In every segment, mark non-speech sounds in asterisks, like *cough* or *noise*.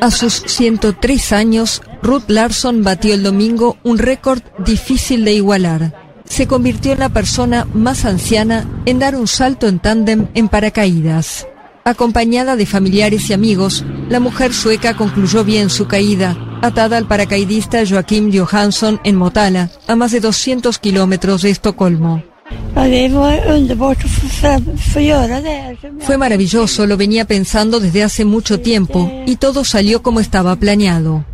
A sus 103 años, Ruth Larson batió el domingo un récord difícil de igualar. Se convirtió en la persona más anciana en dar un salto en tándem en paracaídas. Acompañada de familiares y amigos, la mujer sueca concluyó bien su caída, atada al paracaidista Joaquim Johansson en Motala, a más de 200 kilómetros de Estocolmo. Fue maravilloso, lo venía pensando desde hace mucho tiempo y todo salió como estaba planeado.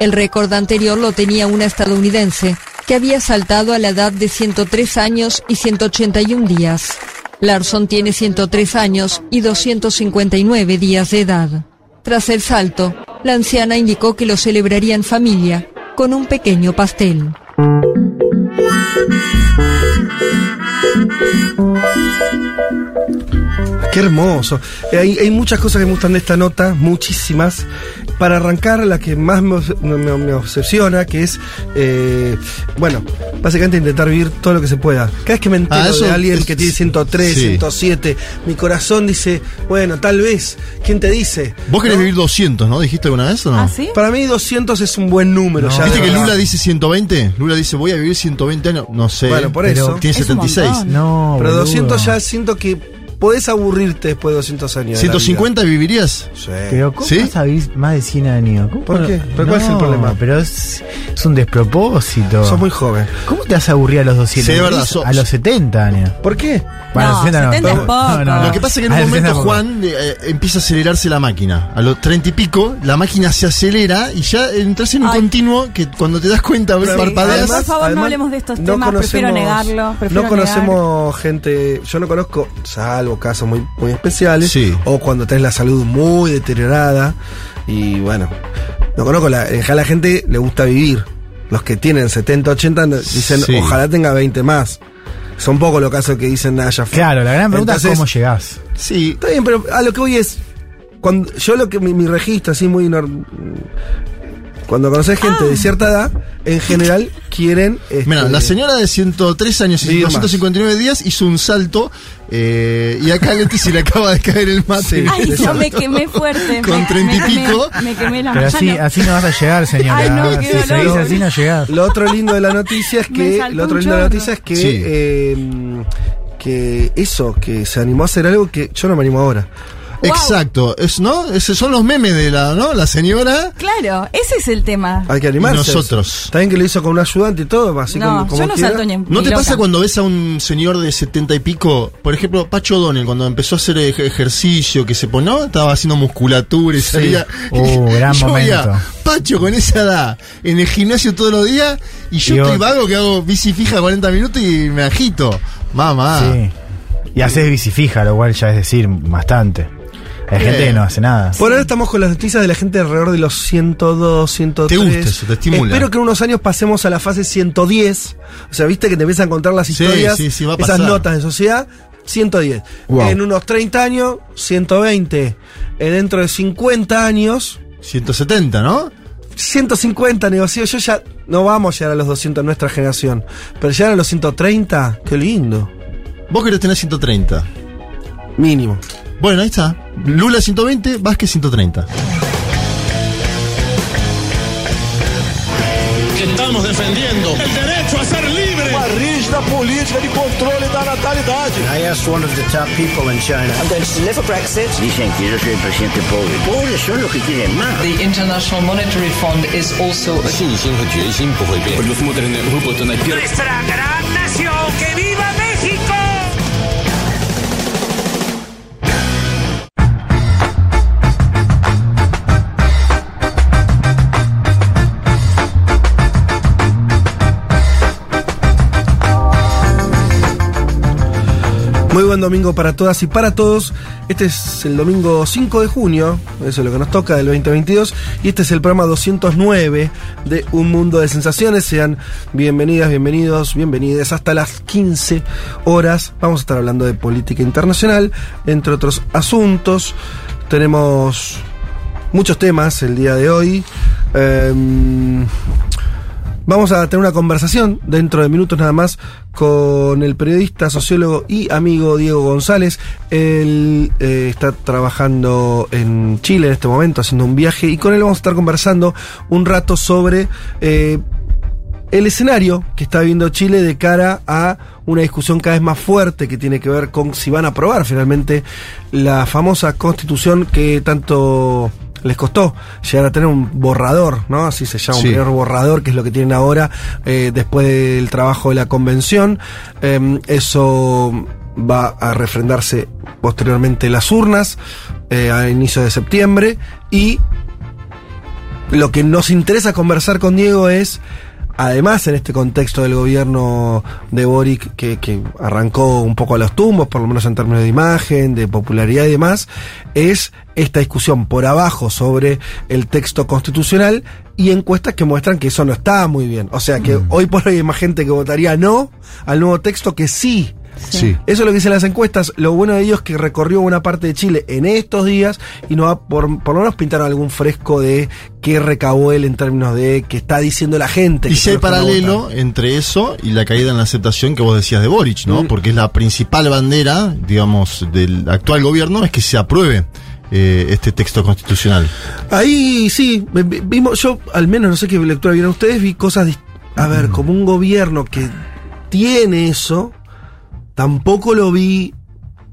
El récord anterior lo tenía una estadounidense que había saltado a la edad de 103 años y 181 días. Larson tiene 103 años y 259 días de edad. Tras el salto, la anciana indicó que lo celebraría en familia, con un pequeño pastel. Qué hermoso. Eh, Hay, hay muchas cosas que me gustan de esta nota, muchísimas. Para arrancar, la que más me, me- obsesiona, que es, eh, bueno, básicamente intentar vivir todo lo que se pueda. Cada vez que me entero Ah, eso de alguien es- que tiene 103, sí. 107, mi corazón dice, bueno, tal vez, ¿quién te dice? Vos querés ¿No? vivir 200, ¿no? ¿Dijiste alguna vez o no? ¿Ah, sí? Para mí 200 es un buen número. ya, ¿Viste que verdad. Lula dice 120? Lula dice, voy a vivir 120 años. No sé. Bueno, por pero eso. Tiene Es un 76. montón. No, Pero boludo. 200 ya siento que podés aburrirte después de 200 años. de la vida. ¿150 vivirías? Sí. Pero ¿cómo ¿Sí? vas a vivir más de 100 años? ¿Cómo ¿Por qué? ¿Pero cuál es el problema? Pero es, es un despropósito. Sos muy joven. ¿Cómo te vas a aburrir a los 200? Sí, es verdad, sos- A los 70 años. ¿Por qué? Bueno, a los No, 70 no. 70 es poco. no, no. Lo que pasa es que en A un 70 momento. Juan eh, empieza a acelerarse la máquina. A los 30 y pico, la máquina se acelera y ya entras en un Ay. continuo que cuando te das cuenta, Sí. parpadeas. Por favor, no hablemos de estos temas, prefiero negarlo, prefiero no conocemos gente, yo no conozco, salvo casos muy, muy especiales, Sí. o cuando tenés la salud muy deteriorada, y bueno, no conozco, la, general la gente le gusta vivir. Los que tienen 70, 80 dicen, Sí. ojalá tenga 20 más. Son pocos los casos que dicen nada ya fue. Claro, la gran pregunta Entonces, es cómo llegás. Sí. Está bien, pero a lo que voy es. Cuando, yo lo que mi, mi registro, así muy. Cuando conoces gente Ah. de cierta edad, en general quieren. este, Mira, la señora de 103 años y Vivir más. 259 días hizo un salto eh, y acá a Leti se le acaba de caer el mate. Sí. Ay, yo me quemé fuerte. Con me, 30 y me quemé, pico. Me quemé la Pero así, así no vas a llegar, señora. Ay, no, si seguís así no llegás. Lo otro lindo de la noticia es *laughs* que. Lo otro lindo de la noticia es que. Sí. eh, que eso, que se animó a hacer algo que yo no me animo ahora. Exacto, es, ¿no? Esos son los memes de la, ¿no? La señora Claro, ese es el tema. Hay que animarse. Y nosotros. También que lo hizo con un ayudante y todo, así no, como, como yo no quiera. salto ni en ¿No ni te loca. pasa cuando ves a un señor de 70 y pico? Por ejemplo, Pacho Donel, cuando empezó a hacer ej- ejercicio, que se pone, ¿no? Estaba haciendo musculatura y salía. Uh, *laughs* gran Yo veía momento. Pacho con esa edad en el gimnasio todos los días y yo Y estoy vago que hago bici fija 40 minutos y me agito. Mamá. Sí. Y haces bici fija, lo cual ya es decir bastante. Hay gente que no hace nada. Por ahora estamos con las noticias de la gente alrededor de los 102, 103. Te gusta eso, te estimula. Espero que en unos años pasemos a la fase 110. O sea, viste que te empiezan a contar las historias, sí, sí, va a esas pasar. notas de sociedad. 110. Wow. En unos 30 años, 120. En dentro de 50 años, 170, ¿no? 150 negocio. Yo ya no vamos a llegar a los 200 en nuestra generación. Pero llegar a los 130, qué lindo. Vos querés tener 130. Mínimo. Bueno, ahí está. Lula 120, Vázquez 130. Estamos defendiendo el derecho a ser libre. Rígida política de controle da natalidad. I asked one of the top people in China. I'm going to deliver Brexit. Dicen que yo soy el presidente pobre. Pobres son los que quieren más. The International Monetary Fund is also. Muy buen domingo para todas y para todos. Este es el domingo 5 de junio, eso es lo que nos toca del 2022, y este es el programa 209 de Un Mundo de Sensaciones. Sean bienvenidas, bienvenidos, bienvenidas hasta las 15 horas. Vamos a estar hablando de política internacional, entre otros asuntos. Tenemos muchos temas el día de hoy. Em, Vamos a tener una conversación dentro de minutos nada más con el periodista, sociólogo y amigo Diego González. Él eh, está trabajando en Chile en este momento, haciendo un viaje, y con él vamos a estar conversando un rato sobre eh, el escenario que está viviendo Chile de cara a una discusión cada vez más fuerte que tiene que ver con si van a aprobar finalmente la famosa constitución que tanto les costó llegar a tener un borrador, ¿no? Así se llama, un primer borrador, que es lo que tienen ahora eh, después del trabajo de la convención. Em, eso va a refrendarse posteriormente las urnas eh, a inicio de septiembre y lo que nos interesa conversar con Diego es además en este contexto del gobierno de Boric que, que, arrancó un poco a los tumbos, por lo menos en términos de imagen, de popularidad y demás, es esta discusión por abajo sobre el texto constitucional y encuestas que muestran que eso no está muy bien. O sea que hoy por hoy hay más gente que votaría no al nuevo texto que sí Sí. Eso es lo que dicen las encuestas. Lo bueno de ellos es que recorrió una parte de Chile en estos días y no va por, por lo menos pintaron algún fresco de qué recabó él en términos de qué está diciendo la gente. Y si hay paralelo entre eso y la caída en la aceptación que vos decías de Boric, ¿no? Mm. Porque es la principal bandera, digamos, del actual gobierno, es que se apruebe. Eh, este texto constitucional. Ahí sí, vimos, yo al menos no sé qué lectura vieron ustedes, vi cosas, a ver, como un gobierno que tiene eso, tampoco lo vi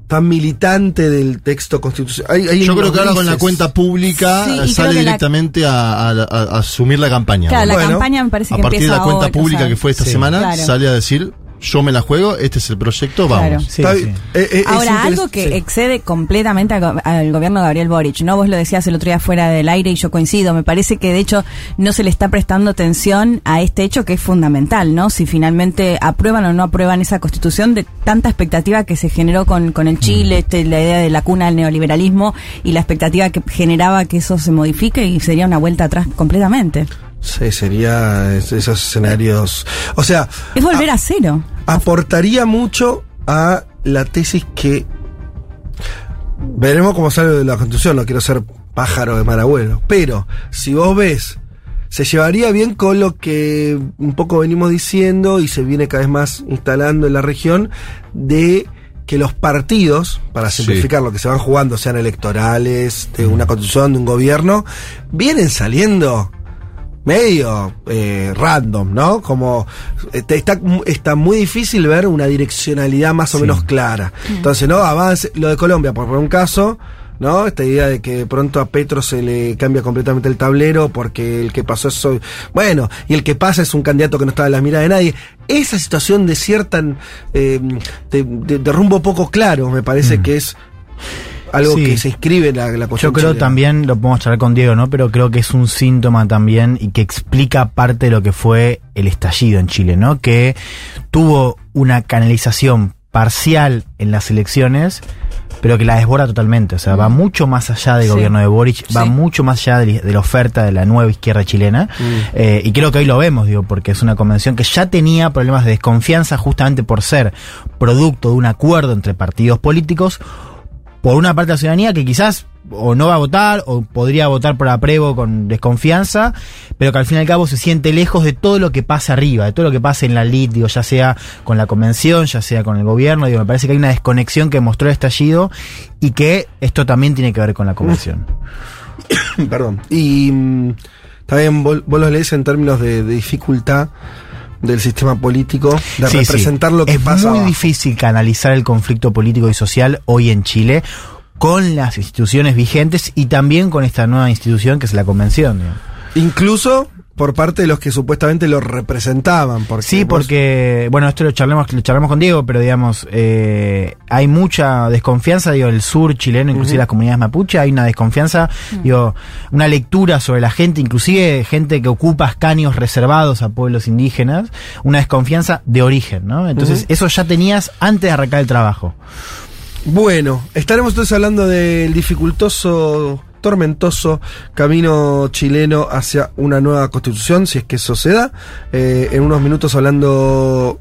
tan militante del texto constitucional. Hay, hay Yo creo que ahora con la cuenta pública Sí, sale la- directamente a, a- a- a asumir la campaña. Claro, la Bueno, campaña me parece a partir de la cuenta ahora, pública o sea, que fue esta sí, semana, claro. sale a decir, yo me la juego, este es el proyecto, vamos. Claro. Sí, Está sí. bien. Eh, eh, Ahora, algo que sí. excede completamente al, go- al gobierno de Gabriel Boric, ¿no? Vos lo decías el otro día fuera del aire y yo coincido. Me parece que de hecho no se le está prestando atención a este hecho que es fundamental, ¿no? Si finalmente aprueban o no aprueban esa constitución de tanta expectativa que se generó con, con el Chile, este, la idea de la cuna del neoliberalismo y la expectativa que generaba que eso se modifique y sería una vuelta atrás completamente. Sí, sería es- esos escenarios. O sea, Es volver a cero. aportaría mucho a la tesis que veremos cómo sale de la constitución, no quiero ser pájaro de mal abuelo, pero si vos ves, se llevaría bien con lo que un poco venimos diciendo y se viene cada vez más instalando en la región de que los partidos, para Sí. simplificar lo que se van jugando, sean electorales, de una constitución, de un gobierno, vienen saliendo medio eh, random, ¿no? Como eh, te- está, está muy difícil ver una direccionalidad más o menos clara. Entonces, ¿no? Avance, lo de Colombia, por poner un caso, ¿no? Esta idea de que de pronto a Petro se le cambia completamente el tablero porque el que pasó es hoy. Bueno, y el que pasa es un candidato que no está en la mirada de nadie. Esa situación de cierta. eh, de, de- de rumbo poco claro, me parece que es algo Sí. que se inscribe en la, la Yo creo chilena. también, lo podemos charlar con Diego, ¿no? Pero creo que es un síntoma también y que explica parte de lo que fue el estallido en Chile, ¿no? Que tuvo una canalización parcial en las elecciones, pero que la desborda totalmente. O sea, va mucho más allá del Sí. gobierno de Boric, va Sí. mucho más allá de, de la oferta de la nueva izquierda chilena. Eh, y creo que hoy lo vemos, digo, porque es una convención que ya tenía problemas de desconfianza justamente por ser producto de un acuerdo entre partidos políticos por una parte de la ciudadanía que quizás o no va a votar o podría votar por apruebo con desconfianza, pero que al fin y al cabo se siente lejos de todo lo que pasa arriba, de todo lo que pasa en la lid, digo, ya sea con la convención, ya sea con el gobierno, digo, me parece que hay una desconexión que mostró el estallido y que esto también tiene que ver con la convención. *coughs* Perdón. Y mm, también vos, vos lo lees en términos de dificultad del sistema político, de Sí, sí. representar lo que es pasa. muy abajo. difícil canalizar el conflicto político y social hoy en Chile con las instituciones vigentes y también con esta nueva institución que es la convención. Incluso por parte de los que supuestamente lo representaban. Porque Sí, vos- porque, bueno, esto lo charlemos, lo charlamos con Diego, pero digamos, eh, hay mucha desconfianza, digo, el sur chileno, inclusive las comunidades mapuche, hay una desconfianza, digo, una lectura sobre la gente, inclusive gente que ocupa escaños reservados a pueblos indígenas, una desconfianza de origen, ¿no? Entonces, eso ya tenías antes de arrancar el trabajo. Bueno, estaremos entonces hablando del dificultoso, tormentoso camino chileno hacia una nueva constitución, si es que eso se da. Eh, en unos minutos hablando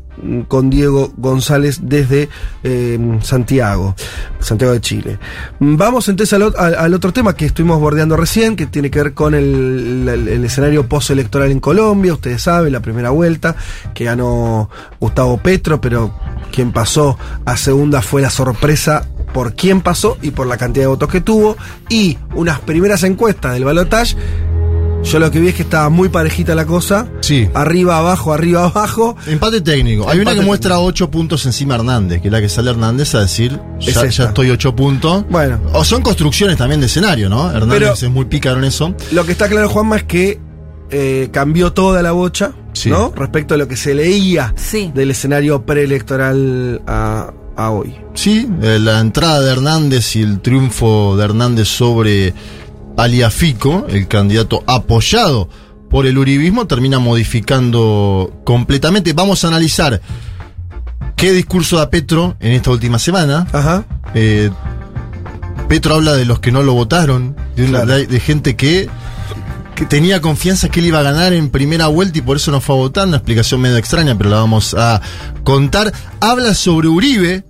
con Diego González desde eh, Santiago, Santiago de Chile. Vamos entonces al, otro tema que estuvimos bordeando recién, que tiene que ver con el, el- el escenario postelectoral en Colombia. Ustedes saben, la primera vuelta que ganó Gustavo Petro, pero quien pasó a segunda fue la sorpresa por quién pasó y por la cantidad de votos que tuvo. Y unas primeras encuestas del balotage. Yo lo que vi es que estaba muy parejita la cosa. Sí. Arriba, abajo, arriba, abajo. Empate técnico. Hay una que muestra 8 puntos encima Hernández, que es la que sale Hernández a decir, Es ya, estoy 8 puntos. Bueno. O son construcciones también de escenario, ¿no? Hernández Pero- es muy pícaro en eso. Lo que está claro, Juanma, es que eh, cambió toda la bocha, Sí. ¿no? Respecto a lo que se leía Sí. del escenario preelectoral a, a hoy. Sí, eh, la entrada de Hernández y el triunfo de Hernández sobre Aliafico, el candidato apoyado por el uribismo, termina modificando completamente. Vamos a analizar qué discurso da Petro en esta última semana. Ajá. Eh, Petro habla de los que no lo votaron, de, una- Claro. de- de gente que, que tenía confianza que él iba a ganar en primera vuelta y por eso no fue a votar. Una explicación medio extraña, pero la vamos a contar. Habla sobre Uribe.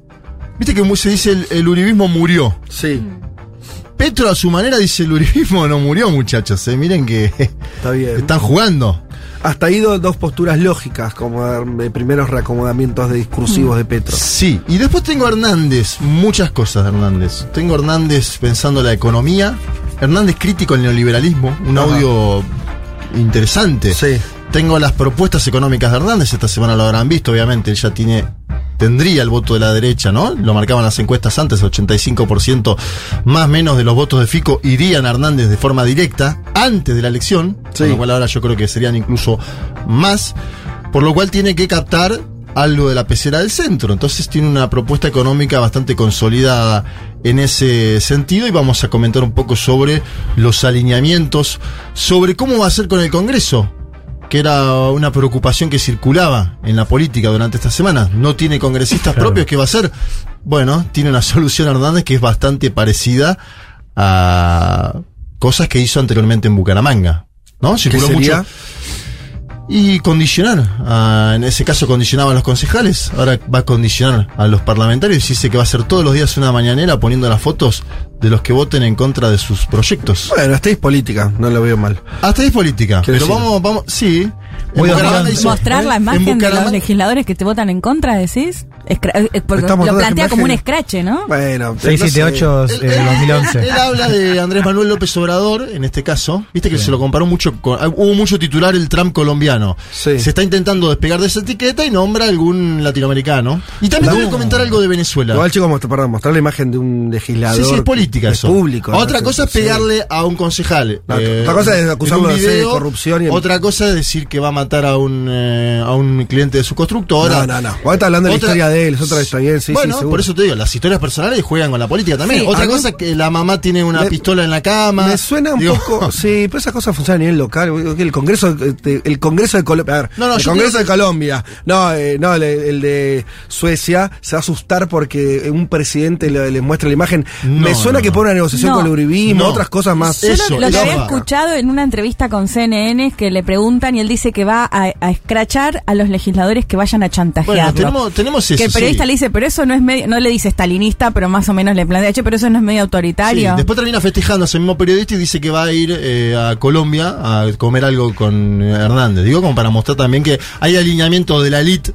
Viste que se dice el, el uribismo murió. Sí, Petro a su manera dice el uribismo no murió, muchachos. eh. Miren que está bien. están jugando. Hasta ahí do- dos posturas lógicas, como de primeros reacomodamientos de discursivos de Petro. Sí, y después tengo a Hernández, muchas cosas de Hernández. Tengo a Hernández pensando la economía, Hernández crítico al neoliberalismo, un Ajá. audio interesante. Sí. Tengo las propuestas económicas de Hernández, esta semana lo habrán visto, obviamente, él ya tiene tendría el voto de la derecha, ¿no? Lo marcaban las encuestas antes, 85% más menos de los votos de Fico irían a Hernández de forma directa antes de la elección, Sí. con lo cual ahora yo creo que serían incluso más, por lo cual tiene que captar algo de la pecera del centro. Entonces tiene una propuesta económica bastante consolidada en ese sentido y vamos a comentar un poco sobre los alineamientos, sobre cómo va a ser con el Congreso, que era una preocupación que circulaba en la política durante esta semana. No tiene congresistas Claro. propios, ¿qué va a hacer? Bueno, tiene una *laughs* solución Hernández que es bastante parecida a cosas que hizo anteriormente en Bucaramanga. ¿No? Circuló mucho. Y condicionar. ah, en ese caso condicionaba a los concejales. Ahora va a condicionar a los parlamentarios. Y dice que va a hacer todos los días una mañanera poniendo las fotos de los que voten en contra de sus proyectos. Bueno, hasta ahí es política, no lo veo mal. Hasta ahí es política. Quiero Pero decir- vamos, vamos, sí. Dominante. hizo- Mostrar la ¿eh? En imagen de los legisladores que te votan en contra, decís. Escra- eh, porque Estamos lo plantea como un escrache, ¿no? Bueno, no sé. 678 Él, eh, él- 2011. él habla de Andrés Manuel López Obrador, en este caso. Viste que se lo comparó mucho con. ah, Hubo mucho titular el Trump colombiano. Sí. Se está intentando despegar de esa etiqueta y nombra algún latinoamericano. Y también No. quiero comentar algo de Venezuela. Igual, chicos, mostrar, perdón, mostrar la imagen de un legislador. Sí, sí, es política eso. público. ¿no? Otra cosa es pegarle a un concejal. No, eh, otra cosa es acusarlo un de corrupción y Otra cosa es decir que va a matar a un, eh, a un cliente de su constructora. No, no, no. Vos estás hablando de la Otra- historia de él, es otra sí, bueno, sí, por eso te digo, las historias personales juegan con la política también. Sí. Otra cosa es que la mamá tiene una Me- pistola en la cama. Me suena un Digo, poco, *laughs* sí, pero esas cosas funcionan a nivel local. El Congreso, de- el Congreso de Colombia, No, no, el Congreso de Colombia, no, eh, no, el, el de Suecia se va a asustar porque un presidente le, le muestra la imagen. No, me suena que pone una negociación No. con el uribismo, No. otras cosas más. Yo lo- Eso, lo, que eso había escuchado en una entrevista con CNN es que le preguntan y él dice que va a, a escrachar a los legisladores que vayan a chantajearlo. Bueno, tenemos, tenemos eso. que el periodista sí. le dice, pero eso no es medio, no le dice estalinista, pero más o menos le plantea, che, pero eso no es medio Sí, autoritario. después termina festejando ese mismo periodista y dice que va a ir eh, a Colombia a comer algo con Hernández. Digo, como para mostrar también que hay alineamiento de la elite.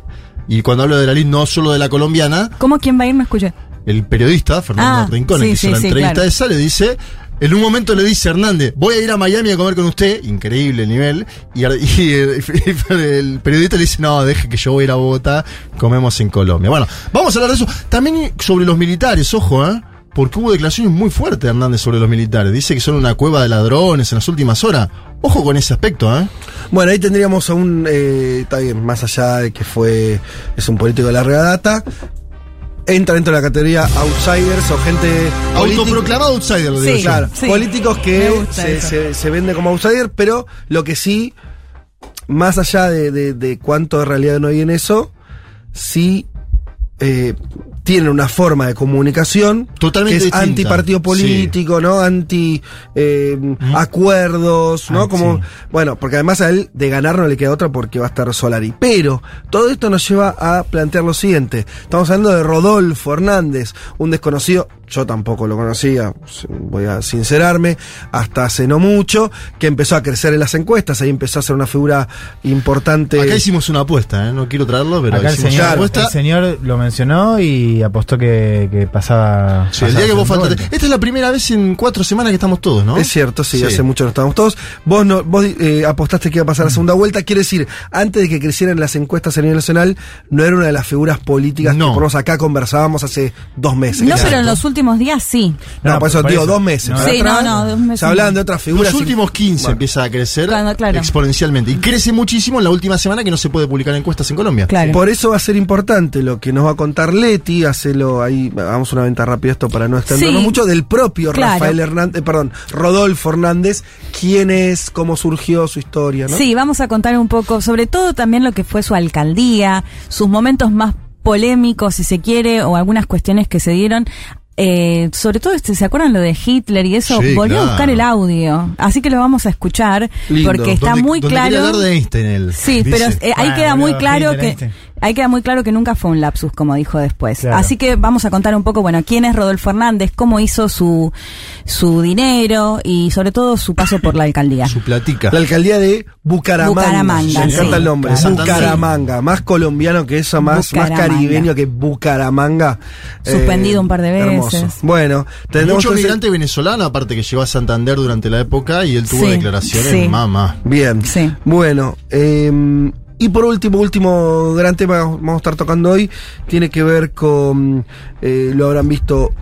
Y cuando hablo de la elite, no solo de la colombiana, ¿Cómo quién va a ir? No escuché. El periodista, Fernando Ah, Rincón, el sí, que hizo sí, la sí, entrevista claro. esa, le dice. En un momento le dice Hernández, voy a ir a Miami a comer con usted, increíble el nivel, y, *laughs* el, el periodista le dice, no, deje que yo voy a ir a Bogotá, comemos en Colombia. Bueno, vamos a hablar de eso. También sobre los militares, ojo, ¿eh? Porque hubo declaraciones muy fuertes de Hernández sobre los militares. Dice que son una cueva de ladrones en las últimas horas. Ojo con ese aspecto, ¿eh? Bueno, ahí tendríamos a un, eh, está bien, más allá de que fue, es un político de larga data, entra dentro de la categoría outsiders o gente Autoproclamado outsider, lo digo Sí, yo. Claro, Sí. políticos que se, se vende como outsider, pero lo que sí, más allá de, de, de cuánto de realidad no hay en eso, sí eh, tienen una forma de comunicación Totalmente que es distinta. antipartido político, ¿no? Anti eh, acuerdos, ¿no? Ah, Como, sí. bueno, porque además a él de ganar no le queda otra porque va a estar Solari. Pero todo esto nos lleva a plantear lo siguiente. Estamos hablando de Rodolfo Hernández, un desconocido, yo tampoco lo conocía, voy a sincerarme, hasta hace no mucho, que empezó a crecer en las encuestas, ahí empezó a ser una figura importante. Acá hicimos una apuesta, ¿eh? no quiero traerlo, pero Acá el una señor, apuesta. el señor lo mencionó y apostó que, que pasaba. Sí, el pasaba día que vos faltaste. Esta es la primera vez en cuatro semanas que estamos todos, ¿no? Es cierto, sí, Sí. hace mucho no estábamos todos. Vos no, vos eh, apostaste que iba a pasar la segunda vuelta, quiere decir, antes de que crecieran las encuestas a nivel nacional, no era una de las figuras políticas No. que por lo menos acá conversábamos hace dos meses. No, pero en los últimos días sí. No, No, por eso por digo eso. dos meses. No. Sí, atrás, no, no, dos meses Se hablaban de otras figuras. Los últimos 15 Bueno. empieza a crecer claro. exponencialmente. Y crece muchísimo en la última semana que no se puede publicar encuestas en Colombia. Claro. Por eso va a ser importante lo que nos va a contar Leti, hacelo ahí, hagamos una venta rápida esto para no extendernos Sí. mucho, del propio Claro. Rafael Hernández, perdón, Rodolfo Hernández, quién es, cómo surgió su historia, ¿no? Sí, vamos a contar un poco, sobre todo también lo que fue su alcaldía, sus momentos más polémicos, si se quiere, o algunas cuestiones que se dieron. Eh, sobre todo, este, ¿se acuerdan lo de Hitler y eso? Sí, Volvió claro. a buscar el audio, así que lo vamos a escuchar Lindo. porque está muy claro. de Einstein él. Sí, dice. pero eh, ahí Ah, queda muy claro Hitler, que Einstein. Ahí queda muy claro que nunca fue un lapsus, como dijo después. Claro. Así que vamos a contar un poco, bueno, quién es Rodolfo Hernández, cómo hizo su su dinero y sobre todo su paso por la alcaldía. Su platica. La alcaldía de Bucaramanga. Bucaramanga, Me encanta sí. el nombre. Bucaramanga. Más colombiano que eso, más, caribeño que Bucaramanga. Eh, Suspendido un par de hermoso. veces. Bueno, tenemos Mucho migrante venezolano, aparte que llegó a Santander durante la época y él tuvo Sí, declaraciones sí. mamá. Bien. Sí. Bueno, eh, y por último, último gran tema que vamos a estar tocando hoy, tiene que ver con, eh, lo habrán visto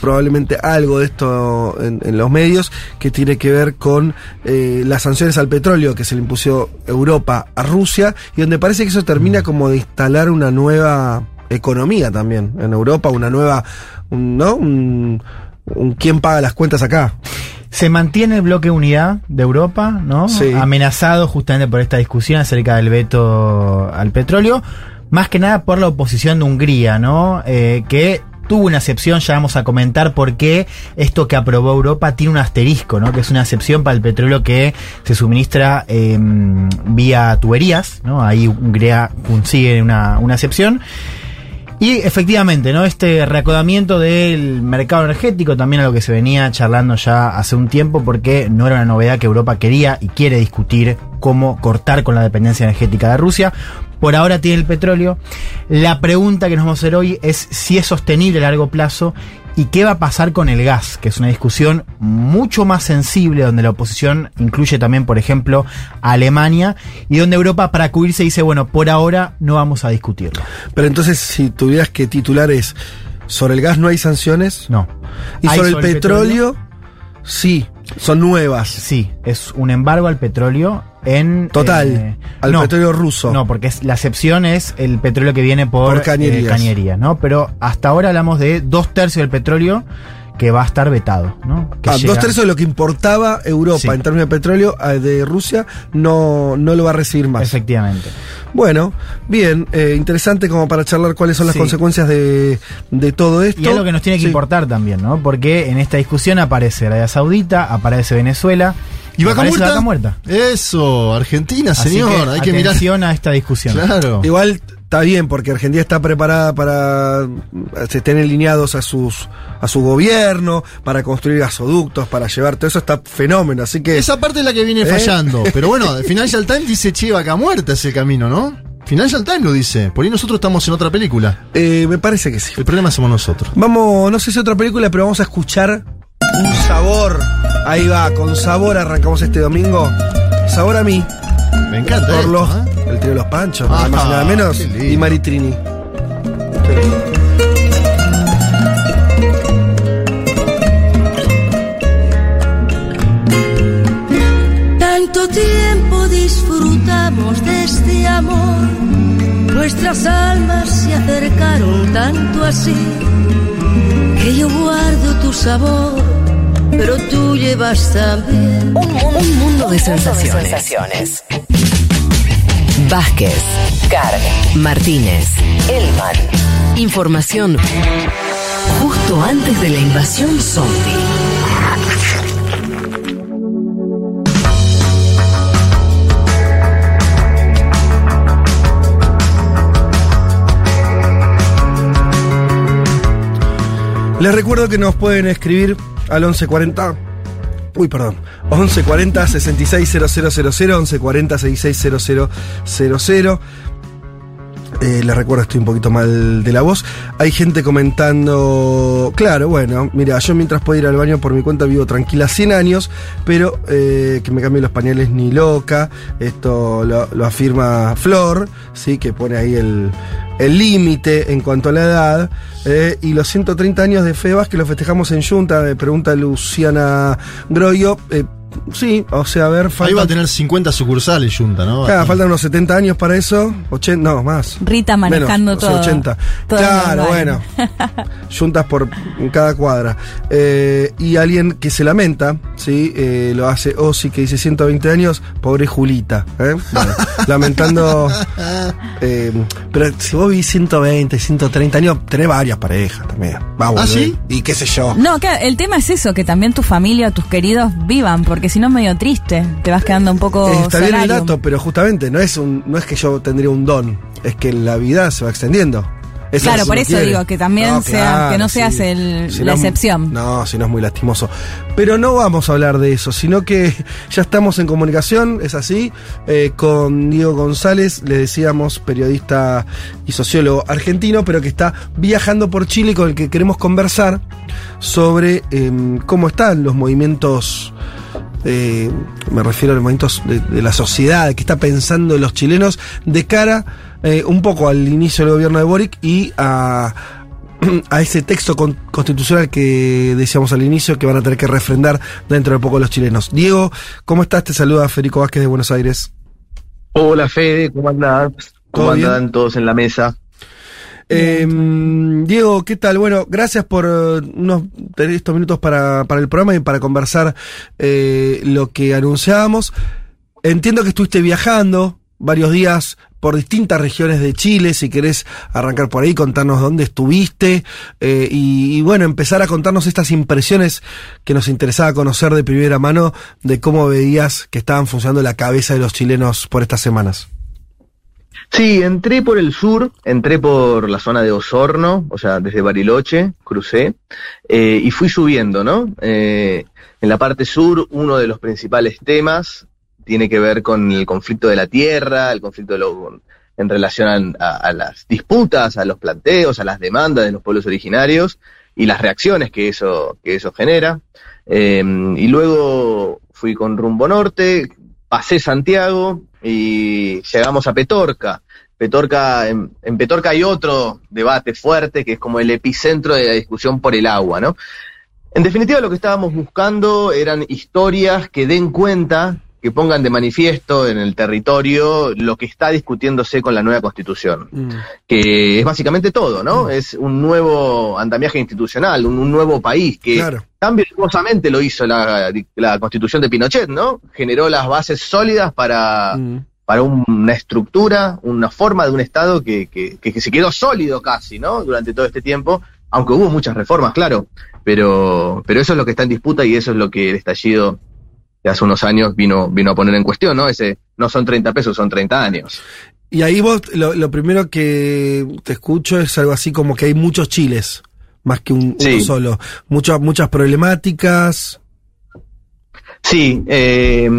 probablemente algo de esto en, los medios, que tiene que ver con eh, las sanciones al petróleo que se le impuso Europa a Rusia, y donde parece que eso termina como de instalar una nueva economía también en Europa, una nueva, ¿no? Un quién paga las cuentas acá. Se mantiene el bloque unidad de Europa, ¿no? Sí. Amenazado justamente por esta discusión acerca del veto al petróleo, más que nada por la oposición de Hungría, ¿no? Eh, que tuvo una excepción, ya vamos a comentar por qué esto que aprobó Europa tiene un asterisco, ¿no? Que es una excepción para el petróleo que se suministra eh, vía tuberías, ¿no? Ahí Hungría consigue una, una excepción. Y efectivamente, ¿no? Este reacodamiento del mercado energético, también a lo que se venía charlando ya hace un tiempo, porque no era una novedad que Europa quería y quiere discutir cómo cortar con la dependencia energética de Rusia. Por ahora tiene el petróleo. La pregunta que nos vamos a hacer hoy es si es sostenible a largo plazo y qué va a pasar con el gas, que es una discusión mucho más sensible, donde la oposición incluye también, por ejemplo, a Alemania, y donde Europa para cubrirse dice, bueno, por ahora no vamos a discutirlo. Pero entonces, si tuvieras que titular es, sobre el gas no hay sanciones, No. y ¿Hay sobre, el petróleo, sí, son nuevas. Sí, es un embargo al petróleo en... Total, eh, al petróleo ruso. No, porque es, la excepción es el petróleo que viene por, Por cañerías. eh, cañerías, ¿no? Pero hasta ahora hablamos de dos tercios del petróleo que va a estar vetado, ¿no? Que Ah, llega- dos tercios de lo que importaba Europa Sí. en términos de petróleo eh, de Rusia no, no lo va a recibir más. Efectivamente. Bueno, bien, eh, interesante como para charlar cuáles son las Sí. consecuencias de, de todo esto. Y algo que nos tiene que Sí. importar también, ¿no? Porque en esta discusión aparece Arabia Saudita, aparece Venezuela. ¿Y vaca muerta? vaca muerta. Eso, Argentina, Así señor. hay que mirar. a esta discusión. Claro. Igual está bien porque Argentina está preparada para eh, se estén alineados a sus a su gobierno, para construir gasoductos, para llevar todo eso está fenómeno, así que Esa parte es la que viene ¿Eh? fallando. *laughs* Pero bueno, Financial Times dice, che, vaca muerta es el camino, ¿no? Financial Times lo dice. Por ahí nosotros estamos en otra película. eh, me parece que sí. El problema somos nosotros. Vamos, no sé si otra película, pero vamos a escuchar un sabor. Ahí va, con sabor arrancamos este domingo. Sabor a mí, Me encanta por esto, los, ¿eh? el trío de los panchos, Ah, nada más y nada menos, y Maritrini. Tanto tiempo disfrutamos de este amor, nuestras almas se acercaron tanto así, que yo guardo tu sabor, pero tú llevas también Un mundo, un mundo de sensaciones. Vázquez, Carg, Martínez, Elman. Información justo antes de la invasión zombie. Les recuerdo que nos pueden escribir al 1140. Uy, perdón. 1140 660000 1140 660000 eh, les recuerdo, estoy un poquito mal de la voz. Hay gente comentando. Claro, bueno, mira, yo mientras puedo ir al baño por mi cuenta vivo tranquila 100 años, pero eh, que me cambie los pañales ni loca. Esto lo, lo afirma Flor, ¿sí? que pone ahí el el límite en cuanto a la edad eh, y los 130 años de Febas que lo festejamos en Junta, me pregunta Luciana Groyo. Eh, sí, o sea, a ver, Ahí va a tener 50 sucursales Junta, ¿no? Claro, faltan unos 70 años para eso. 80, no, más. Rita manejando Menos, o todo. sea, 80. todo el claro, bueno. *laughs* Juntas por cada cuadra. Eh, y alguien que se lamenta, ¿sí? Eh, lo hace Ozzy, que dice 120 años, pobre Julita. ¿eh? Bueno, *laughs* lamentando. eh, pero si vos vivís 120, 130 años, tenés varias parejas también. Va, boludo. sí? Y qué sé yo. No, claro, el tema es eso, que también tu familia, tus queridos vivan, porque si no es medio triste, te vas quedando un poco Está bien el dato, pero justamente no es, un, no es que yo tendría un don, es que la vida se va extendiendo. Eso Claro, por eso quiere. digo, que también sea- que no seas el- Si la no excepción. No, si no es muy lastimoso. Pero no vamos a hablar de eso, sino que *laughs* ya estamos en comunicación, es así, eh, con Diego González, le decíamos, periodista y sociólogo argentino, pero que está viajando por Chile y con el que queremos conversar sobre em, cómo están los movimientos eh, me refiero a los movimientos de, de la sociedad, que está pensando los chilenos de cara eh, un poco al inicio del gobierno de Boric y a, *clears throat* a ese texto con- constitucional que decíamos al inicio que van a tener que refrendar dentro de poco los chilenos. Diego, ¿cómo estás? Te saluda Federico Vázquez de Buenos Aires. Hola Fede, ¿cómo andás? ¿Cómo ¿Todo bien? andan todos en la mesa? Eh, Diego, ¿qué tal? Bueno, gracias por eh, unos tener estos minutos para, para el programa y para conversar eh, lo que anunciábamos. Entiendo que estuviste viajando varios días por distintas regiones de Chile, si querés arrancar por ahí, contarnos dónde estuviste eh, y, y bueno, empezar a contarnos estas impresiones que nos interesaba conocer de primera mano de cómo veías que estaban funcionando la cabeza de los chilenos por estas semanas. Sí, entré por el sur, entré por la zona de Osorno, o sea, desde Bariloche, crucé, eh, y fui subiendo, ¿no? Eh, en la parte sur, uno de los principales temas tiene que ver con el conflicto de la tierra, el conflicto de lo- en relación a, a- las disputas, a los planteos, a las demandas de los pueblos originarios y las reacciones que eso, que eso genera. Eh, y luego fui con rumbo norte, pasé Santiago y llegamos a Petorca. Petorca, en, en Petorca hay otro debate fuerte que es como el epicentro de la discusión por el agua, ¿no? En definitiva, lo que estábamos buscando eran historias que den cuenta, que pongan de manifiesto en el territorio lo que está discutiéndose con la nueva constitución, que es básicamente todo, ¿no? Es un nuevo andamiaje institucional, un, un nuevo país que Claro. tan virtuosamente lo hizo la, la constitución de Pinochet, ¿no? Generó las bases sólidas para, para una estructura, una forma de un Estado que, que, que se quedó sólido casi, ¿no? Durante todo este tiempo, aunque hubo muchas reformas, claro, pero, pero eso es lo que está en disputa y eso es lo que el estallido hace unos años vino, vino a poner en cuestión, ¿no? Ese no son 30 pesos, son 30 años. Y ahí vos, lo, lo primero que te escucho es algo así como que hay muchos chiles, más que un, Sí. uno solo. Muchas, muchas problemáticas. Sí, eh,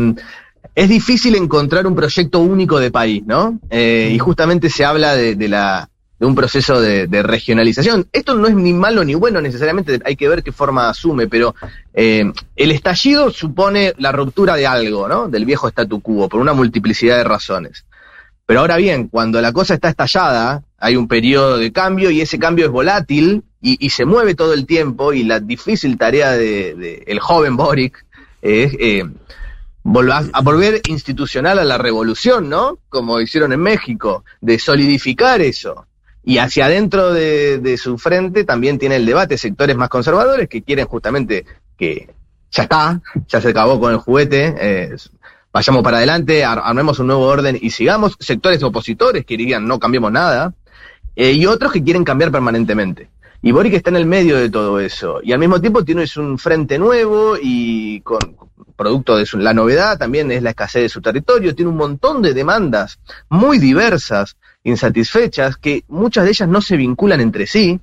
es difícil encontrar un proyecto único de país, ¿no? Eh, y justamente se habla de, de la de un proceso de, regionalización. Esto no es ni malo ni bueno necesariamente, hay que ver qué forma asume, pero eh, el estallido supone la ruptura de algo, ¿no? Del viejo statu quo, por una multiplicidad de razones. Pero ahora bien, cuando la cosa está estallada, hay un periodo de cambio y ese cambio es volátil y, se mueve todo el tiempo y la difícil tarea de, de el joven Boric es eh, a volver institucional a la revolución, ¿no? Como hicieron en México, de solidificar eso. Y hacia adentro de, su frente también tiene el debate sectores más conservadores que quieren justamente que ya está, ya se acabó con el juguete, eh, vayamos para adelante, ar- armemos un nuevo orden y sigamos. Sectores opositores que dirían no cambiemos nada. eh, y otros que quieren cambiar permanentemente. Y Boric está en el medio de todo eso. Y al mismo tiempo tienes un frente nuevo y con producto de su- la novedad también es la escasez de su territorio. Tiene un montón de demandas muy diversas, insatisfechas, que muchas de ellas no se vinculan entre sí.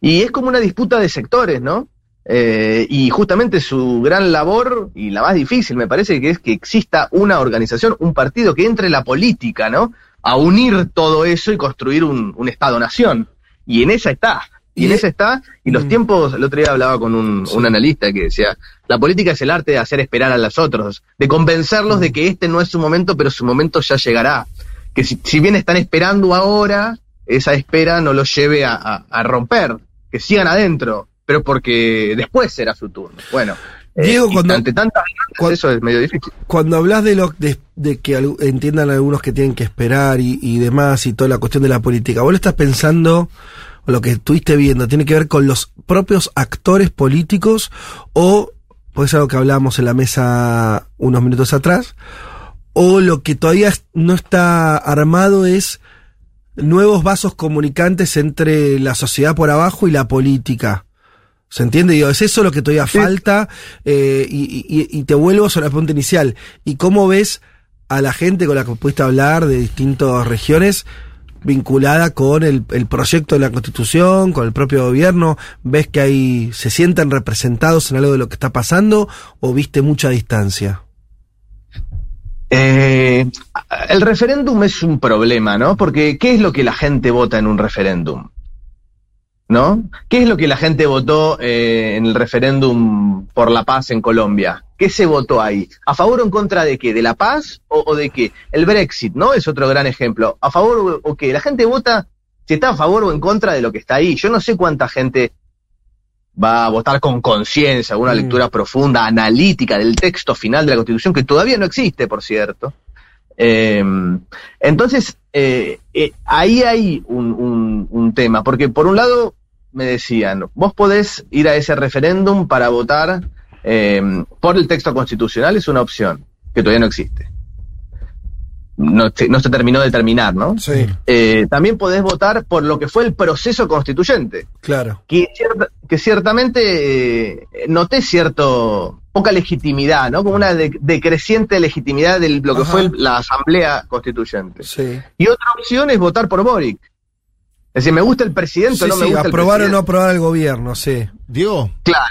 Y es como una disputa de sectores, ¿no? Eh, y justamente su gran labor, y la más difícil me parece, que es que exista una organización, un partido que entre la política, ¿no? A unir todo eso y construir un, un Estado-nación. Y en esa está. Y en esa está, y los tiempos, el otro día hablaba con un, un analista que decía, la política es el arte de hacer esperar a los otros, de convencerlos de que este no es su momento, pero su momento ya llegará. Que si, si bien están esperando ahora, esa espera no los lleve a, a- a romper, que sigan adentro, pero porque después será su turno. Bueno, eh, Diego, cuando- ante tantas eso es medio difícil. Cuando hablas de lo de, de que entiendan algunos que tienen que esperar y, y demás y toda la cuestión de la política, ¿vos lo estás pensando o lo que estuviste viendo tiene que ver con los propios actores políticos o pues algo que hablábamos en la mesa unos minutos atrás o lo que todavía no está armado es nuevos vasos comunicantes entre la sociedad por abajo y la política. ¿Se entiende? Digo, es eso lo que todavía falta. eh, y, y- y te vuelvo sobre la pregunta inicial. ¿Y cómo ves a la gente con la que pudiste hablar de distintas regiones vinculada con el, el proyecto de la constitución, con el propio gobierno? ¿Ves que ahí se sienten representados en algo de lo que está pasando o viste mucha distancia? Eh, el referéndum es un problema, ¿no? Porque ¿qué es lo que la gente vota en un referéndum? ¿No? ¿Qué es lo que la gente votó eh, en el referéndum por la paz en Colombia? ¿Qué se votó ahí? ¿A favor o en contra de qué? ¿De la paz o, de qué? El Brexit, ¿no? Es otro gran ejemplo. ¿A favor o, o qué? La gente vota si está a favor o en contra de lo que está ahí. Yo no sé cuánta gente va a votar con conciencia, una Mm. lectura profunda, analítica del texto final de la Constitución, que todavía no existe, por cierto. Eh, entonces, eh, eh, ahí hay un, un- un tema, porque por un lado me decían, vos podés ir a ese referéndum para votar eh, por el texto constitucional, es una opción, que todavía no existe. No, se- no se terminó de terminar, ¿no? Sí, Eh, también podés votar por lo que fue el proceso constituyente claro. que, cierta- que ciertamente eh, noté cierto poca legitimidad, ¿no? Como una de- decreciente legitimidad de lo que Ajá. fue el- la Asamblea Constituyente. Sí. Y otra opción es votar por Boric. Es decir, me gusta el presidente, Sí, o no me sí, gusta aprobar el o no aprobar el gobierno, sí. Diego, Claro.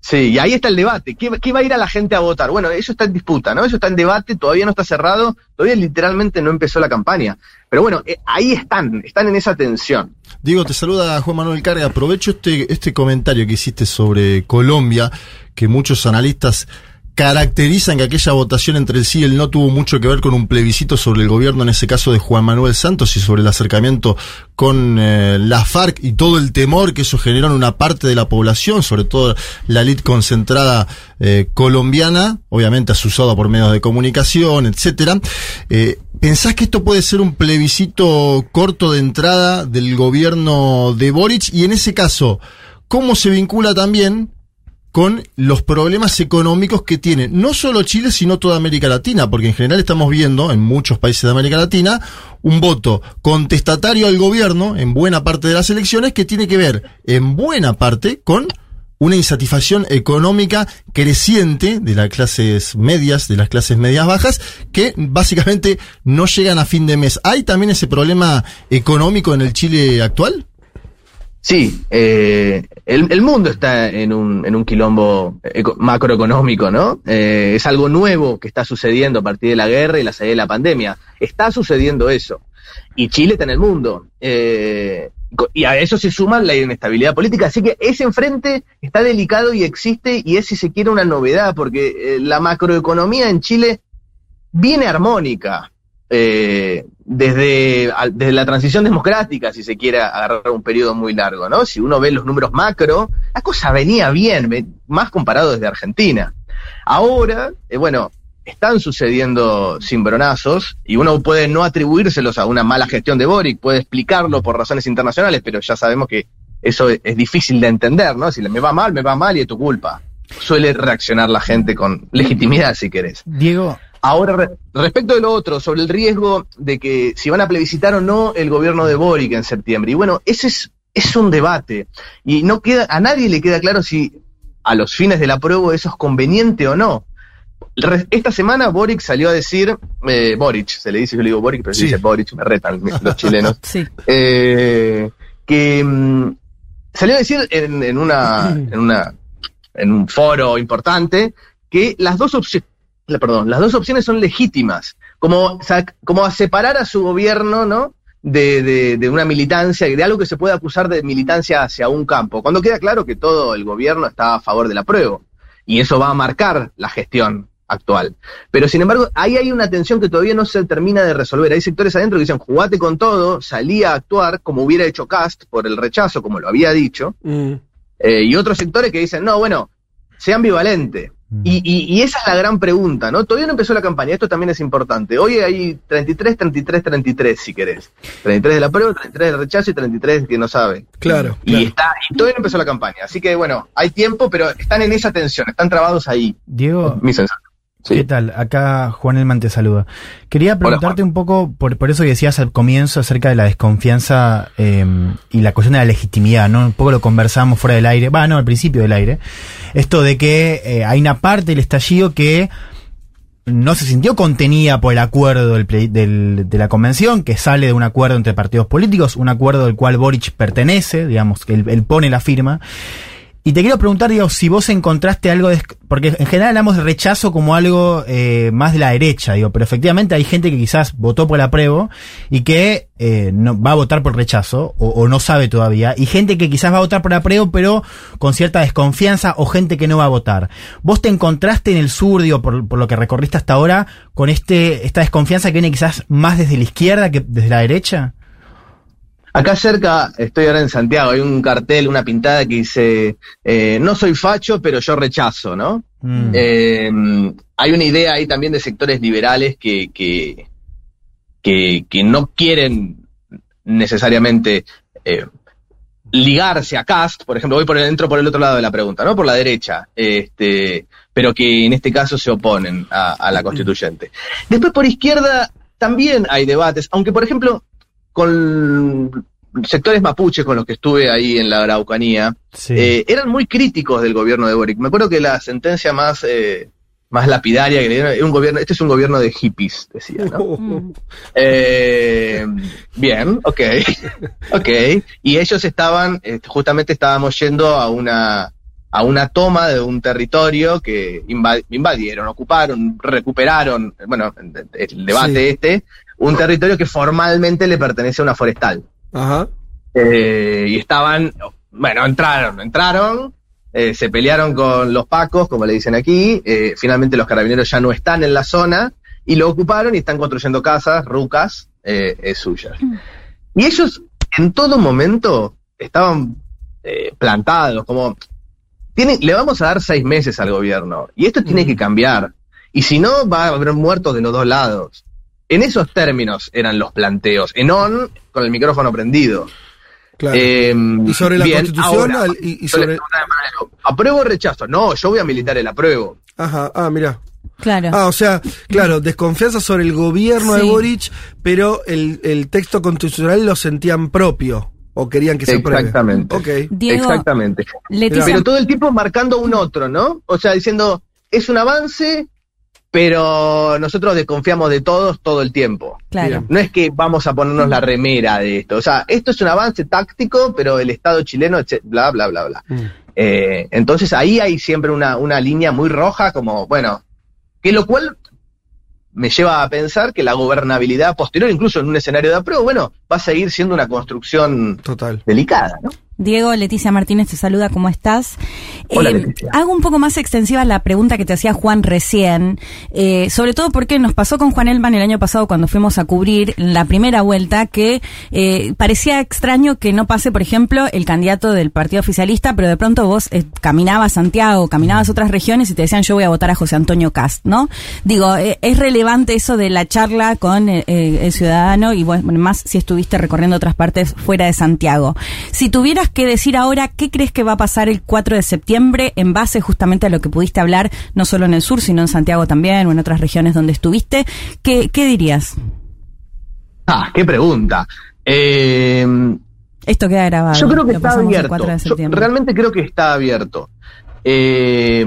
Sí, y ahí está el debate. ¿Qué, qué va a ir a la gente a votar? Bueno, eso está en disputa, ¿no? Eso está en debate, todavía no está cerrado, todavía literalmente no empezó la campaña. Pero bueno, eh, ahí están, están en esa tensión. Diego, te saluda Juan Manuel Carga. Aprovecho este, este comentario que hiciste sobre Colombia, que muchos analistas caracterizan que aquella votación entre el sí y el no tuvo mucho que ver con un plebiscito sobre el gobierno, en ese caso de Juan Manuel Santos, y sobre el acercamiento con eh, la FARC y todo el temor que eso generó en una parte de la población, sobre todo la elite concentrada eh, colombiana, obviamente asusada por medios de comunicación, etcétera. Eh, ¿Pensás que esto puede ser un plebiscito corto de entrada del gobierno de Boric? Y en ese caso, ¿cómo se vincula también con los problemas económicos que tiene no solo Chile, sino toda América Latina? Porque en general estamos viendo en muchos países de América Latina un voto contestatario al gobierno en buena parte de las elecciones que tiene que ver en buena parte con una insatisfacción económica creciente de las clases medias, de las clases medias bajas, que básicamente no llegan a fin de mes. ¿Hay también ese problema económico en el Chile actual? Sí, eh, el, mundo está en un, en un quilombo eco- macroeconómico, ¿no? Eh, es algo nuevo que está sucediendo a partir de la guerra y la salida de la pandemia. Está sucediendo eso. Y Chile está en el mundo. Eh, y a eso se suma la inestabilidad política. Así que ese enfrente está delicado y existe y es, si se quiere, una novedad, porque eh, la macroeconomía en Chile viene armónica. eh, desde, desde la transición democrática, si se quiere agarrar un periodo muy largo, ¿no? Si uno ve los números macro, la cosa venía bien, más comparado desde Argentina. Ahora, eh, bueno, están sucediendo cimbronazos y uno puede no atribuírselos a una mala gestión de Boric, puede explicarlo por razones internacionales, pero ya sabemos que eso es, difícil de entender, ¿no? Si le- me va mal, me va mal y es tu culpa. Suele reaccionar la gente con legitimidad, si querés. Diego, Ahora, re- respecto de lo otro, sobre el riesgo de que si van a plebiscitar o no el gobierno de Boric en septiembre. Y bueno, ese es, es un debate. Y no queda, a nadie le queda claro si a los fines del apruebo eso es conveniente o no. Re- Esta semana Boric salió a decir, eh, Boric, se le dice, yo le digo Boric, pero se Sí. dice Boric, me retan *laughs* los chilenos, Sí. eh, que mm, salió a decir en, en una, *laughs* en una, en un foro importante que las dos opciones, perdón, las dos opciones son legítimas, como, como a separar a su gobierno, ¿no? De, de, de una militancia, de algo que se puede acusar de militancia hacia un campo, cuando queda claro que todo el gobierno está a favor del apruebo, y eso va a marcar la gestión actual. Pero sin embargo, ahí hay una tensión que todavía no se termina de resolver. Hay sectores adentro que dicen, jugate con todo, salí a actuar como hubiera hecho Cast por el rechazo, como lo había dicho, Mm. eh, y otros sectores que dicen, no, bueno, sea ambivalente. Y, y- y esa es la gran pregunta, ¿no? Todavía no empezó la campaña, esto también es importante. Hoy hay 33, 33, 33, si querés. 33 de la prueba, 33 del rechazo y 33 que no saben. Claro, Y, claro. está, y todavía no empezó la campaña. Así que, bueno, hay tiempo, pero están en esa tensión, están trabados ahí. Diego, Mi sensación. Sí. ¿Qué tal? Acá Juan Elman te saluda. Quería preguntarte un poco, por, por eso que decías al comienzo acerca de la desconfianza eh, y la cuestión de la legitimidad, ¿no? Un poco lo conversábamos fuera del aire, va, no, al principio del aire. Esto de que eh, hay una parte del estallido que no se sintió contenida por el acuerdo del- de la convención, que sale de un acuerdo entre partidos políticos, un acuerdo del cual Boric pertenece, digamos, que él, él pone la firma. Y te quiero preguntar, digo, si vos encontraste algo de... Porque en general hablamos de rechazo como algo eh, más de la derecha, digo, pero efectivamente hay gente que quizás votó por el apruebo y que eh, no, va a votar por rechazo o, o no sabe todavía, y gente que quizás va a votar por apruebo pero con cierta desconfianza o gente que no va a votar. ¿Vos te encontraste en el sur, digo, por, por lo que recorriste hasta ahora, con este esta desconfianza que viene quizás más desde la izquierda que desde la derecha? Acá cerca, estoy ahora en Santiago, hay un cartel, una pintada que dice, eh, no soy facho, pero yo rechazo, ¿no? Mm. Eh, hay una idea ahí también de sectores liberales que, que, que, que no quieren necesariamente eh, ligarse a Cast, por ejemplo, voy por el, entro por el otro lado de la pregunta, ¿no? Por la derecha, este, pero que en este caso se oponen a, a la constituyente. Después por izquierda también hay debates, aunque por ejemplo con sectores mapuches con los que estuve ahí en la Araucanía, Sí. eh, eran muy críticos del gobierno de Boric. Me acuerdo que la sentencia más, eh, más lapidaria que le dieron, era un gobierno, este es un gobierno de hippies, decía, ¿no? Eh, bien, ok, ok. Y ellos estaban, eh, justamente estábamos yendo a una, a una toma de un territorio que inva- invadieron, ocuparon, recuperaron, bueno, el debate Sí. este, un territorio que formalmente le pertenece a una forestal. Ajá. Eh, y estaban, bueno, entraron, entraron, eh, se pelearon con los pacos, como le dicen aquí, eh, finalmente los carabineros ya no están en la zona y lo ocuparon y están construyendo casas, rucas, suyas. Y ellos en todo momento estaban plantados, como, tienen, le vamos a dar seis meses al gobierno y esto tiene que cambiar. Y si no, va a haber muertos de los dos lados. En esos términos eran los planteos, en on, con el micrófono prendido. Claro. Eh, y sobre la bien, constitución ahora, al- y, y sobre. ¿Apruebo o rechazo? No, yo voy a militar el apruebo. Ajá, ah, mira. Claro. Ah, o sea, claro, desconfianza sobre el gobierno de. Boric, pero el, el texto constitucional lo sentían propio. O querían que se apruebe. Exactamente. Ok. Diego, Exactamente. Leticia, Pero todo el tiempo marcando un otro, ¿no? O sea, diciendo, es un avance, pero nosotros desconfiamos de todos todo el tiempo. claro. No es que vamos a ponernos la remera de esto. O sea, esto es un avance táctico, pero el Estado chileno, bla, bla, bla, bla. Mm. Eh, entonces ahí hay siempre una, una línea muy roja, como, bueno, que lo cual me lleva a pensar que la gobernabilidad posterior, incluso en un escenario de apruebo, bueno, va a seguir siendo una construcción Total. delicada, ¿no? Diego, Leticia Martínez te saluda, ¿cómo estás? Hola, Eh, hago un poco más extensiva la pregunta que te hacía Juan recién, eh, sobre todo porque nos pasó con Juan Elman el año pasado cuando fuimos a cubrir la primera vuelta, que eh, parecía extraño que no pase, por ejemplo, el candidato del partido oficialista, pero de pronto vos caminabas Santiago, caminabas otras regiones y te decían yo voy a votar a José Antonio Cast, ¿no? Digo, es relevante eso de la charla con el ciudadano y bueno, más si estuviste recorriendo otras partes fuera de Santiago. Si tuvieras tuvieras que decir ahora qué crees que va a pasar el 4 de septiembre en base justamente a lo que pudiste hablar, no solo en el sur, sino en Santiago también o en otras regiones donde estuviste, ¿qué, qué dirías? Ah, qué pregunta. Eh, Esto queda grabado. yo creo que lo está abierto. 4 de Yo septiembre. realmente creo que está abierto. Eh,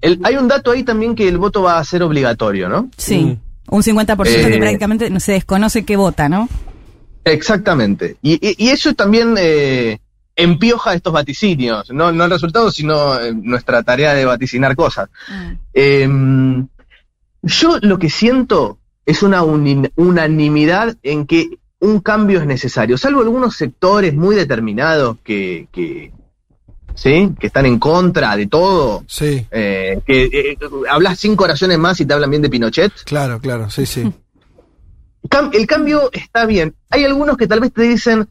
el- hay un dato ahí también que el voto va a ser obligatorio, ¿no? Sí, un 50% que Eh, prácticamente no se desconoce qué vota, ¿no? Exactamente. Y, y- y eso también eh, empioja estos vaticinios, no, no el resultado, sino eh, nuestra tarea de vaticinar cosas. Eh, yo lo que siento es una unanimidad en que un cambio es necesario, salvo algunos sectores muy determinados que, que, ¿sí? que están en contra de todo. Sí. eh, que eh, hablas cinco oraciones más y te hablan bien de Pinochet. Claro, claro, sí, sí. *laughs* Cam- el cambio está bien. Hay algunos que tal vez te dicen,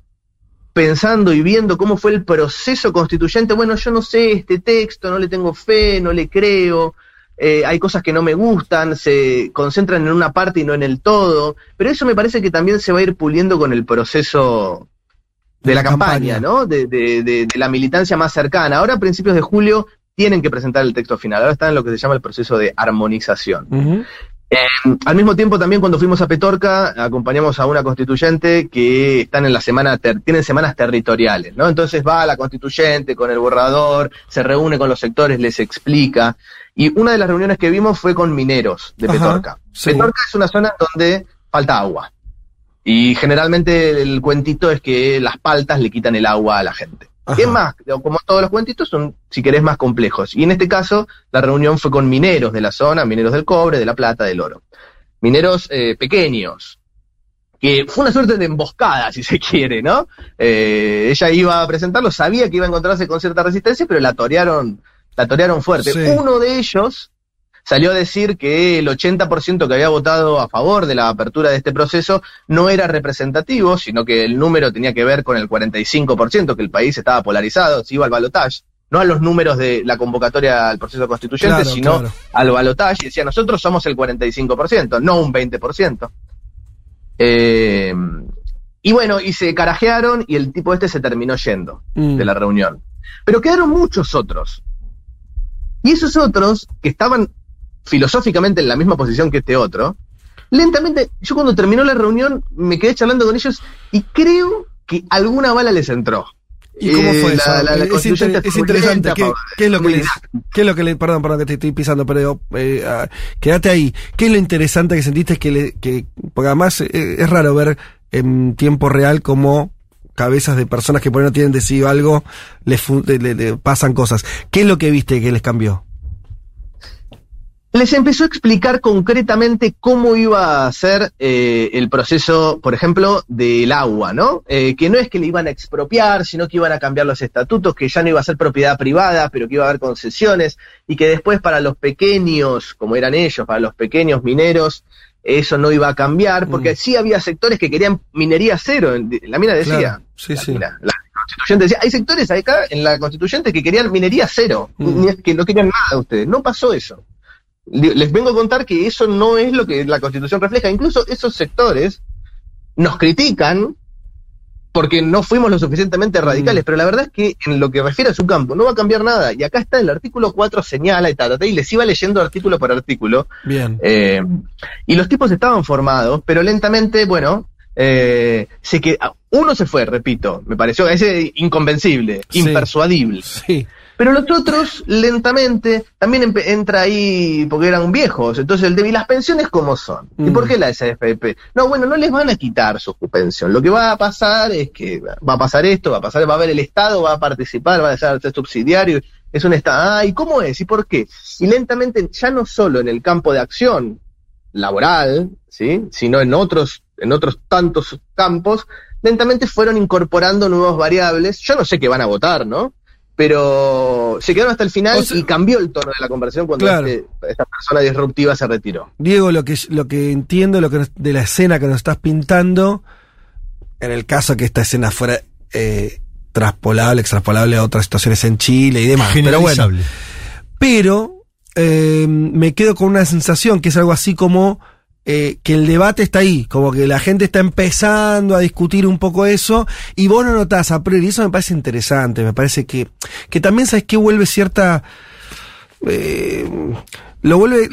pensando y viendo cómo fue el proceso constituyente, bueno, yo no sé este texto, no le tengo fe, no le creo, eh, hay cosas que no me gustan, se concentran en una parte y no en el todo, pero eso me parece que también se va a ir puliendo con el proceso de la, campaña, ¿no? De, de- de- de la militancia más cercana. Ahora, a principios de julio, tienen que presentar el texto final. Ahora están en lo que se llama el proceso de armonización. Eh, al mismo tiempo, también cuando fuimos a Petorca, acompañamos a una constituyente que están en la semana, ter- tienen semanas territoriales, ¿no? Entonces va a la constituyente con el borrador, se reúne con los sectores, les explica. Y una de las reuniones que vimos fue con mineros de Ajá, Petorca. sí. Petorca es una zona donde falta agua. Y generalmente el cuentito es que las paltas le quitan el agua a la gente. Ajá. Es más, como todos los cuentitos, son, si querés, más complejos. Y en este caso, la reunión fue con mineros de la zona, mineros del cobre, de la plata, del oro. Mineros eh, pequeños, que fue una suerte de emboscada, si se quiere, ¿no? Eh, ella iba a presentarlo, sabía que iba a encontrarse con cierta resistencia, pero la torearon, la torearon fuerte. Sí. Uno de ellos salió a decir que el 80% que había votado a favor de la apertura de este proceso no era representativo, sino que el número tenía que ver con el 45%, que el país estaba polarizado, se iba al balotaje, no a los números de la convocatoria al proceso constituyente, Claro, sino claro. al balotaje, y decía, nosotros somos el 45%, no un 20%. Eh, y bueno, y se carajearon y el tipo este se terminó yendo Mm. de la reunión. Pero quedaron muchos otros. Y esos otros, que estaban filosóficamente en la misma posición que este otro, lentamente, yo cuando terminó la reunión me quedé charlando con ellos y creo que alguna bala les entró. ¿Y cómo Eh, fue eso? la- la es, inter- interesante. ¿Qué, es lo que les, qué es lo que le, perdón, perdón que te estoy pisando, pero eh, ah, quédate ahí. ¿Qué es lo interesante que sentiste que, le, que porque además eh, es raro ver en tiempo real cómo cabezas de personas que por ahí no tienen decidido algo les le- le pasan cosas. ¿Qué es lo que viste que les cambió? Les empezó a explicar concretamente cómo iba a ser eh, el proceso, por ejemplo, del agua, ¿no? Eh, que no es que le iban a expropiar, sino que iban a cambiar los estatutos, que ya no iba a ser propiedad privada, pero que iba a haber concesiones, y que después para los pequeños, como eran ellos, para los pequeños mineros, eso no iba a cambiar, porque sí había sectores que querían minería cero. en- La mina decía, Claro, sí, sí. la, la constituyente decía, hay sectores acá en la constituyente que querían minería cero, Mm. que no querían nada de ustedes. No pasó eso. Les vengo a contar que eso no es lo que la constitución refleja. Incluso esos sectores nos critican porque no fuimos lo suficientemente radicales, pero la verdad es que en lo que refiere a su campo no va a cambiar nada. Y acá está el artículo 4 señala y tal, y les iba leyendo artículo por artículo. Bien. Eh, y los tipos estaban formados, pero lentamente, bueno, eh, sé que uno se fue, repito, me pareció ese inconvencible, Sí. impersuadible. Sí. Pero los otros, lentamente, también entra ahí porque eran viejos. Entonces, el de ¿y las pensiones cómo son? ¿Y Mm. por qué la SFP? No, bueno, no les van a quitar su pensión. Lo que va a pasar es que va a pasar esto, va a pasar, va a haber el Estado, va a participar, va a ser subsidiario. Es un Estado. Ah, ¿y cómo es? ¿Y por qué? Y lentamente, ya no solo en el campo de acción laboral, ¿sí? Sino en otros, en otros tantos campos, lentamente fueron incorporando nuevas variables. Yo no sé qué van a votar, ¿no? Pero se quedaron hasta el final O sea- y cambió el tono de la conversación cuando Claro. este- esta persona disruptiva se retiró. Diego, lo que, lo que entiendo lo que nos- de la escena que nos estás pintando, en el caso que esta escena fuera eh, traspolable, extrapolable a otras situaciones en Chile y demás. Pero bueno, pero eh, me quedo con una sensación que es algo así como eh, que el debate está ahí, como que la gente está empezando a discutir un poco eso, y vos no notás a priori, eso me parece interesante, me parece que, que también sabes que vuelve cierta... eh, lo vuelve,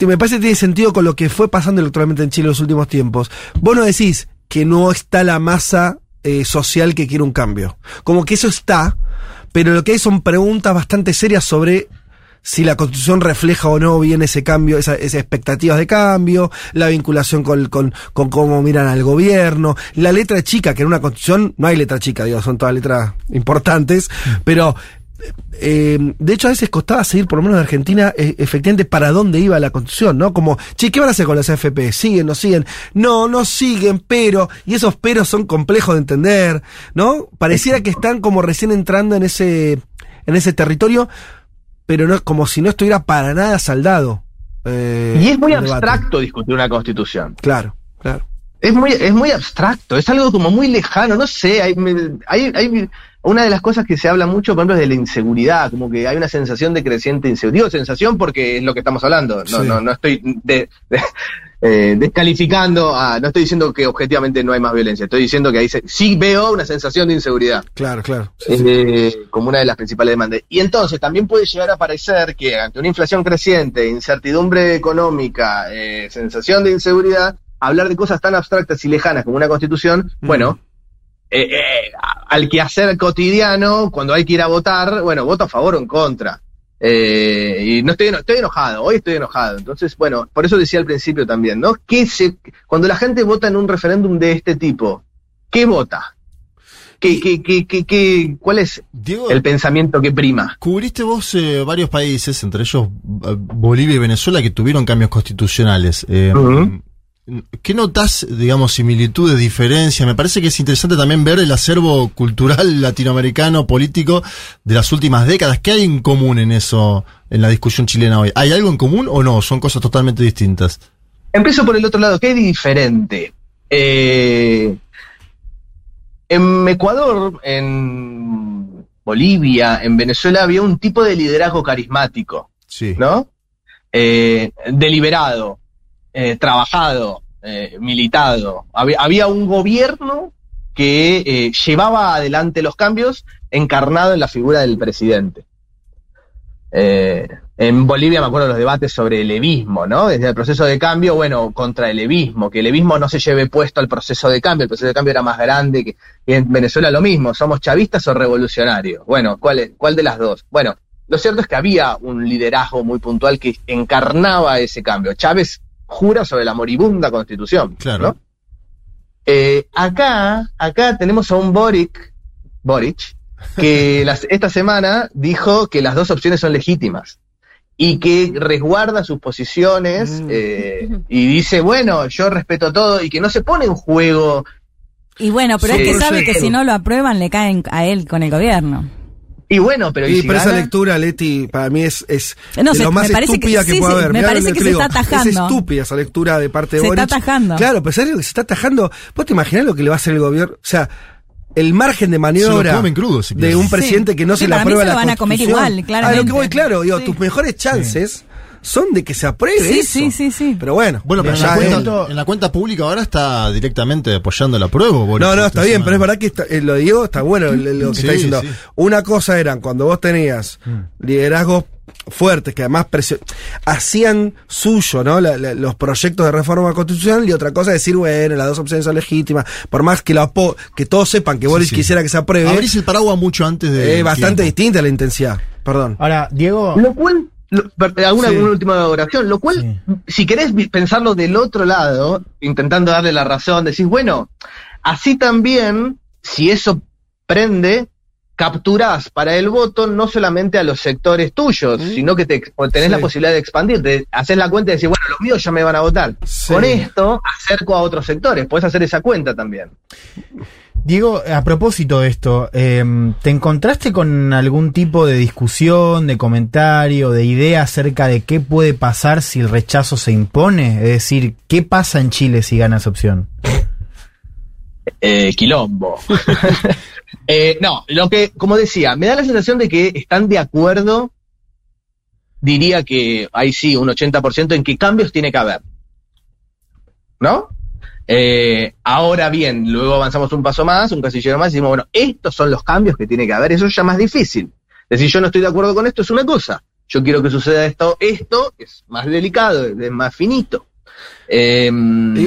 me parece que tiene sentido con lo que fue pasando electoralmente en Chile en los últimos tiempos. Vos no decís que no está la masa eh, social que quiere un cambio. Como que eso está, pero lo que hay son preguntas bastante serias sobre si la constitución refleja o no bien ese cambio, esa- esas expectativas de cambio, la vinculación con, con, con cómo miran al gobierno, la letra chica, que en una constitución no hay letra chica, digo, son todas letras importantes, pero eh, de hecho a veces costaba seguir, por lo menos en Argentina, eh, efectivamente para dónde iba la constitución, ¿no? Como, che, ¿qué van a hacer con las AFP? ¿Siguen, no siguen? No, no siguen, pero, y esos peros son complejos de entender, ¿no? Pareciera que están como recién entrando en ese, en ese territorio, pero no como si no estuviera para nada saldado. eh, Y es muy debate. abstracto discutir una constitución. Claro, claro. Es muy, es muy abstracto, es algo como muy lejano, no sé, hay, hay, hay- una de las cosas que se habla mucho, por ejemplo, es de la inseguridad, como que hay una sensación de creciente inseguridad. Digo sensación porque es lo que estamos hablando, no, Sí. no, no estoy de- de- eh, descalificando, a, no estoy diciendo que objetivamente no hay más violencia, estoy diciendo que ahí se- sí veo una sensación de inseguridad. Claro, claro. Sí, sí. eh, como una de las principales demandas. Y entonces también puede llegar a parecer que ante una inflación creciente, incertidumbre económica, eh, sensación de inseguridad, hablar de cosas tan abstractas y lejanas como una constitución, bueno, eh, eh, al quehacer cotidiano, cuando hay que ir a votar, bueno, voto a favor o en contra. Eh, y no estoy, eno- estoy enojado, hoy estoy enojado. Entonces, bueno, por eso decía al principio también, ¿no? ¿Qué se, cuando la gente vota en un referéndum de este tipo, ¿qué vota? ¿Qué, qué, qué, qué, qué- cuál es Diego, el pensamiento que prima? cubriste vos eh, varios países, entre ellos eh, Bolivia y Venezuela, que tuvieron cambios constitucionales. Eh, Ujú. ¿Qué notas, digamos, similitudes, diferencias? Me parece que es interesante también ver el acervo cultural latinoamericano, político de las últimas décadas. ¿Qué hay en común en eso, en la discusión chilena hoy? ¿Hay algo en común o no? Son cosas totalmente distintas. Empiezo por el otro lado, ¿qué hay diferente? Eh, en Ecuador, en Bolivia, en Venezuela había un tipo de liderazgo carismático, Sí. ¿no? Eh, deliberado, eh, trabajado, eh, militado. Había, un gobierno que eh, llevaba adelante los cambios encarnado en la figura del presidente. En Bolivia me acuerdo los debates sobre el levismo, ¿no? Desde el proceso de cambio, bueno, contra el levismo, que el levismo no se lleve puesto al proceso de cambio, el proceso de cambio era más grande que y en Venezuela lo mismo, somos chavistas o revolucionarios. Bueno, ¿cuál, es- ¿cuál de las dos? Bueno, lo cierto es que había un liderazgo muy puntual que encarnaba ese cambio. Chávez jura sobre la moribunda constitución, Claro. ¿no? Eh, acá, acá tenemos a un Boric, Boric, que *laughs* las- esta semana dijo que las dos opciones son legítimas y que resguarda sus posiciones Mm. eh, y dice, bueno, yo respeto todo y que no se pone en juego. Y bueno, pero Sí. es que sabe que si no lo aprueban le caen a él con el gobierno. Y bueno, pero ¿y Y si pero esa gana? lectura, Leti, para mí es, es No, de se- lo más que- estúpida que, sí, puede sí, haber. me Mirá parece que que se digo, está atajando. Es estúpida esa lectura de parte de Se Boric. está atajando. Claro, pero ¿sabes lo que se está atajando? ¿Vos te imaginás lo que le va a hacer el gobierno? O sea, el margen de maniobra crudo, si de un presidente Sí. que no Sí, se mí aprueba se lo la van a comer igual, A lo que voy, claro, digo, Sí. tus mejores chances son de que se apruebe Sí, eso. sí, sí, sí. Pero bueno, Bueno, pero en ya la, él- cuenta, en la cuenta pública ahora está directamente apoyando la prueba. Boris, No, no, está esta bien, pero es verdad que está- eh, lo digo, está bueno el- el- lo que Sí, está diciendo. sí. Una cosa eran cuando vos tenías liderazgos fuertes que además presio- hacían suyo, ¿no? La- la- los proyectos de reforma constitucional y otra cosa es decir, bueno, las dos opciones son legítimas, por más que lo apo- que todos sepan que Boris sí. quisiera que se apruebe, Abrís el paraguas mucho antes de. es bastante tiempo. distinta la intensidad. Perdón. Ahora, Diego. Lo cual, alguna, Sí. alguna última oración, lo cual, si querés pensarlo del otro lado, intentando darle la razón, decís, bueno, así también, si eso prende, capturás para el voto no solamente a los sectores tuyos, sino que te, tenés Sí. la posibilidad de expandirte, haces la cuenta y decís, bueno, los míos ya me van a votar. Sí. Con esto acerco a otros sectores, puedes hacer esa cuenta también. Diego, a propósito de esto, eh, ¿te encontraste con algún tipo de discusión, de comentario, de idea acerca de qué puede pasar si el rechazo se impone? Es decir, ¿qué pasa en Chile si gana esa opción? eh, quilombo. *laughs* Eh, no, lo que, como decía, me da la sensación de que están de acuerdo, diría que ahí sí, un 80% en qué cambios tiene que haber. ¿no? Eh, ahora bien, luego avanzamos un paso más, un casillero más, y decimos, bueno, estos son los cambios que tiene que haber, eso ya es más difícil. Decir, yo no estoy de acuerdo con esto es una cosa, yo quiero que suceda esto, esto es más delicado, es más finito. Eh,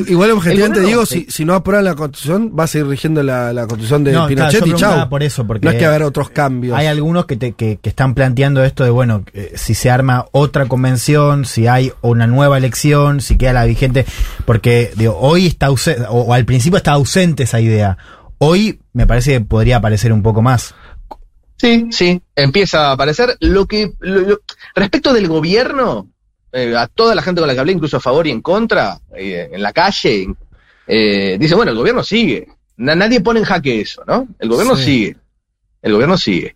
Igual objetivamente digo, si, si no aprueban la constitución, va a seguir rigiendo la, la constitución de No, Pinochet y chau. por eso, porque no es que haber otros cambios. Hay algunos que, te- que, que están planteando esto de, bueno, eh, si se arma otra convención, si hay una nueva elección, si queda la vigente, porque digo, hoy está ausente, o, o al principio estaba ausente esa idea. Hoy me parece que podría aparecer un poco más. Sí, sí, empieza a aparecer. Lo que lo- lo- respecto del gobierno, eh, a toda la gente con la que hablé, incluso a favor y en contra, eh, en la calle, eh, dice, bueno, el gobierno sigue. Na- nadie pone en jaque eso, ¿no? El gobierno Sí. sigue. El gobierno sigue.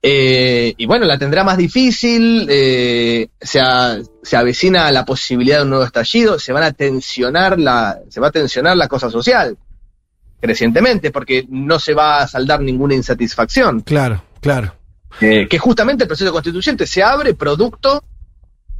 Y bueno, la tendrá más difícil, se, a- se avecina la posibilidad de un nuevo estallido, se van a tensionar la, se va a tensionar la cosa social crecientemente, porque no se va a saldar ninguna insatisfacción. Claro, claro. Eh, que justamente el proceso constituyente se abre producto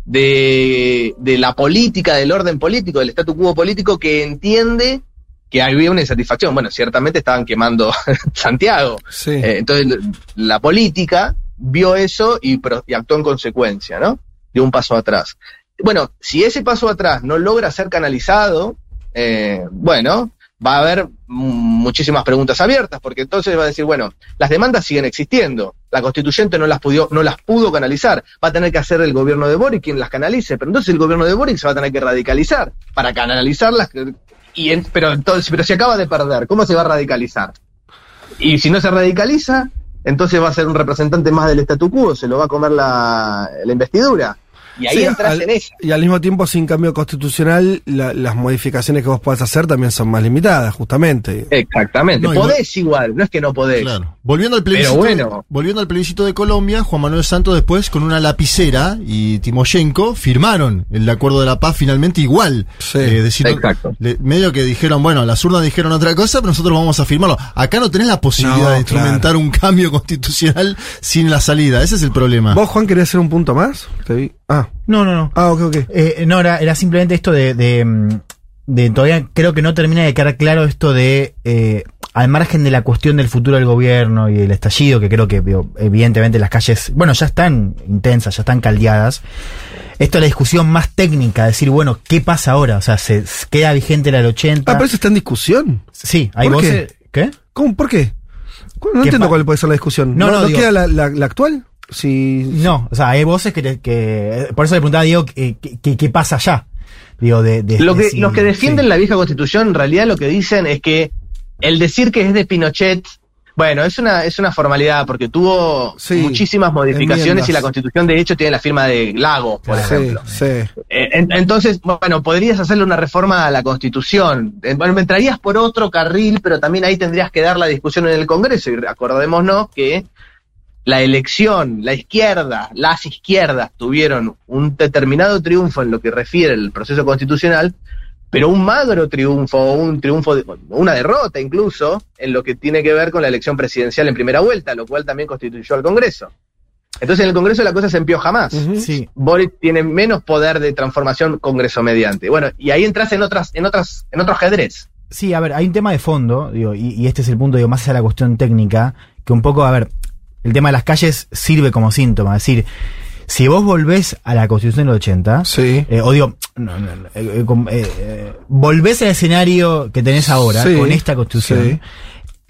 de, de la política, del orden político, del statu quo político que entiende que había una insatisfacción. Bueno, ciertamente estaban quemando *laughs* Santiago. Sí. Eh, entonces, la política vio eso y, y actuó en consecuencia, ¿no? Dio un paso atrás. Bueno, si ese paso atrás no logra ser canalizado, eh, bueno, va a haber muchísimas preguntas abiertas, porque entonces va a decir, bueno, las demandas siguen existiendo, la constituyente no las pudo, no las pudo canalizar, va a tener que hacer el gobierno de Boric quien las canalice, pero entonces el gobierno de Boric se va a tener que radicalizar para canalizarlas, y pero entonces, pero se acaba de perder, ¿cómo se va a radicalizar? Y si no se radicaliza, entonces va a ser un representante más del statu quo, se lo va a comer la, la investidura. Y ahí Sí, entras al- en esa. Y al mismo tiempo, sin cambio constitucional, la- las modificaciones que vos podés hacer también son más limitadas, justamente. Exactamente. No, podés igual, no es que no podés. Claro. Volviendo al plebiscito, bueno. volviendo al plebiscito de Colombia, Juan Manuel Santos después con una lapicera y Timoshenko firmaron el acuerdo de la paz finalmente igual. Sí, Eh, decir, exacto. le- medio que dijeron, bueno, las urnas dijeron otra cosa, pero nosotros vamos a firmarlo. Acá no tenés la posibilidad No, de instrumentar un cambio *laughs* constitucional sin la salida. Ese es el problema. ¿Vos, Juan, querías hacer un punto más? Te vi. Ah, No, no, no. ah, ok, ok. Eh, no, era, era simplemente esto de, de, mm, de todavía creo que no termina de quedar claro esto de, eh, al margen de la cuestión del futuro del gobierno y el estallido, que creo que evidentemente las calles, bueno, ya están intensas, ya están caldeadas. Esto es la discusión más técnica, decir, bueno, ¿qué pasa ahora? O sea, ¿se queda vigente la del 80? Ah, pero eso está en discusión. sí, hay voces... ¿Qué? ¿Cómo? ¿Por qué? ¿Cuál- No ¿Qué entiendo cuál puede ser la discusión. No, ¿No, no, no digo- queda la, la- la actual? Si, No, o sea, hay voces que... que por eso le preguntaba a Diego, ¿qué, qué, pasa allá? Digo, de, de- Lo que, los que defienden sí. la vieja constitución, en realidad lo que dicen es que el decir que es de Pinochet, bueno, es una, es una formalidad, porque tuvo Sí, muchísimas modificaciones enmiendas. y la constitución de hecho tiene la firma de Lagos, por sí, ejemplo. Eh, en- entonces, bueno, podrías hacerle una reforma a la Constitución. Eh, Bueno, entrarías por otro carril, pero también ahí tendrías que dar la discusión en el Congreso. Y acordémonos que la elección, la izquierda, las izquierdas tuvieron un determinado triunfo en lo que refiere al proceso constitucional, pero un magro triunfo, o un triunfo, de- una derrota incluso, en lo que tiene que ver con la elección presidencial en primera vuelta, lo cual también constituyó al Congreso. Entonces en el Congreso la cosa se empioja más. Sí, Boric tiene menos poder de transformación congreso mediante. Bueno, y ahí entras en otras, en otras, en otro ajedrez. Sí, a ver, hay un tema de fondo, digo, y, y este es el punto, digo, más allá de la cuestión técnica, que un poco, a ver, el tema de las calles sirve como síntoma, es decir, si vos volvés a la constitución del 80, Sí. eh, o digo, no, no, no, eh, eh, volvés al escenario que tenés ahora, Sí, con esta constitución, sí.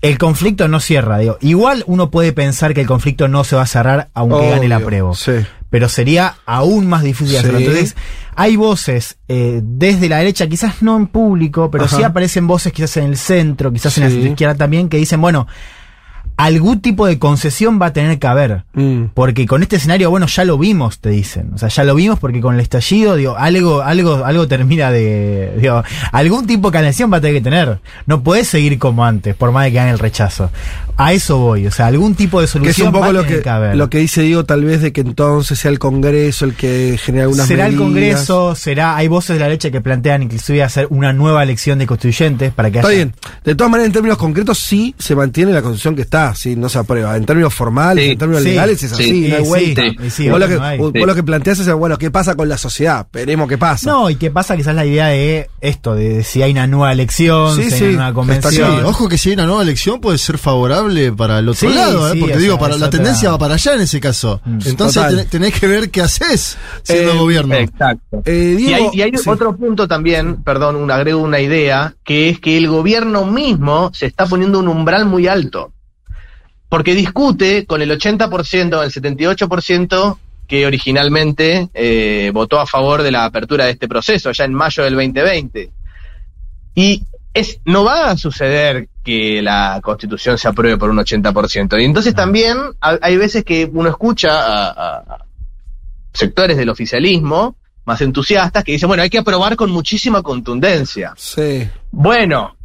el conflicto no cierra, digo, igual uno puede pensar que el conflicto no se va a cerrar aunque gane el apruebo Sí. pero sería aún más difícil hacerlo. Entonces, hay voces eh, desde la derecha, quizás no en público, pero Ajá. sí aparecen voces quizás en el centro, quizás en la izquierda también, que dicen, bueno, algún tipo de concesión va a tener que haber. Mm. Porque con este escenario, bueno, ya lo vimos, te dicen. O sea, ya lo vimos porque con el estallido, digo, algo, algo, algo termina de, *laughs* digo, algún tipo de canalización va a tener que tener. No puedes seguir como antes, por más de que hagan el rechazo. A eso voy. O sea, algún tipo de Que solución es un va poco a lo tener que, que haber. lo que dice Diego, tal vez de que entonces sea el Congreso el que genere algunas será el. Congreso, será, hay voces de la derecha que plantean inclusive hacer una nueva elección de constituyentes para que Está haya- bien. De todas maneras, en términos concretos, sí se mantiene la constitución que está. Está, sí, no se aprueba. En términos formales, Sí, en términos sí, legales es sí, así, no hay vuelta. sí, sí, vos, lo que, no hay. vos lo que planteás es, bueno, ¿qué pasa con la sociedad? Veremos qué pasa. No, y qué pasa quizás la idea de esto, de si hay una nueva elección, Sí, si hay sí, una nueva Sí, convención. ojo que si hay una nueva elección puede ser favorable para el otro Sí, lado, ¿eh? porque digo, sea, para la otra- tendencia va para allá en ese caso. Mm. Entonces tenés, tenés que ver qué haces siendo Eh, gobierno. Exacto. Eh, Y hay, y hay sí. otro punto también, perdón, un agrego una idea, que es que el gobierno mismo se está poniendo un umbral muy alto. Porque discute con el 80%, el 78% que originalmente eh, votó a favor de la apertura de este proceso, ya en mayo del 2020. Y es, no va a suceder que la constitución se apruebe por un 80%. Y entonces también ha- hay veces que uno escucha a- a- sectores del oficialismo más entusiastas que dicen, bueno, hay que aprobar con muchísima contundencia. Sí. Bueno,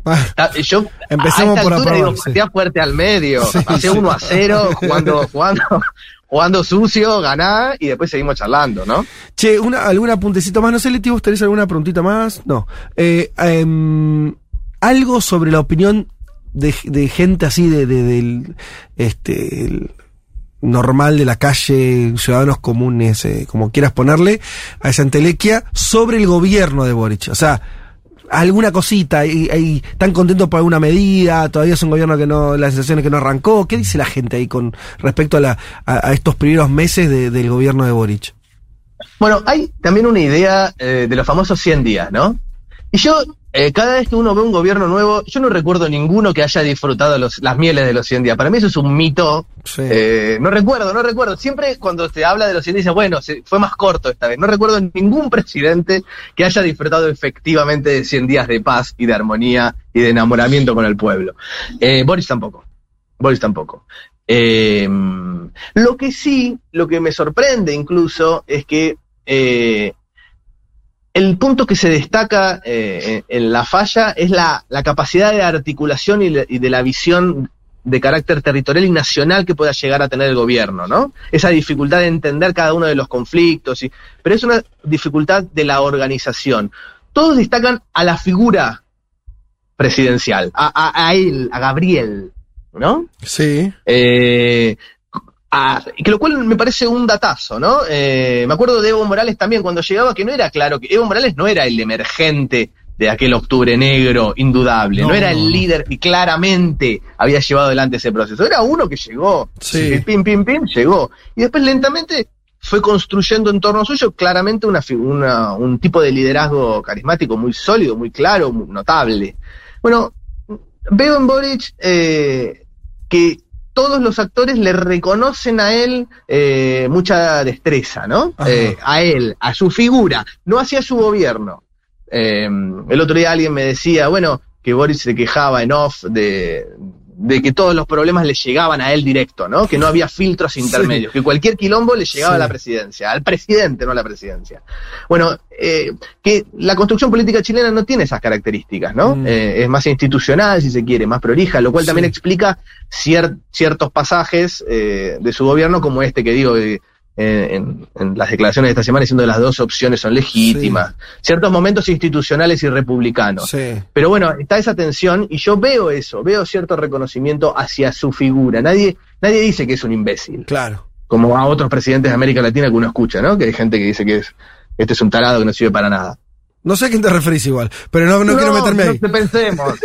yo Empecemos a esta por altura digo, patea fuerte al medio, Sí, hace sí. 1 a 0, jugando, *laughs* jugando, jugando sucio, ganá y después seguimos charlando, ¿no? Che, una, algún apuntecito más, no sé, Leti, ¿vos tenés alguna preguntita más? No. Eh, em, algo sobre la opinión de, de gente así, de, de- del, este, el normal de la calle, ciudadanos comunes, eh, como quieras ponerle, a esa entelequia, sobre el gobierno de Boric. O sea, alguna cosita, ahí, ¿están contentos por alguna medida? ¿Todavía es un gobierno que no, la sensación es que no arrancó? ¿Qué dice la gente ahí con respecto a, la, a, a estos primeros meses de- del gobierno de Boric? Bueno, hay también una idea eh, de los famosos 100 días, ¿no? Y yo, eh, cada vez que uno ve un gobierno nuevo, yo no recuerdo ninguno que haya disfrutado los, las mieles de los 100 días. Para mí eso es un mito. Sí. Eh, no recuerdo, no recuerdo. Siempre cuando se habla de los 100 días, bueno, se- fue más corto esta vez. No recuerdo ningún presidente que haya disfrutado efectivamente de 100 días de paz y de armonía y de enamoramiento con el pueblo. Eh, Boris tampoco. Boris tampoco. Lo que sí, lo que me sorprende incluso, es que el punto que se destaca eh, en, la falla es la, la capacidad de articulación y, le- y de la visión de carácter territorial y nacional que pueda llegar a tener el gobierno, ¿no? Esa dificultad de entender cada uno de los conflictos, y, pero es una dificultad de la organización. Todos destacan a la figura presidencial, a, a- a él, a Gabriel, ¿no? Sí. Eh, a- que lo cual me parece un datazo, ¿no? Eh, me acuerdo de Evo Morales también cuando llegaba que no era claro que Evo Morales no era el emergente de aquel octubre negro indudable, no, No, era el líder que claramente había llevado adelante ese proceso, era uno que llegó, Sí. pim pim pim llegó y después lentamente fue construyendo en torno suyo claramente una, una- un tipo de liderazgo carismático muy sólido, muy claro, muy notable. Bueno, veo en Boric eh, que todos los actores le reconocen a él eh, mucha destreza, ¿no? Eh, a él, a su figura, no hacia su gobierno. Eh, el otro día alguien me decía, bueno, que Boris se quejaba en off de, de que todos los problemas le llegaban a él directo, ¿no? Que no había filtros intermedios, que cualquier quilombo le llegaba Sí. a la presidencia, al presidente, no a la presidencia. Bueno, eh, que la construcción política chilena no tiene esas características, ¿no? Mm. Eh, es más institucional, si se quiere, más prolija, lo cual Sí. también explica cier- ciertos pasajes eh, de su gobierno, como este que digo, de- en, en las declaraciones de esta semana, diciendo que las dos opciones son legítimas. Ciertos momentos institucionales y republicanos. Sí. Pero bueno, está esa tensión y yo veo eso, veo cierto reconocimiento hacia su figura. Nadie, nadie dice que es un imbécil, Claro. como a otros presidentes de América Latina que uno escucha, ¿no? Que hay gente que dice que es, este es un tarado que no sirve para nada. No sé a quién te referís igual, pero no, no, quiero meterme no ahí. te pensemos. *laughs*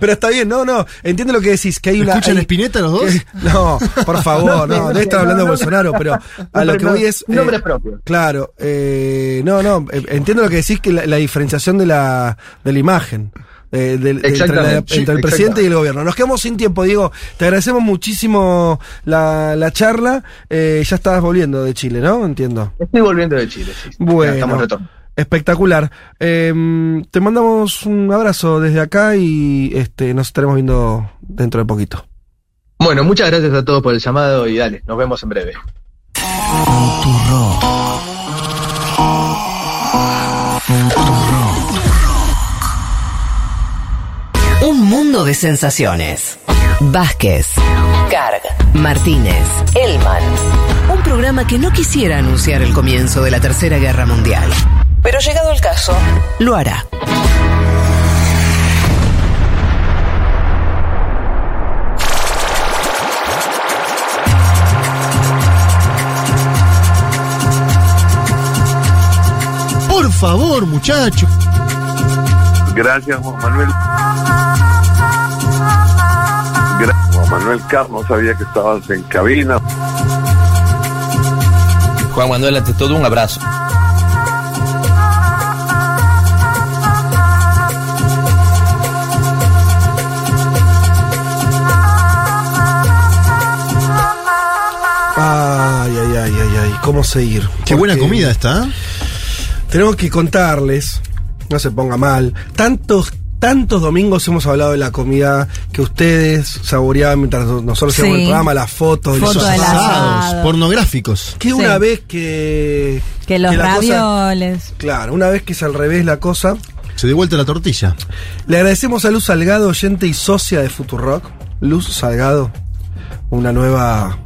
Pero está bien, no, no. Entiendo lo que decís, que hay una. ¿Escuchan hay- Espineta los dos? que- *laughs* no, por favor, no, debe estar hablando de Bolsonaro, pero a lo que voy es. eh, Nombres propios. Claro, eh, no, no, eh, entiendo lo que decís, que la, la diferenciación de la, de la imagen. eh, del- de- entre, la- entre el presidente y el gobierno. Nos quedamos sin tiempo, Diego. Te agradecemos muchísimo la, la charla. Eh, ya estabas volviendo de Chile, ¿no? Entiendo. Estoy volviendo de Chile, sí. Bueno. Ya Estamos retornando. Espectacular. Eh, te mandamos un abrazo desde acá y este, nos estaremos viendo dentro de poquito. Bueno, muchas gracias a todos por el llamado y dale, nos vemos en breve. Un mundo de sensaciones. Vázquez, Carg, Martínez, Elman. Un programa que no quisiera anunciar el comienzo de la Tercera Guerra Mundial pero llegado el caso, lo hará. Por favor, muchachos. Gracias, Juan Manuel. Gracias, Juan Manuel Carlos. Sabía que estabas en cabina. Juan Manuel, ante todo, un abrazo. ¿Cómo seguir? Qué buena comida está. Tenemos que contarles, no se ponga mal, tantos, tantos domingos hemos hablado de la comida que ustedes saboreaban mientras nosotros Sí. hacíamos el programa, las fotos, Foto los Asados, asado. pornográficos. Que Sí. una vez que. Que los cosa- ravioles. claro, una vez que es al revés la cosa. Se dio vuelta la tortilla. Le agradecemos a Luz Salgado, oyente y socia de Futurock. Luz Salgado, una nueva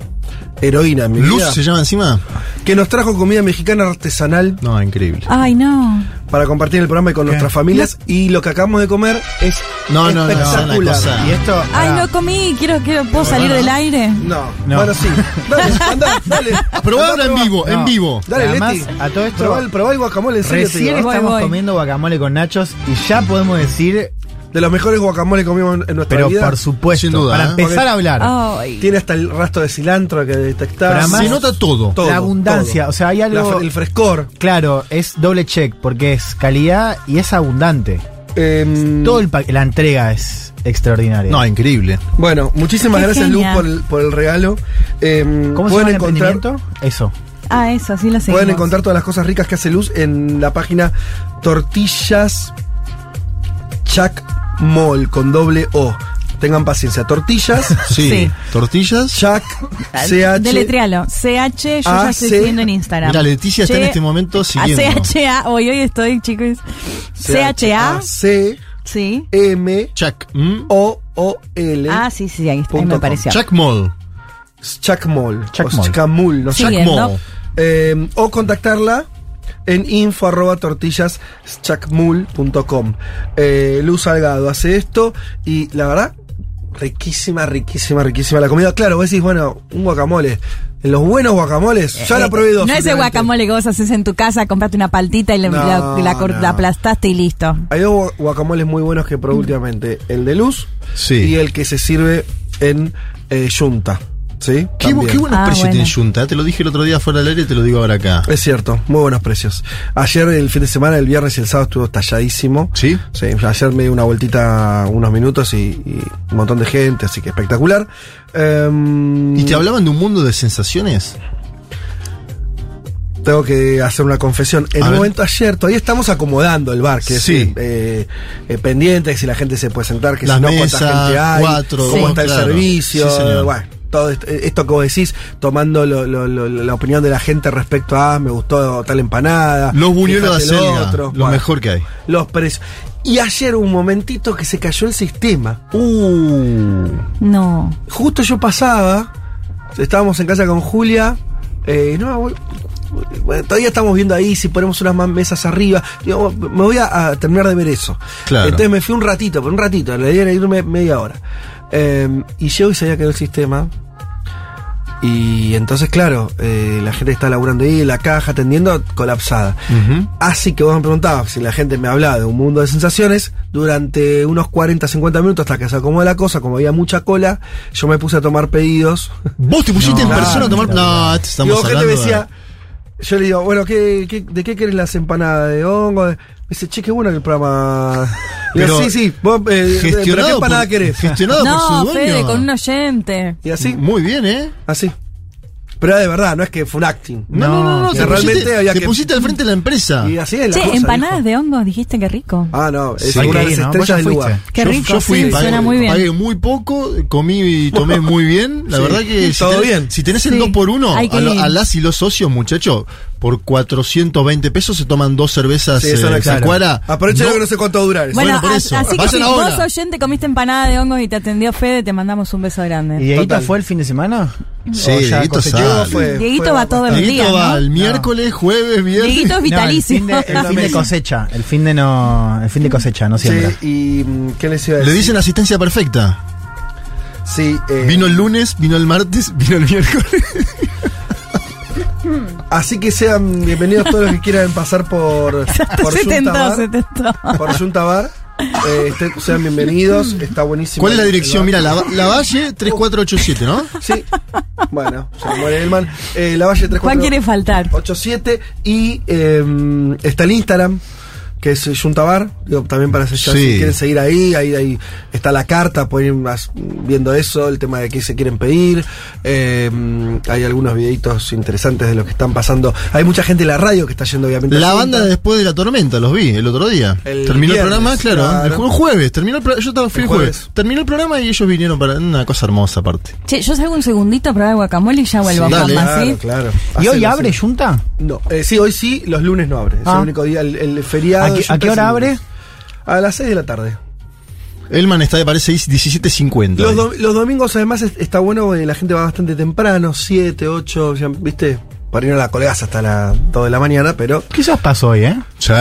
heroína en mi Luz vida, se llama encima. que nos trajo comida mexicana artesanal No, increíble. Ay, no. para compartir en el programa y con nuestras familias. Y lo que acabamos de comer es No, no, no, espectacular. una cosa- Y esto. Ay, pará. no comí. Quiero, quiero, ¿puedo salir del aire? No, No. bueno, sí. Dale, *laughs* anda, dale. Probá ahora en vivo, en No. vivo. Dale, Además, Leti. a todo esto- Probá el, probá el guacamole, en serio te Recién digo, estamos voy. comiendo guacamole con nachos y ya podemos decir, De los mejores guacamoles que comimos en nuestra pero vida. por supuesto, Sin duda, para ¿eh? empezar a hablar, Ay. Tiene hasta el rastro de cilantro que. Pero además- Se nota todo. Todo, la abundancia, todo. o sea, hay algo- La el frescor. claro, es doble check porque es calidad y es abundante. Em, Todo el la entrega es extraordinaria. No, increíble. Bueno, muchísimas Qué gracias. Luz, por el, por el regalo. Em, ¿Cómo se pueden llama el encontrar? Eso. Ah, eso, así lo seguimos. Pueden encontrar todas las cosas ricas que hace Luz en la página Tortillas Chac Mall con doble O. Tengan paciencia. Tortillas *laughs* Sí. Sí. Tortillas. Chac CH Deletrealo. CH, yo A, ya estoy C. siguiendo en Instagram. Mira, Leticia está en Che- este momento A siguiendo. CHA, hoy hoy estoy, chicos. CHA, C sí. M Chuck. ¿Mm? O O L Ah, sí, sí, ahí, ahí Punto me com. apareció. Chuck Mall. Chac Mall. Chac o Mall. Chacamul. ¿no? Eh, o contactarla en info arroba tortillas chacmul.com. Eh, Luz Salgado hace esto y la verdad, riquísima, riquísima, riquísima la comida. Claro, vos decís, bueno, un guacamole. En los buenos guacamoles, ya la Eh, probé dos. No ese guacamole que vos haces en tu casa, compraste una paltita y le- No, la, la cor- no. la aplastaste y listo. Hay dos gua- guacamoles muy buenos que probé últimamente. El de Luz Sí. y el que se sirve en eh, Yunta. ¿Sí? Qué, bu- También. qué buenos Ah, precios bueno. tiene Junta. ¿eh? Te lo dije el otro día fuera del aire y te lo digo ahora acá. Es cierto, muy buenos precios. Ayer, el fin de semana, el viernes y el sábado estuvo talladísimo. ¿Sí? Sí, ayer me di una vueltita unos minutos y, y un montón de gente, así que espectacular. Em, ¿Y te hablaban de un mundo de sensaciones? Tengo que hacer una confesión. En A un ver. momento ayer, todavía estamos acomodando el bar, que Sí. es eh, eh, pendiente, que si la gente se puede sentar, que Las si no, mesas, cuánta gente hay, cuatro, cómo sí. está el servicio, Sí, señor. bueno, todo esto, esto que vos decís, tomando lo- lo- lo- la opinión de la gente respecto a, "Ah, me gustó tal empanada. Los buñuelos de acelga, otro". lo Bueno, mejor que hay. Los precios. Y ayer un momentito que se cayó el sistema. Uh. No. Justo yo pasaba, estábamos en casa con Julia, eh, no, bueno, todavía estamos viendo ahí si ponemos unas más mesas arriba. Digo, me voy a, a terminar de ver eso. Claro. Entonces me fui un ratito, por un ratito, le dieron irme media hora. Eh, y llego y se había quedado el sistema. Y entonces, claro, eh, la gente está laburando ahí la caja, atendiendo, colapsada. Así que vos me preguntabas si la gente me hablaba de un mundo de sensaciones. Durante unos 40, 50 minutos hasta que se acomodó la cosa, como había mucha cola, yo me puse a tomar pedidos. ¿Vos te pusiste No, en persona a tomar.? No, y gente me de- decía, yo le digo, bueno, ¿qué, qué- de qué querés las empanadas? ¿De hongo? Me dice, che, qué bueno que el programa. Le digo, Pero sí, sí, vos, eh, ¿pero qué empanada por- querés? gestionado por No, su dueño. Fede, con un oyente. Y así, Muy bien, ¿eh? así. Pero de verdad, no es que fue un acting. No, no, no, no. te realmente pusiste, había te que- pusiste al frente de la empresa. Y así es la Che, cosa, empanadas dijo. de hongos, dijiste que rico. Ah, no, es Sí, una de las estrellas del fuiste. lugar. Qué yo, rico, yo fui, sí, pagué, suena muy bien. pagué muy poco, comí y tomé *laughs* muy bien. La Sí. verdad que si Todo tenés, bien. si tenés el Sí. 2 por 1 Hay que a, lo- a las y los socios, muchachos, por 420 pesos se toman dos cervezas Sí, eh. Aprovechen No- que no sé cuánto va a durar. Bueno, Bueno, por as- eso. así que Vayan si ahora. vos oyente comiste empanada de hongos y te atendió Fede, te mandamos un beso grande. ¿Y Dieguito Total. fue el fin de semana? Sí, ¿O ya Dieguito fue- Dieguito fue va todos los Dieguito días, va ¿no? el miércoles, jueves, viernes. Dieguito es No, el fin de, el fin de cosecha. El fin de no. El fin de cosecha, no siembra. Sí, y mm, ¿qué les iba a Le decir? dicen asistencia perfecta. Sí, eh, Vino el lunes, vino el martes, *laughs* vino el miércoles. *laughs* Así que sean bienvenidos todos los que quieran pasar por, *laughs* por se tentó, Junta se Bar. tentó. Por Junta Bar. Eh, este- sean bienvenidos, está buenísimo. ¿Cuál es la dirección? Mira, la, la Valle 3487, ¿no? Sí. Bueno, se muere Elman. Eh, la Valle 3487 Juan quiere faltar. y eh, está el Instagram que es Juntabar, digo, también para si Sí. quieren seguir ahí, ahí, ahí está la carta, pueden ir más viendo eso, el tema de qué se quieren pedir, eh, hay algunos videitos interesantes de lo que están pasando, hay mucha gente en la radio que está yendo obviamente La banda de después de la tormenta, los vi el otro día. El terminó el programa, claro, claro. el jue- jueves, terminó el yo estaba fui El el jueves. jueves. Terminó el programa y ellos vinieron para una cosa hermosa aparte. Che, yo salgo un segundito a probar guacamole y ya vuelvo Sí, a dale. ¿sí? Claro, ¿Y hoy abre. Junta? No, eh, sí, hoy sí, los lunes no abre, es Ah. el único día, el, el feriado. ¿A qué- a hora abre? A las 6 de la tarde. Elman está, me parece, 17.50. Los, hoy. do- los domingos además es- está bueno porque la gente va bastante temprano, 7, 8, ya, ¿viste? Para ir a la colgás hasta las 2 de la mañana, pero Quizás pasó hoy, ¿eh? Sí.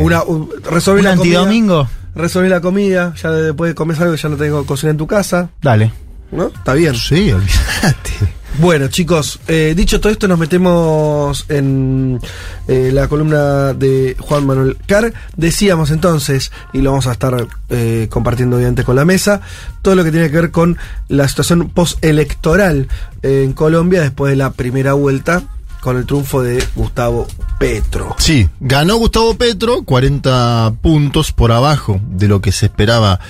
una, un- resolví ¿Un la comida. antidomingo? Resolví la comida, ya después de comer algo ya no tengo cocina en tu casa, Dale. ¿no? Está bien. Sí, olvídate. Bueno, chicos, eh, dicho todo esto, nos metemos en eh, la columna de Juan Manuel Carr. Decíamos entonces, y lo vamos a estar eh, compartiendo obviamente con la mesa, todo lo que tiene que ver con la situación postelectoral en Colombia después de la primera vuelta con el triunfo de Gustavo Petro. Sí, ganó Gustavo Petro, 40 puntos por abajo de lo que se esperaba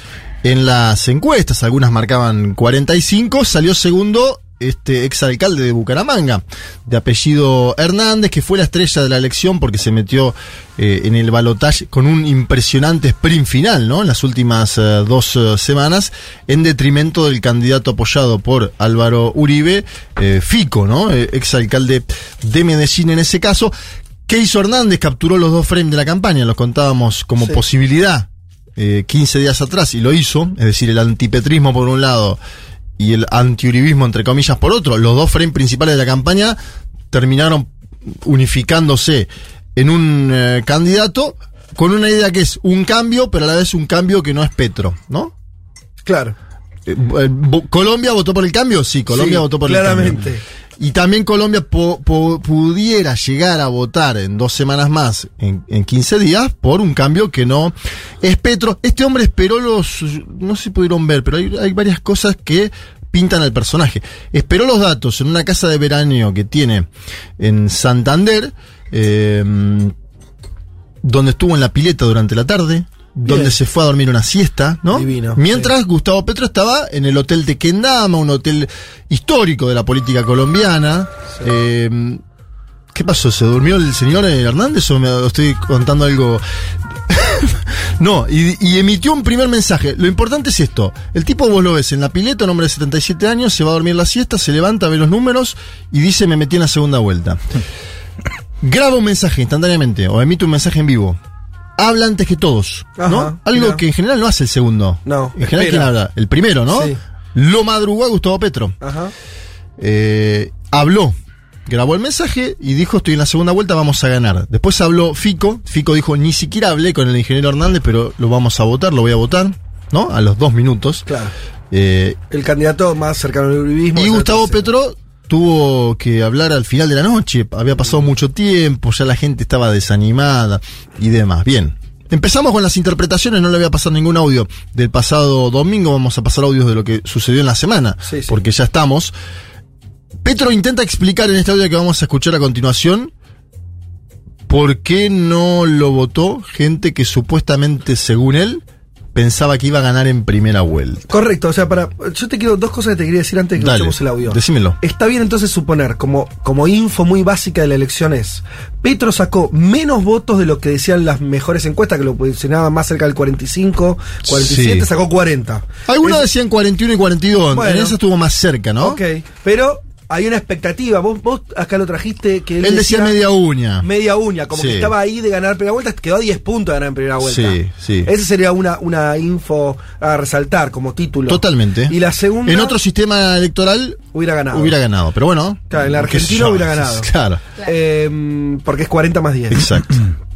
en las encuestas. Algunas marcaban 45, salió segundo este exalcalde de Bucaramanga, de apellido Hernández, que fue la estrella de la elección porque se metió eh, en el balotaje con un impresionante sprint final, ¿no? En las últimas eh, dos eh, semanas, en detrimento del candidato apoyado por Álvaro Uribe, Fico, ¿no? Exalcalde de Medellín en ese caso. ¿Qué hizo Hernández? Capturó los dos frames de la campaña, los contábamos como Sí. posibilidad eh, 15 días atrás y lo hizo, es decir, el antipetrismo por un lado y el antiuribismo entre comillas por otro, los dos frames principales de la campaña terminaron unificándose en un eh, candidato con una idea que es un cambio, pero a la vez un cambio que no es Petro, ¿no? Claro. Eh, eh, ¿Colombia votó por el cambio? Sí, Colombia Sí, votó por el claramente. Y también Colombia pudiera llegar a votar en dos semanas más, en, en 15 días, por un cambio que no es Petro. Este hombre esperó los, no sé si pudieron ver, pero hay, hay varias cosas que pintan al personaje. Esperó los datos en una casa de veraneo que tiene en Santander, eh, donde estuvo en la pileta durante la tarde, donde se fue a dormir una siesta, ¿no? Divino, Mientras Gustavo Petro estaba en el hotel de Kendama, un hotel histórico de la política colombiana. Eh, ¿Qué pasó? ¿Se durmió el señor Hernández o me estoy contando algo? *laughs* no, y, y emitió un primer mensaje. Lo importante es esto. El tipo vos lo ves en la pileta, un hombre de 77 años, se va a dormir la siesta, se levanta, ve los números y dice me metí en la segunda vuelta. *laughs* Graba un mensaje instantáneamente o emite un mensaje en vivo. Habla antes que todos, ¿no? Algo que en general no hace el segundo. No, En general. ¿quién habla? El primero, ¿no? Sí. Lo madrugó a Gustavo Petro. Ajá. Eh, habló, grabó el mensaje y dijo, estoy en la segunda vuelta, vamos a ganar. Después habló Fico, Fico dijo, ni siquiera hablé con el ingeniero Hernández, pero lo vamos a votar, lo voy a votar, ¿no? A los dos minutos. Claro. Eh, El candidato más cercano al uribismo. y Gustavo. Petro tuvo que hablar al final de la noche, había pasado mucho tiempo, ya la gente estaba desanimada y demás. Bien. Empezamos con las interpretaciones, no le voy a pasar ningún audio del pasado domingo, vamos a pasar audios de lo que sucedió en la semana, Sí, sí. porque ya estamos. Petro intenta explicar en este audio que vamos a escuchar a continuación por qué no lo votó gente que supuestamente, según él, pensaba que iba a ganar en primera vuelta. Correcto, o sea, para. Yo te quiero dos cosas que te quería decir antes de que escuchemos el audio. decímelo. Está bien entonces suponer, como, como info muy básica de la elección es, Petro sacó menos votos de lo que decían las mejores encuestas, que lo posicionaban más cerca del 45, 47, Sí. sacó 40. Algunos Es- decían 41 y 42, Bueno. en eso estuvo más cerca, ¿no? Ok, pero hay una expectativa. Vos, vos acá lo trajiste que él, Él decía media uña. Media uña, como Sí. que estaba ahí de ganar primera vuelta, quedó a 10 puntos de ganar en primera vuelta. Sí, sí. Esa sería una, una info a resaltar como título. Totalmente. Y la segunda. En otro sistema electoral hubiera ganado. hubiera ganado, pero bueno. Claro, en la Argentina hubiera ganado. *laughs* Claro, Eh, porque es 40 más 10. exacto. *clears throat*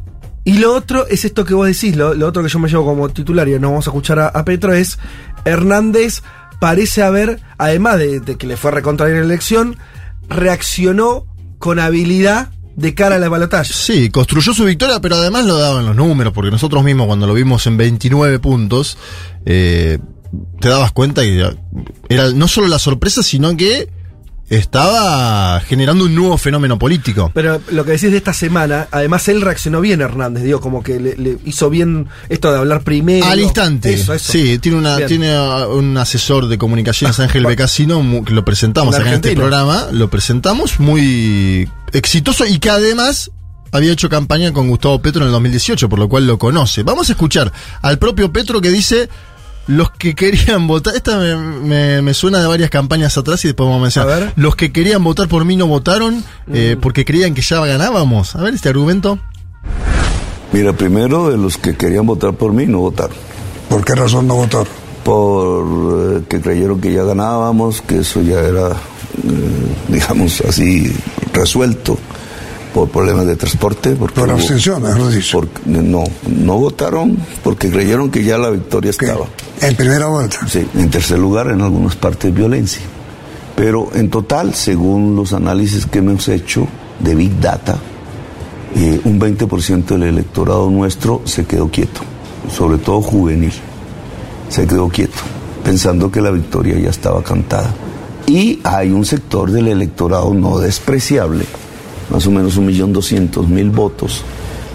Y lo otro es esto que vos decís, lo, lo otro que yo me llevo como titular y no vamos a escuchar a, a Petro es Hernández parece haber, además de, que le fue recontra la elección, reaccionó con habilidad de cara a la balotaje. Sí, construyó su victoria, pero además lo daban los números, porque nosotros mismos cuando lo vimos en 29 puntos, eh, te dabas cuenta que era no solo la sorpresa, sino que estaba generando un nuevo fenómeno político. Pero lo que decís de esta semana, además él reaccionó bien, Hernández, digo, como que le, le hizo bien esto de hablar primero. Al instante. Eso, eso. Sí, tiene una Bien. tiene un asesor de comunicaciones, Ángel Becasino, que lo presentamos acá en este programa, lo presentamos muy exitoso y que además había hecho campaña con Gustavo Petro en el 2018, por lo cual lo conoce. Vamos a escuchar al propio Petro que dice los que querían votar, esta me, me- me suena de varias campañas atrás y después vamos a mencionar. Los que querían votar por mí no votaron eh, porque creían que ya ganábamos. A ver este argumento. Mira, primero de los que querían votar por mí no votaron. ¿Por qué razón no votaron? Por eh, que creyeron que ya ganábamos, que eso ya era, eh, digamos así, resuelto por problemas de transporte. Porque Por abstención, mejor dicho. porque- no, no votaron porque creyeron que ya la victoria estaba. En primera vuelta. Sí, en tercer lugar, en algunas partes violencia. Pero en total, según los análisis que hemos hecho de Big Data, eh, un 20% del electorado nuestro se quedó quieto, sobre todo juvenil. Se quedó quieto, pensando que la victoria ya estaba cantada. Y hay un sector del electorado no despreciable, más o menos un millón doscientos mil votos,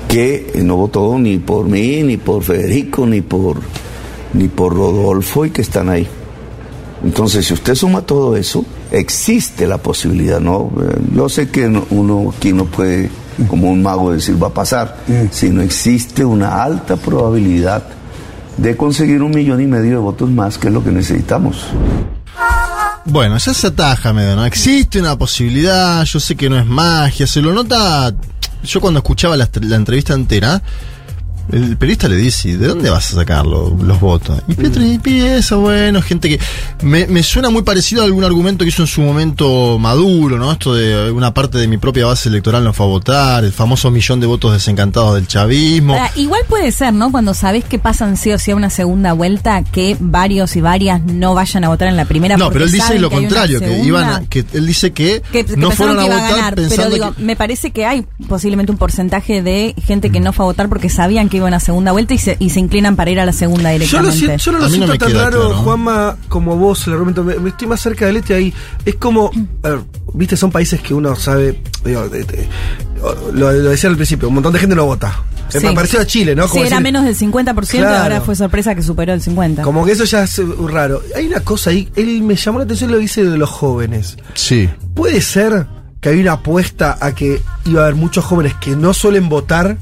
que eh, no votó ni por mí, ni por Federico, ni por, ni por Rodolfo y que están ahí. Entonces, si usted suma todo eso, existe la posibilidad, ¿no? Eh, Yo sé que no- uno aquí no puede, como un mago, decir va a pasar, sino existe una alta probabilidad de conseguir un millón y medio de votos más, que es lo que necesitamos. Bueno, ya se ataja, medio, ¿no? Existe una posibilidad, yo sé que no es magia, se lo nota. Yo cuando escuchaba la entrevista entera, el periodista le dice, ¿de dónde vas a sacar lo- los votos? Y Petro empieza, bueno, gente que... Me, me suena muy parecido a algún argumento que hizo en su momento Maduro, ¿no? Esto de una parte de mi propia base electoral no fue a votar, el famoso millón de votos desencantados del chavismo. Ahora, igual puede ser, ¿no? Cuando sabés que pasan sí o sí a una segunda vuelta, que varios y varias no vayan a votar en la primera. No, pero él dice lo que contrario, que iban a- que él dice que, que, que no fueron a que votar a ganar, pero digo, me parece que hay posiblemente un porcentaje de gente que no fue a votar porque sabían que iba a una segunda vuelta y se, y se inclinan para ir a la segunda Yo, lo directamente. yo no lo siento tan raro, Juanma, como vos, el argumento. Me, me estoy más cerca del este ahí. Es como, a ver, viste, son países que uno sabe, digo, de- de- lo, lo decía al principio, un montón de gente no vota. Sí. Me pareció a Chile, ¿no? Sí, Como era decir- menos del 50% y Claro. ahora fue sorpresa que superó el 50%. Como que eso ya es uh, raro. Hay una cosa ahí, él me llamó la atención lo que dice de los jóvenes. Sí. ¿Puede ser que hay una apuesta a que iba a haber muchos jóvenes que no suelen votar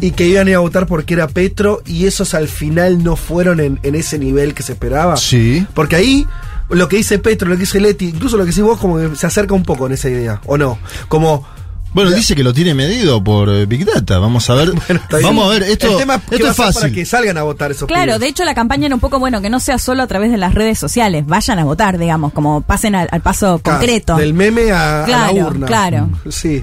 y que iban a ir a votar porque era Petro y esos al final no fueron en, en ese nivel que se esperaba? Sí. Porque ahí lo que dice Petro, lo que dice Leti, incluso lo que decís vos, como que se acerca un poco en esa idea, ¿o no? Como. Bueno, dice que lo tiene medido por eh, Big Data. Vamos a ver. *laughs* vamos a ver, esto, El tema es que esto va es ser para fácil. que salgan a votar esos Claro, pibes. de hecho la campaña era un poco bueno que no sea solo a través de las redes sociales, vayan a votar, digamos, como pasen al, al paso Claro, concreto. Del meme a, a la urna. claro. Sí.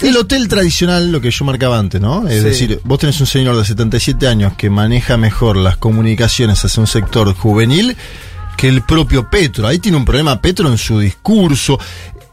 El hotel tradicional, lo que yo marcaba antes, ¿no? Es Sí. decir, vos tenés un señor de 77 años que maneja mejor las comunicaciones hacia un sector juvenil que el propio Petro. Ahí tiene un problema Petro en su discurso.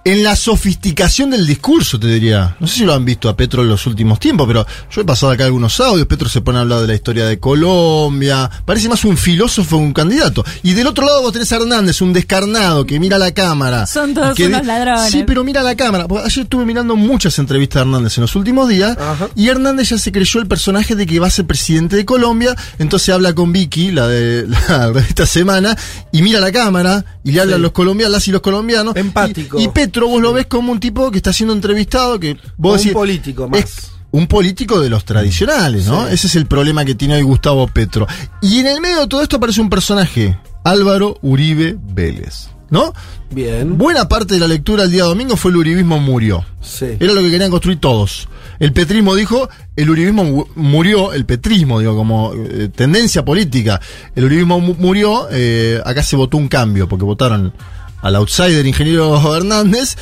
En la sofisticación del discurso, te diría. No sé si lo han visto a Petro en los últimos tiempos, pero yo he pasado acá algunos audios. Petro se pone a hablar de la historia de Colombia. Parece más un filósofo que un candidato. Y del otro lado vos tenés a Hernández, un descarnado que mira la cámara. Son todos que unos ladrones. Sí, pero mira la cámara. Porque Ayer estuve mirando muchas entrevistas de Hernández en los últimos días. Y Hernández ya se creyó el personaje de que va a ser presidente de Colombia. Entonces habla con Vicky, la de *laughs* la revista Semana, y mira la cámara y le habla a los colombianos, las y los colombianos. Empático. Y, y Petro, vos lo ves como un tipo que está siendo entrevistado, que vos Un político más. es un político de los tradicionales, ¿no? Sí. Ese es el problema que tiene hoy Gustavo Petro. Y en el medio de todo esto aparece un personaje, Álvaro Uribe Vélez, ¿no? Bien. Buena parte de la lectura el día domingo fue el uribismo murió. Sí. Era lo que querían construir todos. El petrismo dijo, el uribismo mu- murió, el petrismo, digo, como eh, tendencia política. El uribismo mu- murió, eh, acá se votó un cambio, porque votaron al outsider ingeniero Hernández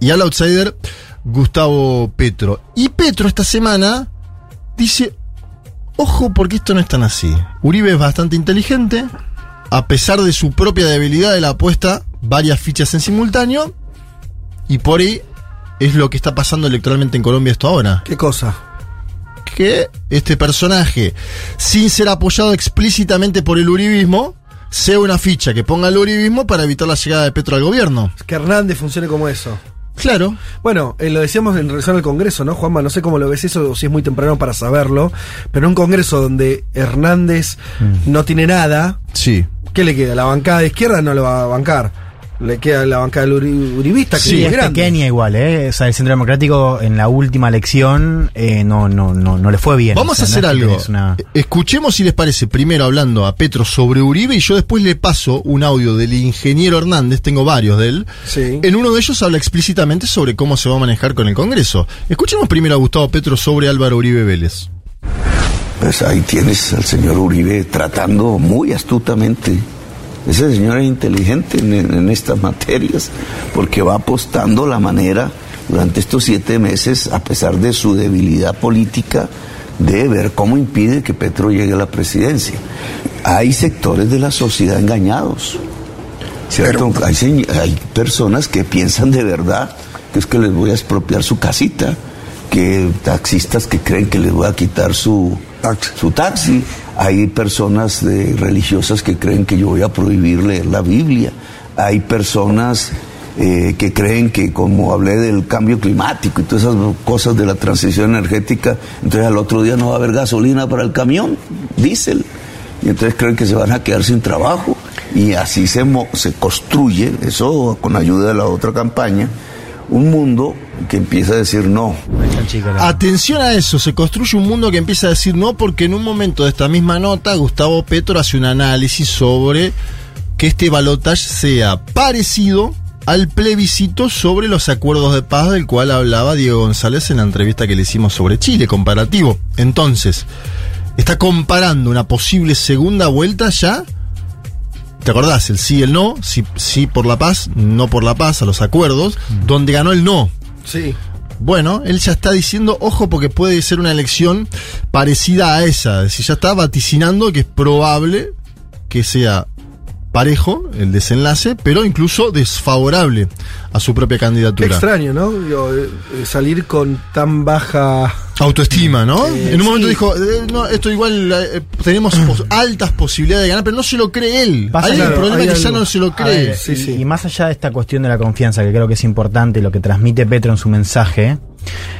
y al outsider Gustavo Petro. Y Petro esta semana dice, ojo porque esto no es tan así. Uribe es bastante inteligente, a pesar de su propia debilidad de la apuesta, varias fichas en simultáneo, y por ahí es lo que está pasando electoralmente en Colombia esto ahora. ¿Qué cosa? Que este personaje, sin ser apoyado explícitamente por el uribismo, sea una ficha que ponga el uribismo para evitar la llegada de Petro al gobierno. Que Hernández funcione como eso. Claro. Bueno, eh, lo decíamos en relación al Congreso, ¿no, Juanma? No sé cómo lo ves eso o si es muy temprano para saberlo, pero en un Congreso donde Hernández no tiene nada, Sí. ¿qué le queda? La bancada de izquierda no lo va a bancar. Le queda la bancada del uri- uribista, que Sí, es es grande. pequeña igual, ¿eh? O sea, el Centro Democrático en la última elección eh, no, no, no, no le fue bien. Vamos O sea, a hacer no algo. una- Escuchemos si les parece, primero hablando a Petro sobre Uribe y yo después le paso un audio del ingeniero Hernández, tengo varios de él. En uno de ellos habla explícitamente sobre cómo se va a manejar con el Congreso. Escuchemos primero a Gustavo Petro sobre Álvaro Uribe Vélez. Pues ahí tienes al señor Uribe tratando muy astutamente. Ese señor es inteligente en, en estas materias porque va apostando la manera durante estos siete meses, a pesar de su debilidad política, de ver cómo impide que Petro llegue a la presidencia. Hay sectores de la sociedad engañados. ¿cierto? Hay personas que piensan de verdad que es que les voy a expropiar su casita, que taxistas que creen que les voy a quitar su, su taxi, hay personas de- religiosas que creen que yo voy a prohibir leer la Biblia, hay personas eh, que creen que como hablé del cambio climático y todas esas cosas de la transición energética, entonces al otro día no va a haber gasolina para el camión, diésel. Y entonces creen que se van a quedar sin trabajo. Y así se, mo- se construye, eso con ayuda de la otra campaña, un mundo que empieza a decir no. Atención a eso, se construye un mundo que empieza a decir no porque en un momento de esta misma nota Gustavo Petro hace un análisis sobre que este balotaje sea parecido al plebiscito sobre los acuerdos de paz del cual hablaba Diego González en la entrevista que le hicimos sobre Chile, comparativo. Entonces, está comparando una posible segunda vuelta ya. ¿Te acordás? El sí y el no, sí, sí por la paz, no por la paz, a los acuerdos, donde ganó el no. Sí. Bueno, él ya está diciendo, ojo, porque puede ser una elección parecida a esa. Es decir, ya está vaticinando que es probable que sea parejo el desenlace, pero incluso desfavorable a su propia candidatura. Extraño, ¿no? Digo, eh, eh, salir con tan baja Autoestima, ¿no? Eh, en un momento sí. dijo, eh, no, esto igual eh, tenemos pos- *clears throat* altas posibilidades de ganar, pero no se lo cree él. Pasa Hay el problema hay que ya no se lo cree. ver, y, y más allá de esta cuestión de la confianza, que creo que es importante, lo que transmite Petro en su mensaje,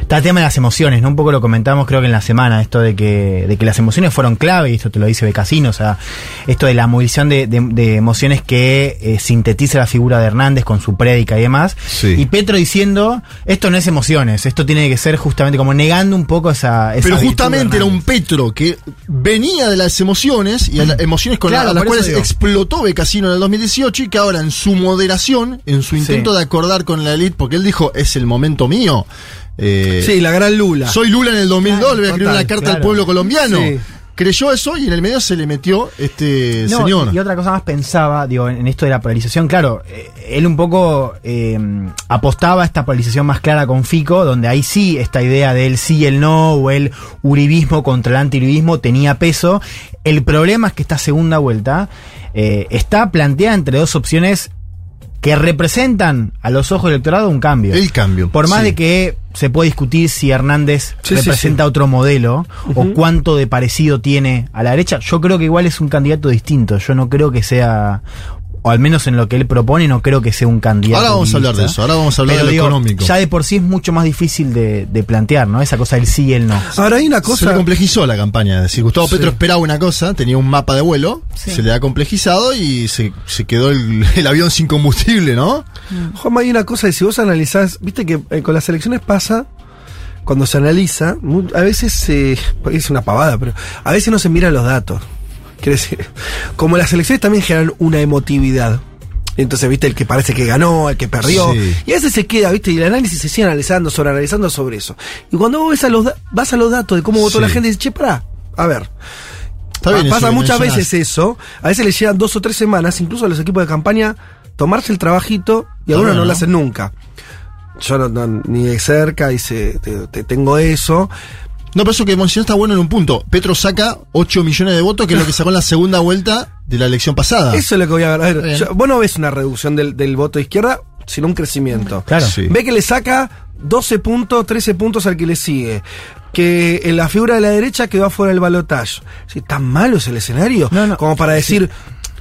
está el tema de las emociones, ¿no? Un poco lo comentamos creo que en la semana, esto de que, de que las emociones fueron clave, y esto te lo dice Becasino, o sea, esto de la movilización de, de- de emociones que eh, sintetiza la figura de Hernández con su prédica y demás. Y Petro diciendo, esto no es emociones, esto tiene que ser justamente como negando un poco esa... esa Pero justamente era un Petro que venía de las emociones y a las emociones con la- Claro, a las cuales digo. explotó Becasino en el 2018 y que ahora en su moderación, en su intento Sí. de acordar con la élite, porque él dijo, es el momento mío. Eh, Sí, la gran Lula. Soy Lula en el 2002, Claro, le voy a escribir una carta al pueblo colombiano. Sí. Creyó eso y en el medio se le metió este No, señor. Y, y otra cosa más pensaba, digo, en, esto de la polarización, claro, eh, él un poco eh, apostaba a esta polarización más clara con Fico, donde ahí sí esta idea del sí y el no, o el uribismo contra el antiuribismo tenía peso. El problema es que esta segunda vuelta está planteada entre dos opciones que representan a los ojos del electorado un cambio. El cambio. Por más sí. de que se puede discutir si Hernández Sí, sí, representa otro modelo o cuánto de parecido tiene a la derecha, yo creo que igual es un candidato distinto. Yo no creo que sea, o al menos en lo que él propone, no creo que sea un candidato. Ahora vamos a hablar de eso, ahora vamos a hablar Pero de lo digo, económico. Ya de por sí es mucho más difícil de, de plantear, ¿no? Esa cosa del sí y el no. Ahora hay una Se le cosa. complejizó la campaña. Es decir, Gustavo Sí. Petro esperaba una cosa, tenía un mapa de vuelo, se le ha complejizado y se, se quedó el, *laughs* el avión sin combustible, ¿no? Juanma, hay una cosa que si vos analizás, viste que eh, con las elecciones pasa, cuando se analiza, a veces se. es una pavada, pero a veces no se miran los datos. Quiere decir, como las elecciones también generan una emotividad. Entonces, viste, el que parece que ganó, el que perdió. Sí. Y a veces se queda, viste, y el análisis se sigue analizando, sobre analizando sobre eso. Y cuando vos ves a los vas a los datos de cómo votó Sí. la gente, dices, che, pará, a ver. Está bien pasa muchas veces eso. A veces le llegan dos o tres semanas, incluso a los equipos de campaña, tomarse el trabajito y algunos no bueno. lo hacen nunca. Yo no, no- ni de cerca dice, te, te tengo eso. No, pero eso que mencionó está bueno en un punto. Petro saca 8 millones de votos, que es lo que sacó en la segunda vuelta de la elección pasada. Eso es lo que voy a ver. A ver, yo- vos no ves una reducción del, del voto de izquierda, sino un crecimiento. Claro. Sí. Ve que le saca 12 puntos, 13 puntos al que le sigue. Que en la figura de la derecha quedó afuera del balotaje. Sí, ¿Tan malo es el escenario? No, no. Como para decir,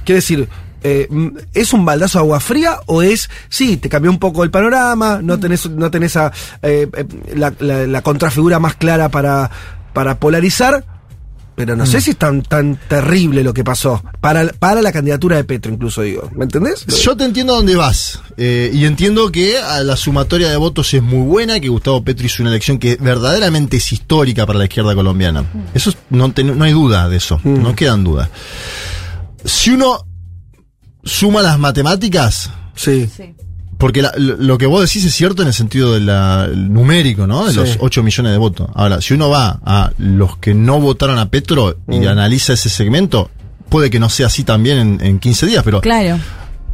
quiere decir, eh, mm, ¿es un baldazo de agua fría o es, sí, te cambió un poco el panorama, no tenés, no tenés a, eh, eh, la, la- la contrafigura más clara para, para polarizar? Pero no sé si es tan, tan terrible lo que pasó. Para, para la candidatura de Petro, incluso digo. ¿Me entendés? Yo te entiendo a dónde vas. eh, y entiendo que a la sumatoria de votos es muy buena, que Gustavo Petro hizo una elección que verdaderamente es histórica para la izquierda colombiana. Eso es- no, te- no hay duda de eso, no quedan dudas. Si uno suma las matemáticas, Sí. porque la- lo, lo que vos decís es cierto en el sentido del numérico, ¿no? De Sí. los 8 millones de votos. Ahora, si uno va a los que no votaron a Petro y Mm. analiza ese segmento, puede que no sea así también en, en 15 días, pero Claro.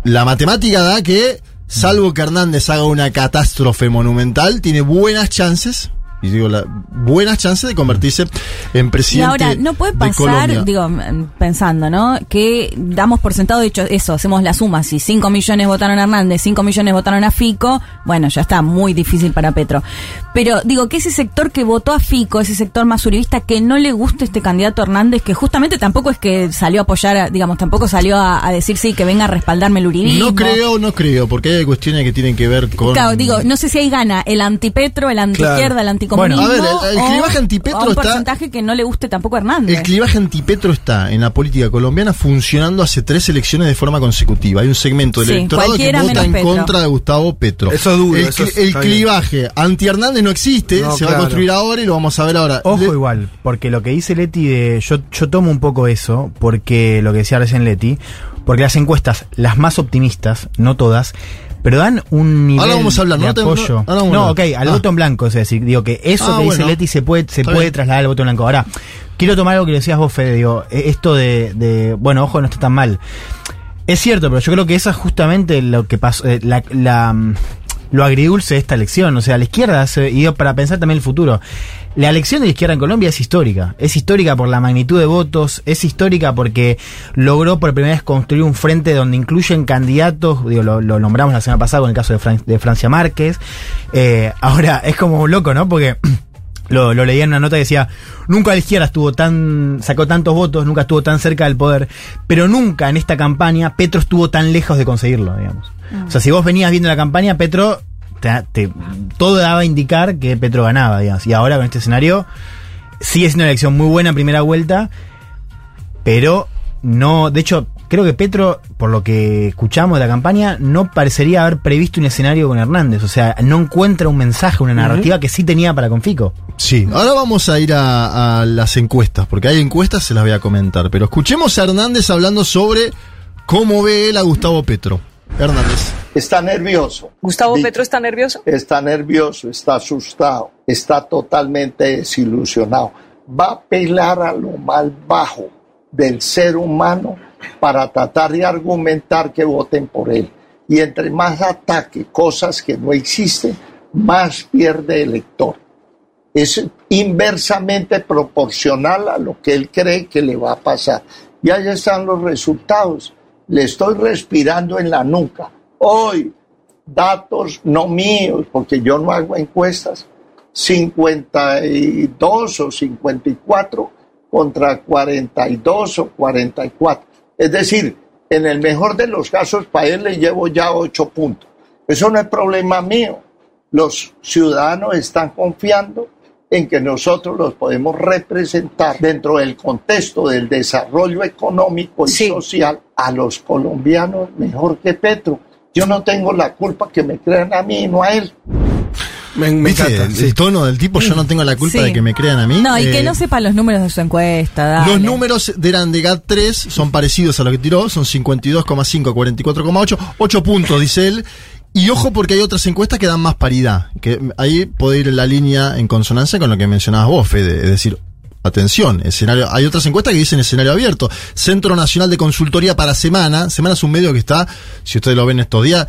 la matemática da que, salvo que Hernández haga una catástrofe monumental, tiene buenas chances, y digo, la, buenas chances de convertirse en Y presidente ahora, no puede de pasar, digo, mm, pensando, ¿no? Que damos por sentado, de hecho, eso, hacemos la suma. Si 5 millones votaron a Hernández, 5 millones votaron a Fico, bueno, ya está muy difícil para Petro. Pero digo que ese sector que votó a Fico, ese sector más uribista, que no le gusta este candidato Hernández, que justamente tampoco es que salió a apoyar, digamos, tampoco salió a, a decir sí, que venga a respaldarme el uribismo. No creo, no creo, porque hay cuestiones que tienen que ver con... Claro, digo, no sé si ahí gana el antipetro, el antiizquierda, el anticomunismo. Bueno, a ver, el- clivaje antipetro un está- porcentaje que no le guste tampoco a Hernández. El clivaje antipetro está en la política colombiana funcionando hace tres elecciones de forma consecutiva. Hay un segmento del Sí, electorado que vota en Petro. contra de Gustavo Petro. Eso es duro, El, eso es- clivaje anti-Hernández no existe, No, se va a construir ahora y lo vamos a ver ahora. Ojo Le- igual, porque lo que dice Leti de. Yo, yo tomo un poco eso, porque lo que decía recién Leti, porque las encuestas, las más optimistas, no todas, pero dan un nivel Ahora vamos a hablar, de no apoyo. no- ok, al Ah. voto en blanco, es decir, digo que eso Ah, que dice. Leti se puede, se Está puede bien. trasladar al voto en blanco. Ahora, quiero tomar algo que decías vos, Fede, digo, eh, esto de, de bueno, ojo, no está tan mal. Es cierto, pero yo creo que eso es justamente lo que pasó, eh, la, la, mm, lo agridulce de esta elección. O sea, la izquierda, hace- y para pensar también el futuro, la elección de la izquierda en Colombia es histórica. Es histórica por la magnitud de votos, es histórica porque logró por primera vez construir un frente donde incluyen candidatos, digo, lo, lo nombramos la semana pasada con el caso de, Fran- de Francia Márquez. Eh, ahora, *laughs* es como un loco, ¿no? Porque... *clears throat* Lo, lo leía en una nota que decía, nunca la izquierda estuvo tan, sacó tantos votos, nunca estuvo tan cerca del poder, pero nunca en esta campaña Petro estuvo tan lejos de conseguirlo, digamos. O sea, si vos venías viendo la campaña, Petro, te- te- todo daba a indicar que Petro ganaba, digamos. Y ahora con este escenario, sigue siendo una elección muy buena en primera vuelta, pero no, de hecho, creo que Petro, por lo que escuchamos de la campaña, no parecería haber previsto un escenario con Hernández. O sea, no encuentra un mensaje, una narrativa que sí tenía para con Fico. Sí, ahora vamos a ir a, a las encuestas, porque hay encuestas, se las voy a comentar. Pero escuchemos a Hernández hablando sobre cómo ve él a Gustavo Petro. Hernández. Está nervioso. ¿Gustavo Petro está nervioso? Está nervioso, está asustado, está totalmente desilusionado. Va a apelar a lo más bajo del ser humano para tratar de argumentar que voten por él. Y entre más ataque cosas que no existen, más pierde el elector. Es inversamente proporcional a lo que él cree que le va a pasar. Y ahí están los resultados. Le estoy respirando en la nuca. Hoy, datos no míos, porque yo no hago encuestas, 52 o 54 contra 42 o 44. Es decir, en el mejor de los casos, para él le llevo ya 8 puntos. Eso no es problema mío. Los ciudadanos están confiando en que nosotros los podemos representar dentro del contexto del desarrollo económico y social a los colombianos mejor que Petro. Yo no tengo la culpa que me crean a mí y no a él. Me, me ¿Viste? encanta. el, sí. el tono del tipo, yo no tengo la culpa Sí. de que me crean a mí. No, y que Eh, no sepa los números de su encuesta. dale. Los números de eran de GAT3 son parecidos a lo que tiró, son 52,5, 44,8, 8 puntos, dice él. Y ojo porque hay otras encuestas que dan más paridad, que ahí puede ir la línea en consonancia con lo que mencionabas vos, Fede, es decir, atención, escenario, hay otras encuestas que dicen escenario abierto. Centro Nacional de Consultoría para Semana, Semana es un medio que está, si ustedes lo ven estos días,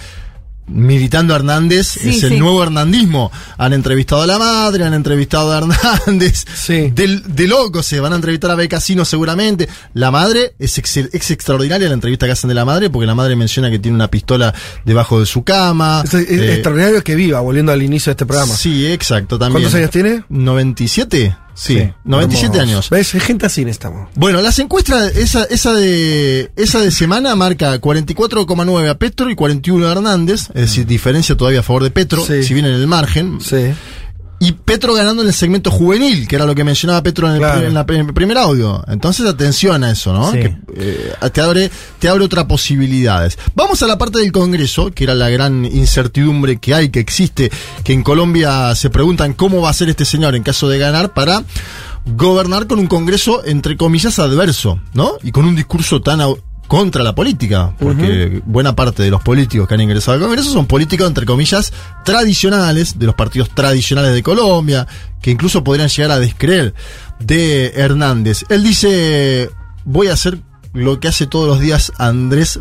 militando a Hernández, Sí, es el sí. nuevo hernandismo. Han entrevistado a la madre, han entrevistado a Hernández. Del- de locos se van a entrevistar a Becasino seguramente. La madre es, ex, es extraordinaria la entrevista que hacen de la madre, porque la madre menciona que tiene una pistola debajo de su cama. Es, es Eh, extraordinario que viva, volviendo al inicio de este programa. Sí, exacto, también. ¿Cuántos años tiene? 97. Sí, 97 Hermoso. años. ¿Ves? Gente así necesitamos. Bueno, las encuestas, esa, esa de esa de semana marca 44,9 a Petro y 41 a Hernández, es decir, diferencia todavía a favor de Petro, si bien en el margen. Y Petro ganando en el segmento juvenil, que era lo que mencionaba Petro en el, Claro. en la- en el primer audio. Entonces, atención a eso, ¿no? Sí. Que, eh, te abre, te abre otras posibilidades. Vamos a la parte del Congreso, que era la gran incertidumbre que hay, que existe, que en Colombia se preguntan cómo va a ser este señor en caso de ganar para gobernar con un Congreso, entre comillas, adverso, ¿no? Y con un discurso tan contra la política, porque buena parte de los políticos que han ingresado al Congreso son políticos, entre comillas, tradicionales, de los partidos tradicionales de Colombia, que incluso podrían llegar a descreer de Hernández. Él dice, voy a hacer lo que hace todos los días Andrés.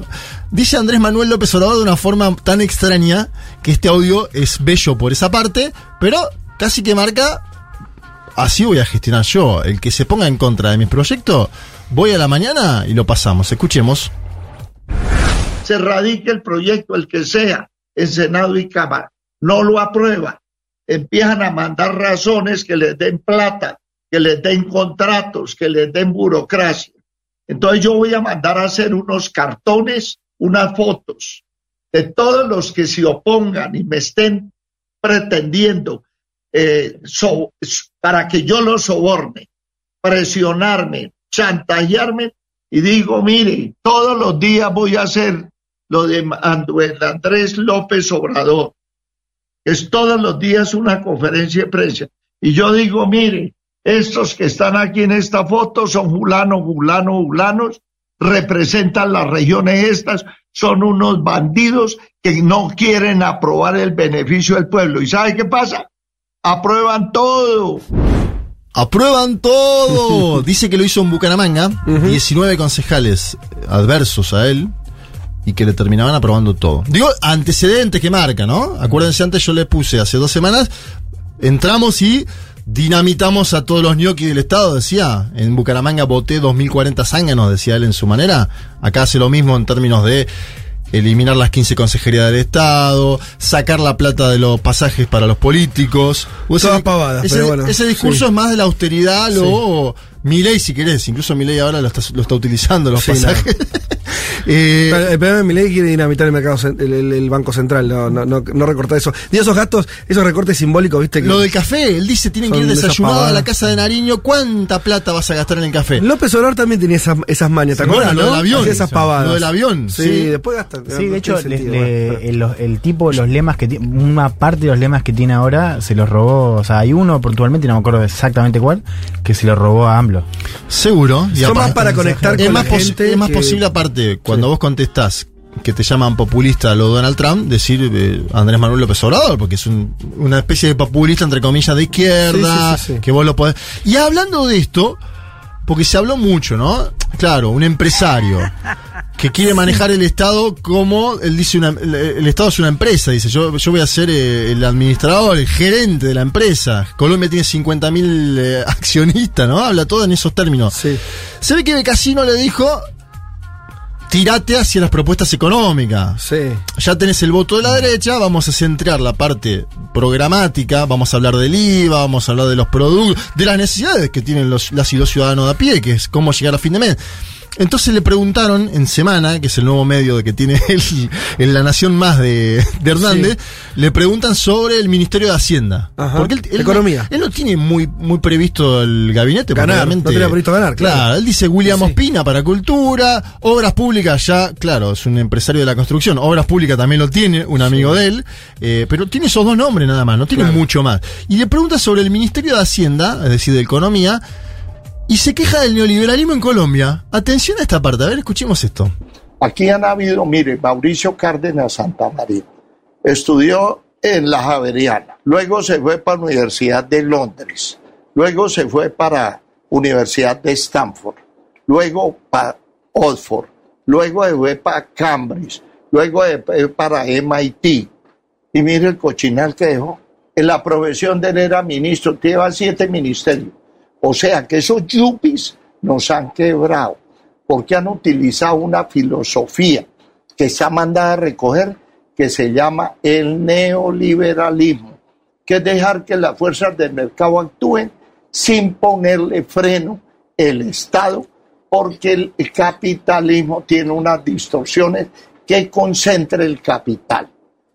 Dice Andrés Manuel López Obrador de una forma tan extraña que este audio es bello por esa parte, pero casi que marca así voy a gestionar yo. El que se ponga en contra de mi proyecto, voy a la mañana y lo pasamos. Escuchemos. se radique el proyecto, el que sea, en Senado y Cámara. No lo aprueban. Empiezan a mandar razones que les den plata, que les den contratos, que les den burocracia. Entonces yo voy a mandar a hacer unos cartones, unas fotos de todos los que se opongan y me estén pretendiendo eh, so- para que yo los soborne, presionarme, chantajearme y digo, mire, todos los días voy a hacer lo de Andrés López Obrador. Es todos los días una conferencia de prensa. Y yo digo, mire, estos que están aquí en esta foto son julanos, julanos, julanos, representan las regiones estas, son unos bandidos que no quieren aprobar el beneficio del pueblo. ¿Y sabe qué pasa? Aprueban todo. Aprueban todo. *laughs* Dice que lo hizo en Bucaramanga. 19 concejales adversos a él. Y que le terminaban aprobando todo. Digo, antecedentes que marca, ¿no? Acuérdense, antes yo le puse hace dos semanas. Entramos y dinamitamos a todos los ñoquis del Estado, decía. En Bucaramanga voté 2040 zánganos, decía él en su manera. Acá hace lo mismo en términos de eliminar las 15 consejerías del Estado, sacar la plata de los pasajes para los políticos. O ese- Todas pavadas, ese, pero bueno, ese discurso sí. es más de la austeridad, lo Milei si querés, incluso Milei ahora lo está, lo está utilizando los Sí, pasajes. *laughs* Eh, el problema de Milei quiere dinamitar el mercado, el, el- el Banco Central, no, no, no, no recortar eso. Y esos gastos, esos recortes simbólicos, viste que. lo del café, él dice tienen que ir desayunados a la casa de Nariño, ¿cuánta plata vas a gastar en el café? López Obrador también tenía esas, esas mañas, ¿te Bueno, acuerdas? lo no? del avión. Hacía esas pavadas. Lo del avión, Sí, sí. después gasta. Sí, de hecho, tiene le- sentido, le- bueno, el, los- el tipo, los lemas que tiene, una parte de los lemas que tiene ahora se los robó, o sea, hay uno puntualmente, no me acuerdo exactamente cuál, que se lo robó a AMLO. Seguro. Y Son más para conectar es con más la gente Es más que- posible, aparte, cuando vos contestás que te llaman populista a lo Donald Trump, decir eh, Andrés Manuel López Obrador, porque es un- una especie de populista, entre comillas, de izquierda, Sí, sí, sí, sí. que vos lo podés. Y hablando de esto, porque se habló mucho, ¿no? Claro, un empresario que quiere manejar el Estado como, él dice, una- el, el Estado es una empresa, dice, yo, yo voy a ser eh, el administrador, el gerente de la empresa. Colombia tiene 50 mil accionistas, ¿no? Habla todo en esos términos. Se ve que Becasino le dijo, tirate hacia las propuestas económicas. Sí. Ya tenés el voto de la derecha, vamos a centrar la parte programática, vamos a hablar del IVA, vamos a hablar de los productos, de las necesidades que tienen los, las y los ciudadanos de a pie, que es cómo llegar a fin de mes. Entonces le preguntaron en Semana, que es el nuevo medio de que tiene *laughs* el, el La Nación Más de, de Hernández, le preguntan sobre el Ministerio de Hacienda. Ajá. Porque él, él no- Economía. él no tiene muy, muy previsto el gabinete. Ganar, no tenía previsto ganar, claro. él dice William Ospina para cultura, obras públicas ya, claro, es un empresario de la construcción, obras públicas también lo tiene, un amigo de él, eh, pero tiene esos dos nombres nada más, no tiene Claro. mucho más. Y le pregunta sobre el Ministerio de Hacienda, es decir, de Economía, y se queja del neoliberalismo en Colombia. Atención a esta parte, a ver, escuchemos esto. Aquí han habido, mire, Mauricio Cárdenas Santa María estudió en la Javeriana, luego se fue para la Universidad de Londres, luego se fue para Universidad de Stanford, luego para Oxford, luego se fue para Cambridge, luego se fue para MIT, Y mire el cochinal que dejó. En la profesión de él era ministro, lleva siete ministerios. O sea que esos yuppies nos han quebrado porque han utilizado una filosofía que está mandada a recoger que se llama el neoliberalismo, que es dejar que las fuerzas del mercado actúen sin ponerle freno el Estado, porque el capitalismo tiene unas distorsiones que concentra el capital.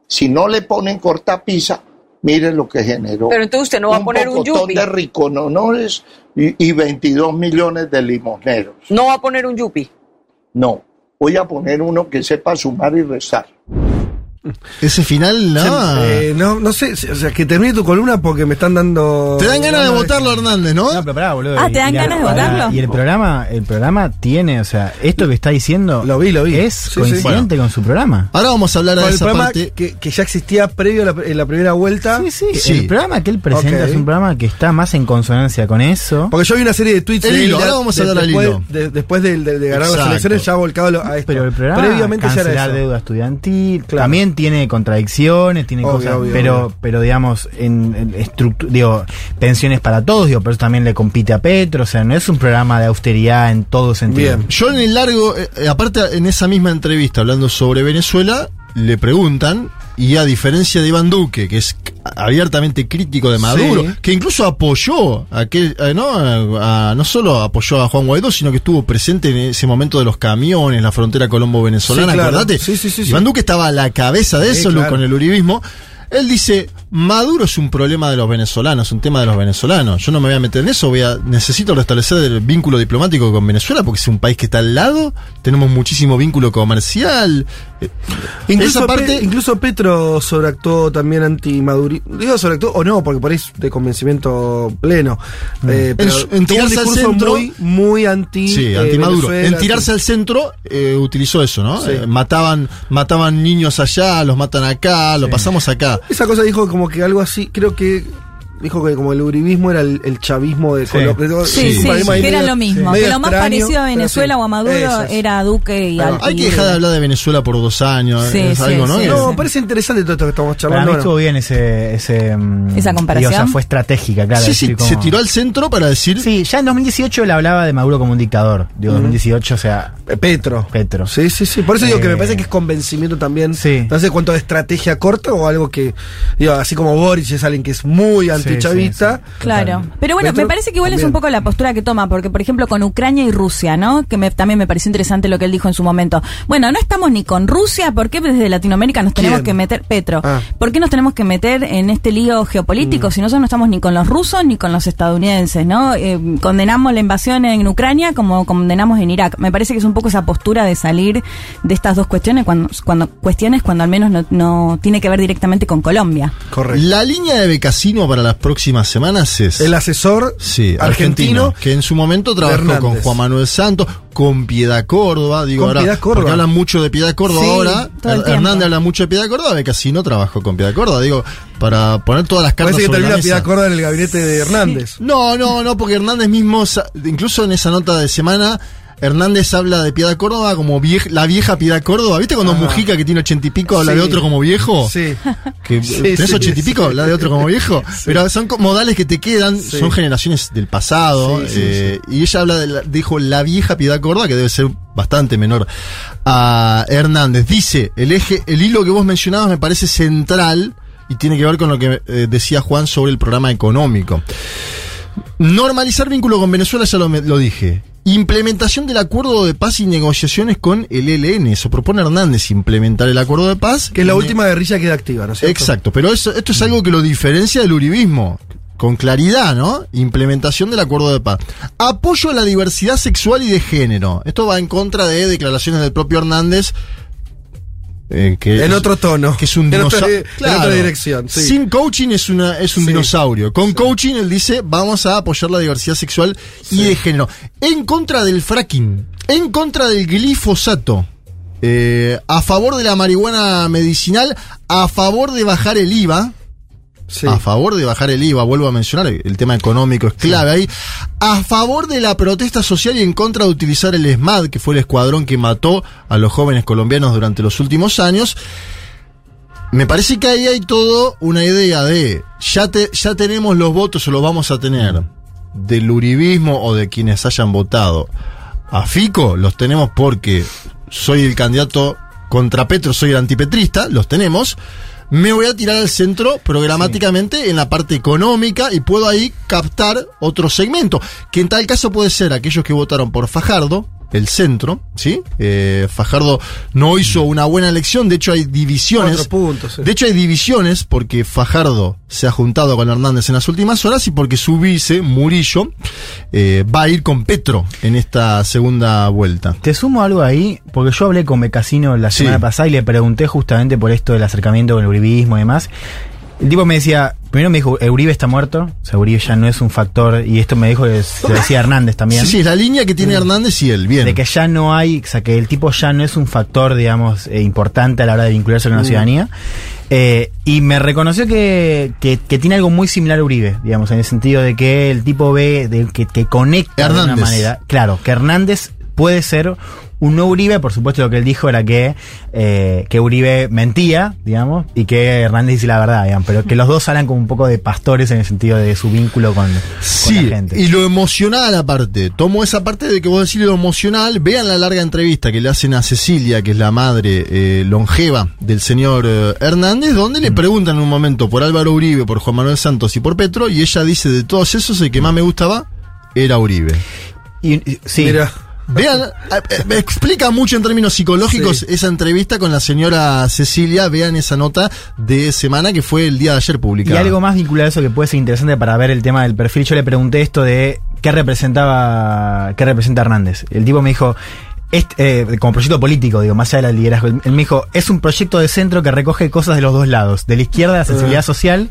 Si no le ponen cortapisa, miren lo que generó. Pero entonces usted no va a poner un yupi. de ricononores y, y 22 millones de limoneros. No va a poner un yupi. No, voy a poner uno que sepa sumar y restar. Ese final, no. Eh, no, no sé, o sea, que termine tu columna porque me están dando. Te dan ganas de votarlo, Hernández, ¿no? No, pero pará, boludo. Ah, ¿te dan ganas de votarlo? Y el programa, el programa tiene, o sea, esto que está diciendo Lo vi, lo vi. es Sí, sí. coincidente con su programa. Ahora vamos a hablar de el esa programa parte. que, que ya existía previo a la, en la primera vuelta. Sí, sí, Sí. El programa que él presenta es un programa que está más en consonancia con eso. Porque yo vi una serie de tweets El de hilo, ahora vamos a hablar del después, hilo. de- después de, de- de ganar las elecciones, ya volcado a esto. Pero el programa Previamente ya era eso. deuda estudiantil Claro. también tiene contradicciones, tiene Obvio, cosas, obvio, pero obvio. pero digamos en, en digo pensiones para todos, digo, pero eso también le compite a Petro, o sea, no es un programa de austeridad en todo sentido. Bien. Yo en el largo, eh, eh, aparte en esa misma entrevista hablando sobre Venezuela, le preguntan, y a diferencia de Iván Duque, que es abiertamente crítico de Maduro, Sí. que incluso apoyó, a aquel, eh, ¿no? A- a- no solo apoyó a Juan Guaidó, sino que estuvo presente en ese momento de los camiones, la frontera colombo-venezolana, Sí, claro. acordate. Sí, sí, sí, Iván. Duque estaba a la cabeza de eso, claro. con el uribismo. Él dice, Maduro es un problema de los venezolanos, un tema de los venezolanos. Yo no me voy a meter en eso, voy a necesito restablecer el vínculo diplomático con Venezuela porque es un país que está al lado, tenemos muchísimo vínculo comercial. Eh, Incluso, esa parte Pe- incluso Petro sobreactuó también anti-Maduri. Digo sobreactuó o no, porque por ahí es de convencimiento pleno. Eh, pero En un tirarse al centro- muy, muy anti. Sí, eh, anti-Maduro. En tirarse al centro eh, utilizó eso, ¿no? Sí. Eh, mataban, mataban niños allá, los matan acá, lo pasamos acá. Esa cosa dijo como que algo así, creo que dijo que como el uribismo era el, el chavismo de Sí. Colombia. Sí, sí, que era lo mismo. Que lo más parecido a Venezuela o a Maduro era Duque y Hay Alti. que dejar de hablar de Venezuela por dos años. Sí, es sí, algo, ¿no? No, parece interesante todo esto que estamos Para charlando. mí ¿no? estuvo bien ese, ese mm, Esa comparación. digo, o sea, fue estratégica, claro. Sí, sí, se tiró al centro para decir. Sí, ya en 2018 él hablaba de Maduro como un dictador. Digo, 2018, o sea, Eh, Petro. Petro. Sí, sí, sí. Por eso digo que me Eh, parece que es convencimiento también. Sí. No sé cuánto de estrategia corta o algo que, digo, así como Boris es alguien que es muy antichavista. sí, Claro. Pero bueno, Petro me parece que igual es un poco la postura que toma, porque por ejemplo con Ucrania y Rusia, ¿no? Que me- también me pareció interesante lo que él dijo en su momento. Bueno, no estamos ni con Rusia, ¿por qué desde Latinoamérica nos tenemos ¿Quién? que meter, Petro? Ah. ¿Por qué nos tenemos que meter en este lío geopolítico Mm. si nosotros no estamos ni con los rusos ni con los estadounidenses, ¿no? Eh, condenamos la invasión en Ucrania como condenamos en Irak. Me parece que es un poco esa postura de salir de estas dos cuestiones cuando, cuando cuestiones cuando al menos no, no tiene que ver directamente con Colombia. Correcto. La línea de Becasino para las próximas semanas es. El asesor Sí, argentino, argentino, que en su momento trabajó Hernández. con Juan Manuel Santos, con Piedad Córdoba, digo Con ahora, Piedad Córdoba. porque hablan mucho de Piedad Córdoba Sí, ahora. Hernández habla mucho de Piedad Córdoba, Becasino trabajó con Piedad Córdoba, digo, para poner todas las cartas Parece que termina. Piedad Corda en el gabinete de Hernández. No, no, no, porque Hernández mismo, incluso en esa nota de semana, Hernández habla de Piedad Córdoba como viej- la vieja Piedad Córdoba. ¿Viste cuando Mujica, que tiene ochenta y pico, habla Sí. de otro como viejo? Sí. Que Sí, tenés sí, ochenta y pico, habla de otro como viejo. Pero son modales que te quedan, son generaciones del pasado. Eh, Y ella habla de la- dijo la vieja Piedad Córdoba, que debe ser bastante menor a Hernández. Dice, el eje, el hilo que vos mencionabas me parece central y tiene que ver con lo que eh, decía Juan sobre el programa económico. Normalizar vínculo con Venezuela, ya lo, dije. Implementación del acuerdo de paz y negociaciones con el ELN. Eso propone Hernández, implementar el acuerdo de paz. Que es la última guerrilla que queda activa, ¿no es cierto? Exacto, pero eso, esto es algo que lo diferencia del uribismo. Con claridad, ¿no? Implementación del acuerdo de paz. Apoyo a la diversidad sexual y de género. Esto va en contra de declaraciones del propio Hernández. Eh, que En es- otro tono. que es un dinosaurio. en otra dirección, sí. Sin coaching es, una, es un Sí. dinosaurio. Con coaching él dice, vamos a apoyar la diversidad sexual y de género. En contra del fracking. En contra del glifosato. eh, a favor de la marihuana medicinal. A favor de bajar el IVA. Sí. A favor de bajar el IVA, vuelvo a mencionar, el tema económico es clave ahí. A favor de la protesta social y en contra de utilizar el ESMAD, que fue el escuadrón que mató a los jóvenes colombianos durante los últimos años. me parece que ahí hay todo una idea de ya, te, ya tenemos los votos o los vamos a tener del uribismo o de quienes hayan votado a Fico, los tenemos porque soy el candidato contra Petro, soy el antipetrista, los tenemos. Me voy a tirar al centro programáticamente en la parte económica y puedo ahí captar otro segmento, que en tal caso puede ser aquellos que votaron por Fajardo, el centro, ¿sí? Eh, Fajardo no hizo una buena elección, de hecho hay divisiones. Cuatro puntos, sí. De hecho hay divisiones porque Fajardo se ha juntado con Hernández en las últimas horas y porque su vice, Murillo, eh, va a ir con Petro en esta segunda vuelta. Te sumo algo ahí, porque yo hablé con Becasino la Sí. semana pasada y le pregunté justamente por esto del acercamiento con el uribismo y demás. El tipo me decía, primero me dijo, Uribe está muerto, o sea, Uribe ya no es un factor, y esto me dijo que se decía Hernández también. Sí, sí, la línea que tiene Hernández y él, bien. De que ya no hay, o sea, que el tipo ya no es un factor, digamos, eh, importante a la hora de vincularse con la Mm. ciudadanía. Eh, y me reconoció que, que, que tiene algo muy similar a Uribe, digamos, en el sentido de que el tipo ve, de, que, que conecta de una manera. Claro, que Hernández puede ser un nuevo Uribe, por supuesto lo que él dijo era que, eh, que Uribe mentía, digamos, y que Hernández dice la verdad, digamos, pero que los dos hablan como un poco de pastores en el sentido de su vínculo con, con Sí, la gente. y lo emocional aparte. Tomo esa parte de que vos decís lo emocional. Vean la larga entrevista que le hacen a Cecilia, que es la madre eh, longeva del señor eh, Hernández, donde Mm. le preguntan en un momento por Álvaro Uribe, por Juan Manuel Santos y por Petro, y ella dice de todos esos el que más me gustaba era Uribe. Y, y- sí. Mira. Vean, eh, me explica mucho en términos psicológicos Sí. esa entrevista con la señora Cecilia. Vean esa nota de semana que fue el día de ayer Y publicada. algo más vinculado a eso que puede ser interesante para ver el tema del perfil. Yo le pregunté esto de qué representaba, qué representa Hernández. El tipo me dijo, este, eh, como proyecto político, digo, más allá del liderazgo. Él me dijo, es un proyecto de centro que recoge cosas de los dos lados, de la izquierda la sensibilidad Ah. social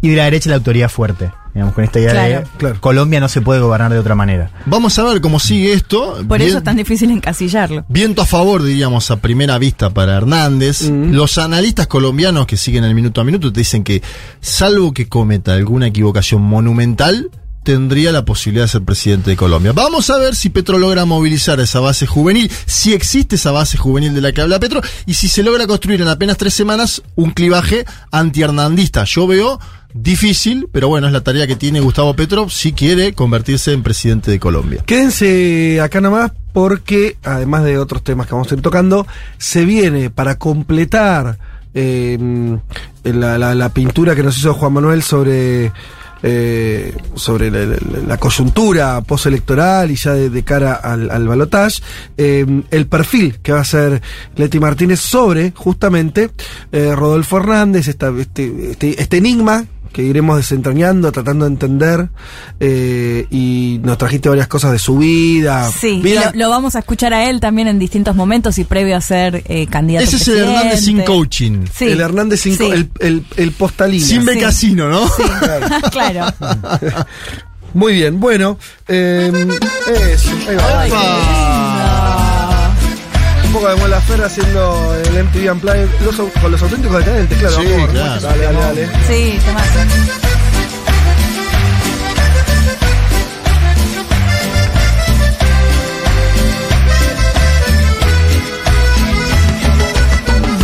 y de la derecha la autoridad fuerte. Digamos, con esta idea Claro. de Colombia no se puede gobernar de otra manera. Vamos a ver cómo sigue esto. Por Bien- eso es tan difícil encasillarlo. Viento a favor, diríamos, a primera vista para Hernández. Los analistas colombianos que siguen el minuto a minuto te dicen que, salvo que cometa alguna equivocación monumental, tendría la posibilidad de ser presidente de Colombia. Vamos a ver si Petro logra movilizar esa base juvenil, si existe esa base juvenil de la que habla Petro, y si se logra construir en apenas tres semanas un clivaje anti-hernandista. Yo veo difícil, pero bueno, es la tarea que tiene Gustavo Petro si quiere convertirse en presidente de Colombia. Quédense acá nomás porque, además de otros temas que vamos a ir tocando, se viene para completar eh, la, pintura que nos hizo Juan Manuel sobre, eh, sobre la, coyuntura postelectoral y ya de, de cara al, al balotaje, eh, el perfil que va a hacer Leti Martínez sobre justamente eh, Rodolfo Hernández, esta- este, este, este enigma que iremos desentrañando, tratando de entender, eh, y nos trajiste varias cosas de su vida. Sí, y lo, lo vamos a escuchar a él también en distintos momentos y previo a ser eh, candidato. Ese es el Hernández sin coaching. Sí. el Hernández cinco, Sí. el, el, el postalina. Sin Sí. becasino, ¿no? *laughs* claro. *laughs* Muy bien, bueno, eh, eso, ahí va. Un poco de Mola Fer haciendo el MTV Unplugged los, con los auténticos decadentes, claro. Sí, amor, claro. Dale, dale, dale. Sí, temazo.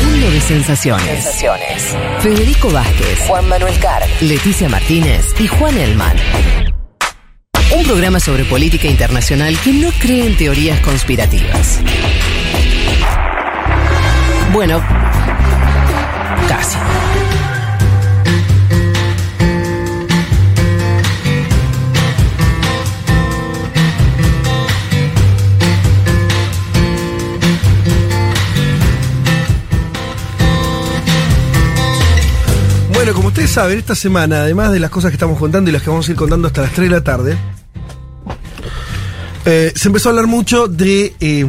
Mundo de sensaciones. Federico Vázquez, Juan Manuel Carr, Leticia Martínez y Juan Elman. Un programa sobre política internacional que no cree en teorías conspirativas. Bueno, casi. Bueno, como ustedes saben, esta semana, además de las cosas que estamos contando y las que vamos a ir contando hasta las 3 de la tarde, eh, se empezó a hablar mucho de eh,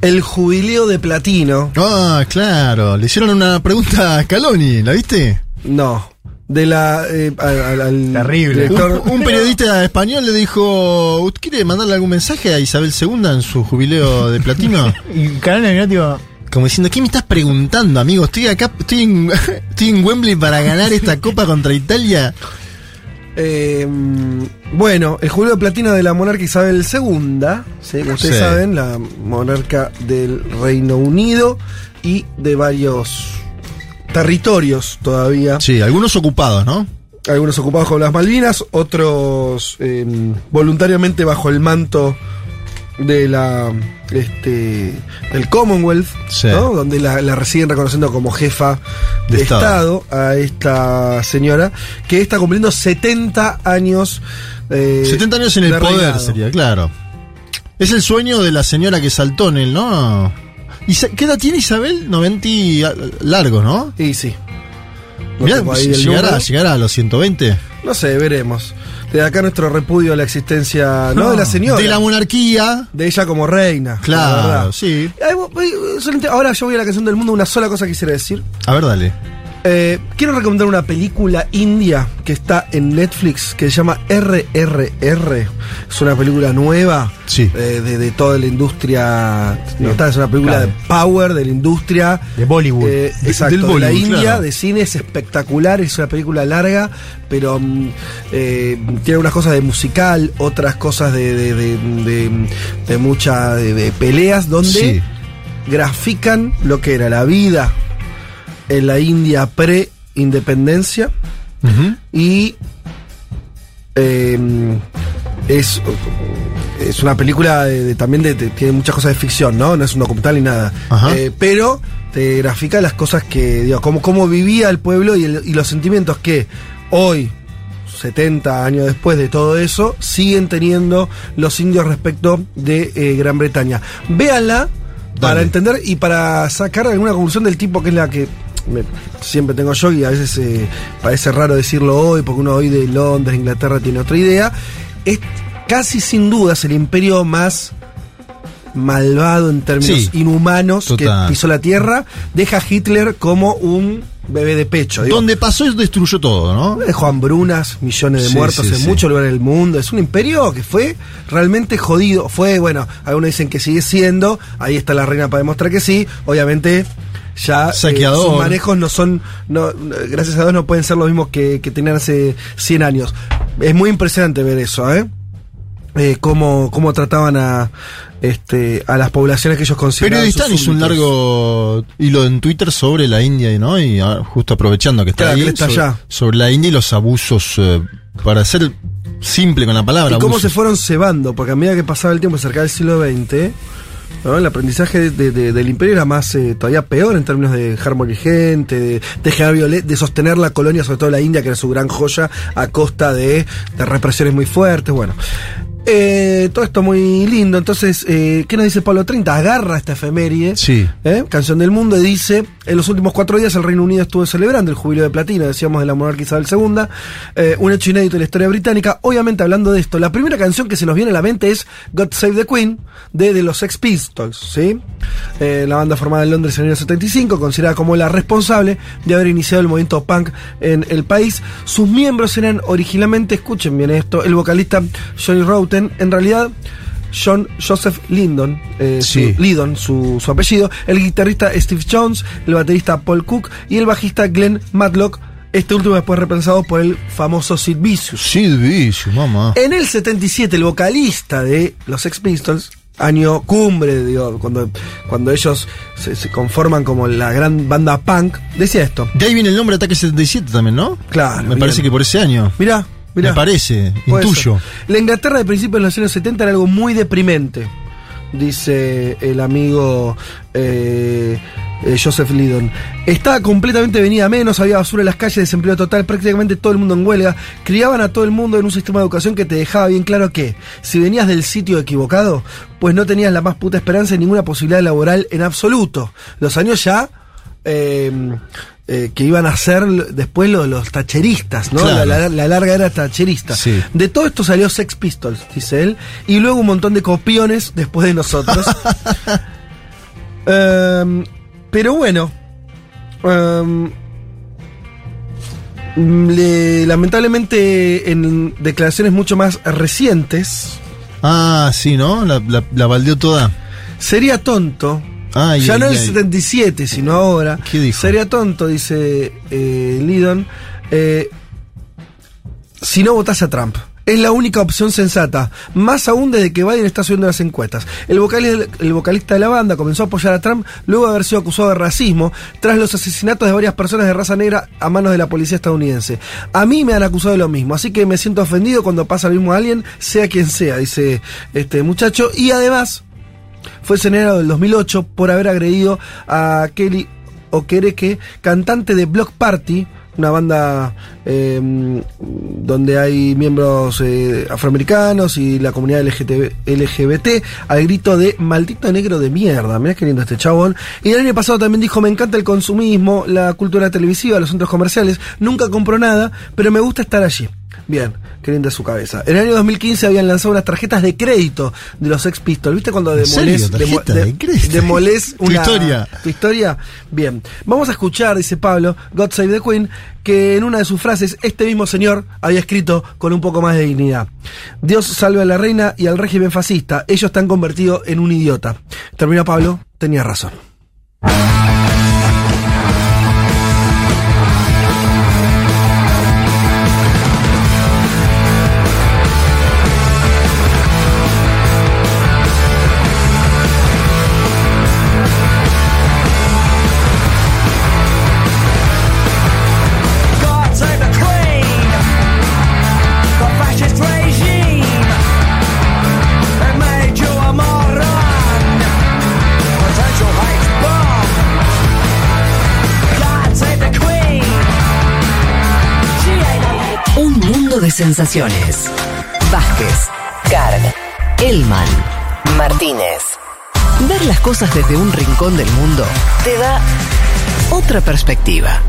el jubileo de platino. Ah, claro. Le hicieron una pregunta a Scaloni, ¿la viste? No, de la eh, al, al Terrible. director- Un, un periodista español le dijo, ¿usted quiere mandarle algún mensaje a Isabel II en su jubileo de platino? *laughs* Y Carolina miró, tipo, Como diciendo, ¿qué me estás preguntando, amigo? Estoy acá, estoy en, *laughs* estoy en Wembley para ganar esta copa contra Italia. Eh, bueno, el jubileo de platino de la monarca Isabel II, ¿sí? como ustedes Sí. saben, la monarca del Reino Unido y de varios territorios todavía. Sí, algunos ocupados, ¿no? Algunos ocupados con las Malvinas, otros eh, voluntariamente bajo el manto de la este del Commonwealth, Sí. ¿no? donde la, la siguen reconociendo como jefa de, De estado. Estado. a esta señora que está cumpliendo 70 años. eh, 70 años en el de poder reinado. sería, claro. Es el sueño de la señora que saltó en él, ¿no? ¿Y ¿Qué edad tiene Isabel? 90 y a- largos, ¿no? Y sí. No Mirá, llegará, llegará a los 120. No sé, veremos. Desde acá nuestro repudio a la existencia, no, de la señora. De la monarquía. De ella como reina. la Claro, sí. Solamente- Ahora yo voy a la canción del mundo, una sola cosa quisiera decir. A ver, dale. Eh, quiero recomendar una película india que está en Netflix que se llama RRR. Es una película nueva Sí. eh, de, de toda la industria. no, está, es una película Claro. de power de la industria. De Bollywood. Eh, De- exacto, del de la India, claro. de cine, es espectacular, es una película larga, pero mm, eh, tiene unas cosas de musical, otras cosas de, de, de, de- de mucha de, de peleas, donde Sí. grafican lo que era la vida en la India pre-independencia y eh, es, es una película de- de- también de, tiene muchas cosas de ficción, ¿no? No es un documental ni nada. Eh, pero te grafica las cosas que, digo, cómo, cómo vivía el pueblo y, el- y los sentimientos que hoy, 70 años después de todo eso, siguen teniendo los indios respecto de eh, Gran Bretaña. Véanla para entender y para sacar alguna conclusión del tipo que es la que me- siempre tengo yo y a veces eh, parece raro decirlo hoy porque uno hoy de Londres, Inglaterra tiene otra idea. Es casi sin dudas el imperio más malvado en términos Sí, inhumanos total. que pisó la tierra. Deja a Hitler como un bebé de pecho. digo. Donde pasó y destruyó todo, ¿no? Dejó hambrunas, millones de Sí, muertos sí, en muchos lugares del mundo. Es un imperio que fue realmente jodido. Fue, bueno, algunos dicen que sigue siendo. Ahí está la reina para demostrar que sí. Obviamente, ya eh, sus manejos no son, no, gracias a Dios, no pueden ser los mismos que, que tenían hace 100 años. Es muy impresionante ver eso, ¿eh? Eh, cómo, cómo trataban a este a las poblaciones que ellos consideraban Periodistán hizo un largo hilo en Twitter sobre la India, ¿no? Y ah, justo aprovechando que está Claro, ahí, que él está sobre, allá. sobre la India y los abusos, eh, para ser simple con la palabra. Y cómo abusos. se fueron cebando, porque a medida que pasaba el tiempo cerca del siglo XX, el aprendizaje de- de- del imperio era más eh, todavía peor en términos de dejar morir gente, de, de generar violen- de sostener la colonia, sobre todo la India, que era su gran joya, a costa de, de represiones muy fuertes. Bueno. Eh, todo esto muy lindo. Entonces, eh, ¿qué nos dice Pablo 30? Agarra esta efeméride. Sí. ¿eh? Canción del Mundo, y dice, en los últimos cuatro días el Reino Unido estuvo celebrando el jubileo de platino, decíamos de la monarquía Isabel II, un hecho inédito en la historia británica. Obviamente hablando de esto, la primera canción que se nos viene a la mente es God Save the Queen, de, de los Sex Pistols, ¿sí? La banda formada en Londres en el año 75, considerada como la responsable de haber iniciado el movimiento punk en el país. Sus miembros eran originalmente, escuchen bien esto, el vocalista Johnny En realidad... John Joseph Lindon, eh, Sí. su, Lydon, su, su apellido, el guitarrista Steve Jones, el baterista Paul Cook y el bajista Glenn Matlock, este último después reemplazado por el famoso Sid Vicious. Sid Vicious, mamá. En el 77, el vocalista de los Sex Pistols, año cumbre, digo, cuando, cuando ellos se, se conforman como la gran banda punk, decía esto. De ahí viene el nombre Ataque 77 también, ¿no? Claro. Me bien. parece que por ese año. Mirá, mirá. Me parece, intuyo. ser. La Inglaterra de principios de los años 70 era algo muy deprimente, dice el amigo eh, eh, Joseph Lydon. Estaba completamente venida a menos, había basura en las calles, desempleo total, prácticamente todo el mundo en huelga. Criaban a todo el mundo en un sistema de educación que te dejaba bien claro que si venías del sitio equivocado, pues no tenías la más puta esperanza y ninguna posibilidad laboral en absoluto. Los años ya... eh, eh, que iban a ser después los, los tacheristas, ¿no? Claro. La, la- la larga era tacherista. Sí. De todo esto salió Sex Pistols, dice él, y luego un montón de copiones después de nosotros. *laughs* Em, pero bueno, em, le- lamentablemente en declaraciones mucho más recientes, Ah, sí, ¿no? La, la, la baldeó toda. sería tonto. Ay, ya ay, no el ay. 77, sino ahora. ¿Qué dijo? Sería tonto, dice eh, Lydon, eh, si no votase a Trump. Es la única opción sensata, más aún desde que Biden está subiendo las encuestas. El vocalista, el vocalista de la banda comenzó a apoyar a Trump luego de haber sido acusado de racismo tras los asesinatos de varias personas de raza negra a manos de la policía estadounidense. A mí me han acusado de lo mismo, así que me siento ofendido cuando pasa lo mismo a alguien, sea quien sea, dice este muchacho. Y además, fue senador del 2008 por haber agredido a Kelly Okereke, cantante de Block Party, una banda eh, donde hay miembros eh, afroamericanos y la comunidad LGBT, al grito de maldito negro de mierda. Mirá qué lindo este chabón. Y el año pasado también dijo: Me encanta el consumismo, la cultura televisiva, los centros comerciales. Nunca compro nada, pero me gusta estar allí. Bien, qué linda su cabeza. En el año 2015 habían lanzado unas tarjetas de crédito de los Sex Pistols. ¿Viste cuando ¿En demolés, de- de demolés Tu una historia. tu historia? Bien. Vamos a escuchar, dice Pablo, God Save the Queen, que en una de sus frases este mismo señor había escrito con un poco más de dignidad. Dios salve a la reina y al régimen fascista. Ellos están convertidos en un idiota. Termina Pablo, tenía razón. Sensaciones. Vázquez, Carg, Elman, Martínez. Ver las cosas desde un rincón del mundo te da otra perspectiva.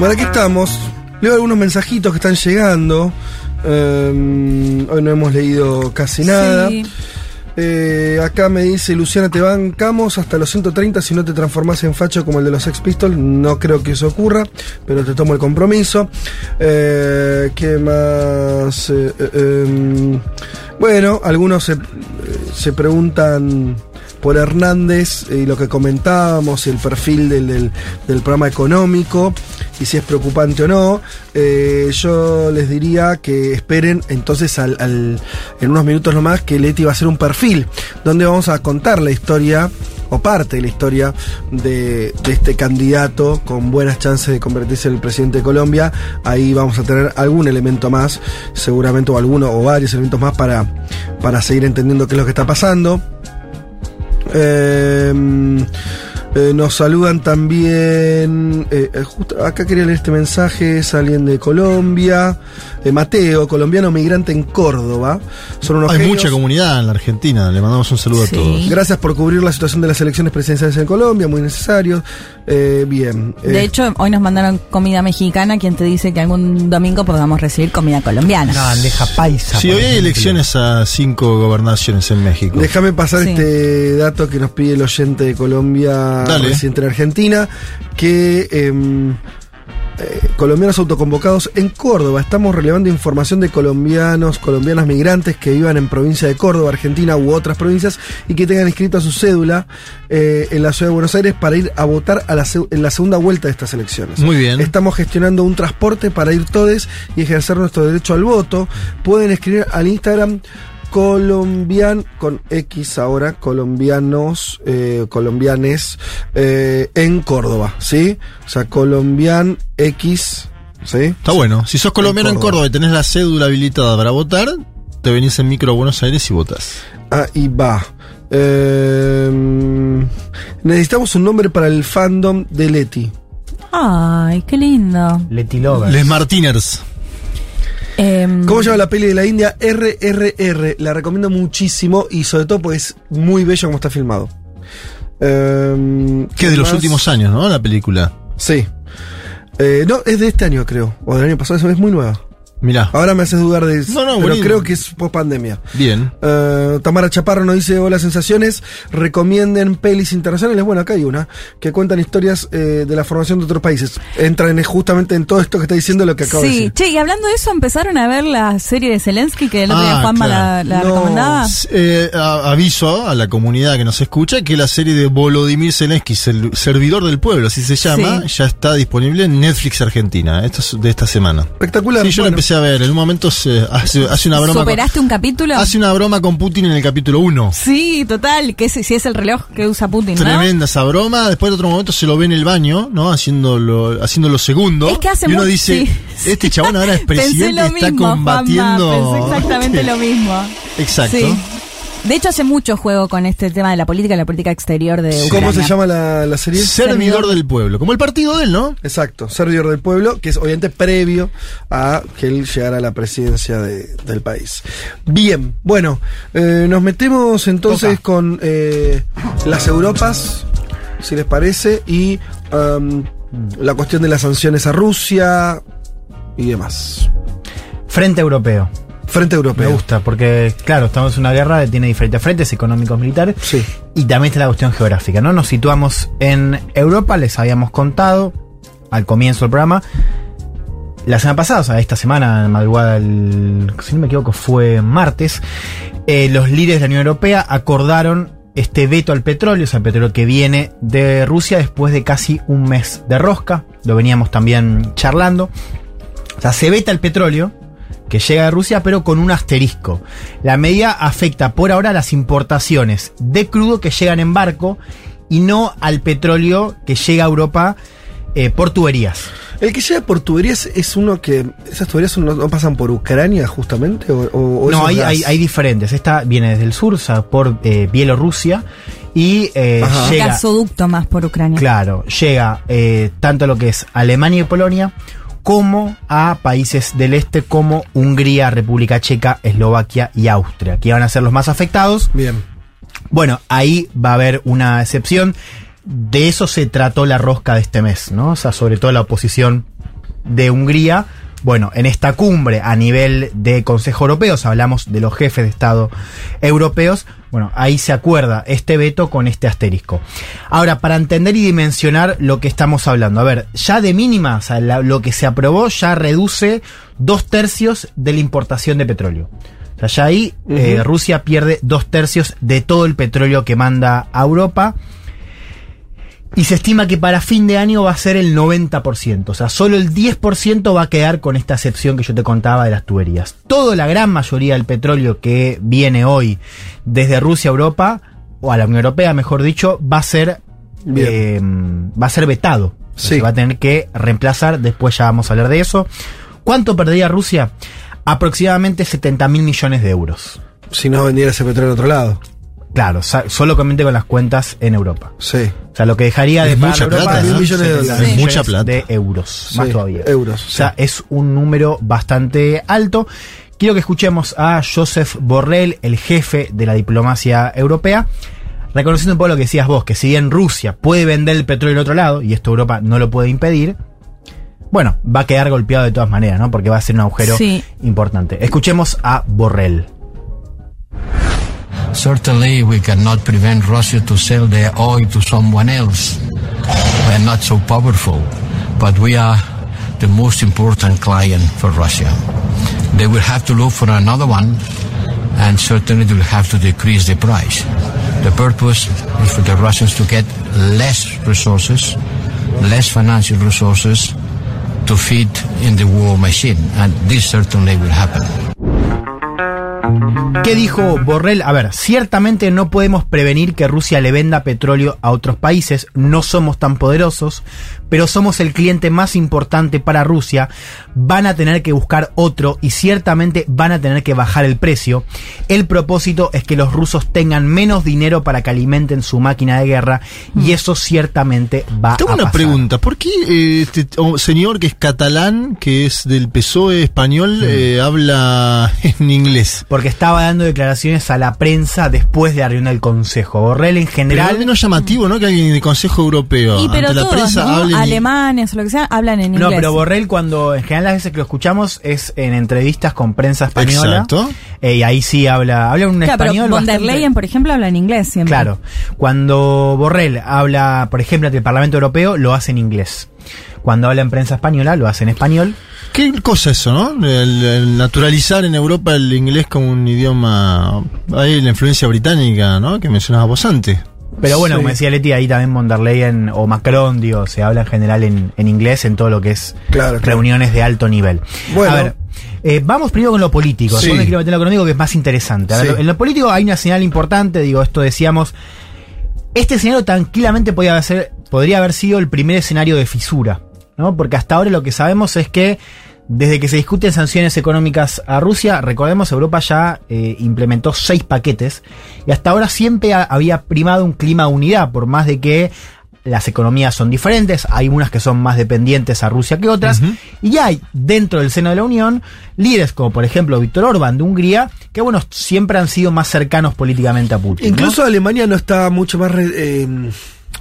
Bueno, aquí estamos. Leo algunos mensajitos que están llegando. Eh, hoy no hemos leído casi nada. Sí. Eh, acá me dice Luciana, te bancamos hasta los 130 si no te transformas en facho como el de los Sex Pistols. No creo que eso ocurra, pero te tomo el compromiso. Eh, ¿Qué más? Eh, em, bueno, algunos se, se preguntan por Hernández y lo que comentábamos, el perfil del, del- del programa económico y si es preocupante o no. Eh, yo les diría que esperen entonces al, al- en unos minutos nomás que Leti va a hacer un perfil donde vamos a contar la historia o parte de la historia de, de este candidato con buenas chances de convertirse en el presidente de Colombia. Ahí vamos a tener algún elemento más, seguramente, o alguno o varios elementos más para, para seguir entendiendo qué es lo que está pasando. Eh, eh, nos saludan también. eh, eh, justo acá quería leer este mensaje. Es alguien de Colombia. Eh, Mateo, colombiano migrante en Córdoba. Son unos Hay genios. mucha comunidad en la Argentina, le mandamos un saludo Sí. a todos. Gracias por cubrir la situación de las elecciones presidenciales en Colombia, muy necesario. Eh, bien. De eh, hecho, hoy nos mandaron comida mexicana, quien te dice que algún domingo podamos recibir comida colombiana. Una bandeja paisa. Sí, por hoy hay elecciones a cinco gobernaciones en México. Déjame pasar Sí. este dato que nos pide el oyente de Colombia, Dale. residente en Argentina, que em, eh, colombianos autoconvocados en Córdoba. Estamos relevando información de colombianos, colombianas migrantes que vivan en provincia de Córdoba, Argentina u otras provincias y que tengan inscrita su cédula eh, en la ciudad de Buenos Aires para ir a votar a la seg- en la segunda vuelta de estas elecciones. Muy bien. Estamos gestionando un transporte para ir todos y ejercer nuestro derecho al voto. Pueden escribir al Instagram colombian con X ahora, colombianos, eh, colombianes eh, en Córdoba, ¿sí? O sea, colombian X, ¿sí? Está bueno. Si sos colombiano en Córdoba y tenés la cédula habilitada para votar, te venís en micro a Buenos Aires y votas. Ahí va. Eh, necesitamos un nombre para el fandom de Leti. Ay, qué lindo. Leti Lover. Les Martiners. Em, ¿Cómo se llama la peli de la India? RRR. La recomiendo muchísimo y sobre todo porque es muy bello como está filmado. Eh, Que de los últimos años, ¿no? La película. Sí. Eh, no, es de este año creo. O del año pasado, eso es muy nueva. Mirá. Ahora me haces dudar de eso. No, no, pero creo que es post pandemia. Bien. Eh, Tamara Chaparro nos dice: Hola, sensaciones. Recomienden pelis internacionales. Bueno, acá hay una que cuentan historias eh, de la formación de otros países. Entran en- justamente en todo esto que está diciendo lo que acabo de Sí, decir. che, y hablando de eso, empezaron a ver la serie de Zelensky que el otro día Ah, Juanma claro. la, la No. recomendaba. Eh, aviso a la comunidad que nos escucha que la serie de Volodymyr Zelensky, sel- servidor del pueblo, así se llama, Sí. ya está disponible en Netflix Argentina. Esto es de esta semana. Espectacular. Sí, yo la empecé a ver. En un momento se hace, hace una broma. Con, ¿Superaste un capítulo? hace una broma con Putin en el capítulo 1. Sí, total, que si si es el reloj que usa Putin, ¿no? Tremenda esa broma. Después de otro momento se lo ve en el baño, ¿no? Haciendo lo, haciendo lo segundo. Es que hace y uno dice, sí. este chabón ahora es *laughs* Pensé presidente, lo está mismo, combatiendo. Pensé exactamente lo mismo. Exacto. Sí. De hecho, hace mucho juego con este tema de la política, la política exterior de Ucrania. ¿Cómo se llama la, la serie? Servidor del pueblo. Como el partido de él, ¿no? Exacto, servidor del pueblo, que es obviamente previo a que él llegara a la presidencia de- del país. Bien, bueno, eh, nos metemos entonces con eh, las Europas, si les parece, y um, la cuestión de las sanciones a Rusia y demás. Frente Europeo. Frente Europeo. Me gusta, porque claro, estamos en una guerra que tiene diferentes frentes económicos, militares. Sí. Y también está la cuestión geográfica, ¿no? Nos situamos en Europa, les habíamos contado al comienzo del programa. La semana pasada, o sea, esta semana, en madrugada, el, si no me equivoco, fue martes, eh, los líderes de la Unión Europea acordaron este veto al petróleo, o sea, el petróleo que viene de Rusia después de casi un mes de rosca. Lo veníamos también charlando. O sea, se veta el petróleo que llega de Rusia, pero con un asterisco. La medida afecta por ahora a las importaciones de crudo que llegan en barco y no al petróleo que llega a Europa eh, por tuberías. El que llega por tuberías es uno que. ¿Esas tuberías no, no pasan por Ucrania justamente? ¿O, o- o eso No, hay, hay, hay diferentes. Esta viene desde el sur, o sea, por eh, Bielorrusia y eh, llega. Gasoducto más por Ucrania. Claro, llega eh, tanto lo que es Alemania y Polonia como a países del este como Hungría, República Checa, Eslovaquia y Austria, que van a ser los más afectados. Bien. Bueno, ahí va a haber una excepción. De eso se trató la rosca de este mes, ¿no? O sea, sobre todo la oposición de Hungría. Bueno, en esta cumbre a nivel de Consejo Europeo, o sea, hablamos de los jefes de Estado europeos, bueno, ahí se acuerda este veto con este asterisco. Ahora, para entender y dimensionar lo que estamos hablando, a ver, ya de mínima, o sea, la- lo que se aprobó ya reduce dos tercios de la importación de petróleo. O sea, ya ahí eh, Rusia pierde dos tercios de todo el petróleo que manda a Europa. Y se estima que para fin de año va a ser el 90%. O sea, solo el 10% va a quedar con esta excepción que yo te contaba de las tuberías. Toda la gran mayoría del petróleo que viene hoy desde Rusia a Europa, o a la Unión Europea, mejor dicho, va a ser, eh, va a ser vetado. Sí. Se va a tener que reemplazar, después ya vamos a hablar de eso. ¿Cuánto perdería Rusia? Aproximadamente 70 mil millones de euros. Si no vendiera ese petróleo en otro lado. Claro, sa- solamente con las cuentas en Europa. Sí. O sea, lo que dejaría de Es pagar mucha Europa plata, de 70 dólares. Es millones mucha plata. de euros, Sí, más todavía. euros, O sea, es un número bastante alto. Quiero que escuchemos a Joseph Borrell, el jefe de la diplomacia europea, reconociendo un poco lo que decías vos, que si bien Rusia puede vender el petróleo al otro lado, y esto Europa no lo puede impedir, bueno, va a quedar golpeado de todas maneras, ¿no? Porque va a ser un agujero Sí. importante. Escuchemos a Borrell. Certainly, we cannot prevent Russia to sell their oil to someone else. We are not so powerful, but we are the most important client for Russia. They will have to look for another one, and certainly they will have to decrease the price. The purpose is for the Russians to get less resources, less financial resources to feed in the war machine, and this certainly will happen. ¿Qué dijo Borrell? A ver, ciertamente no podemos prevenir que Rusia le venda petróleo a otros países, no somos tan poderosos, pero somos el cliente más importante para Rusia, van a tener que buscar otro y ciertamente van a tener que bajar el precio. El propósito es que los rusos tengan menos dinero para que alimenten su máquina de guerra y eso ciertamente va Tengo a una pasar. pregunta. ¿Por qué eh, este oh, señor que es catalán, que es del PSOE español, eh, habla *laughs* en inglés? Porque estaba dando declaraciones a la prensa después de la reunión del Consejo. Borrell en Pero general... no es llamativo, ¿no? Que alguien del Consejo Europeo Y pero ante la todos, prensa ¿no? hable en alemanes o lo que sea, hablan en No, inglés. pero Borrell cuando, en general las veces que lo escuchamos es en entrevistas con prensa española. Exacto. Eh, y ahí sí habla, habla un Claro, pero español von der bastante- Leyen, por ejemplo, habla en inglés siempre. Claro. Cuando Borrell habla, por ejemplo, ante el Parlamento Europeo, lo hace en inglés. Cuando habla en prensa española, lo hace en español. ¿Qué cosa eso, no? El, el naturalizar en Europa el inglés como un idioma. Hay la influencia británica, ¿no? Que mencionabas vos antes. Pero bueno, Sí. como decía Leti, ahí también von der Leyen o Macron, digo, se habla en general en, en inglés en todo lo que es Claro, claro. reuniones de alto nivel. Bueno. A ver, eh, vamos primero con lo político. Sí. Me quiero meter en lo económico que es más interesante. A ver, Sí. En lo político hay una señal importante, digo, esto decíamos. Este escenario tranquilamente podía ser, podría haber sido el primer escenario de fisura, ¿no? Porque hasta ahora lo que sabemos es que desde que se discuten sanciones económicas a Rusia, recordemos, Europa ya eh, implementó seis paquetes y hasta ahora siempre ha- había primado un clima de unidad, por más de que las economías son diferentes, hay unas que son más dependientes a Rusia que otras, y hay dentro del seno de la Unión líderes como por ejemplo Víctor Orbán de Hungría, que bueno, siempre han sido más cercanos políticamente a Putin. ¿no? Incluso Alemania no está mucho más eh,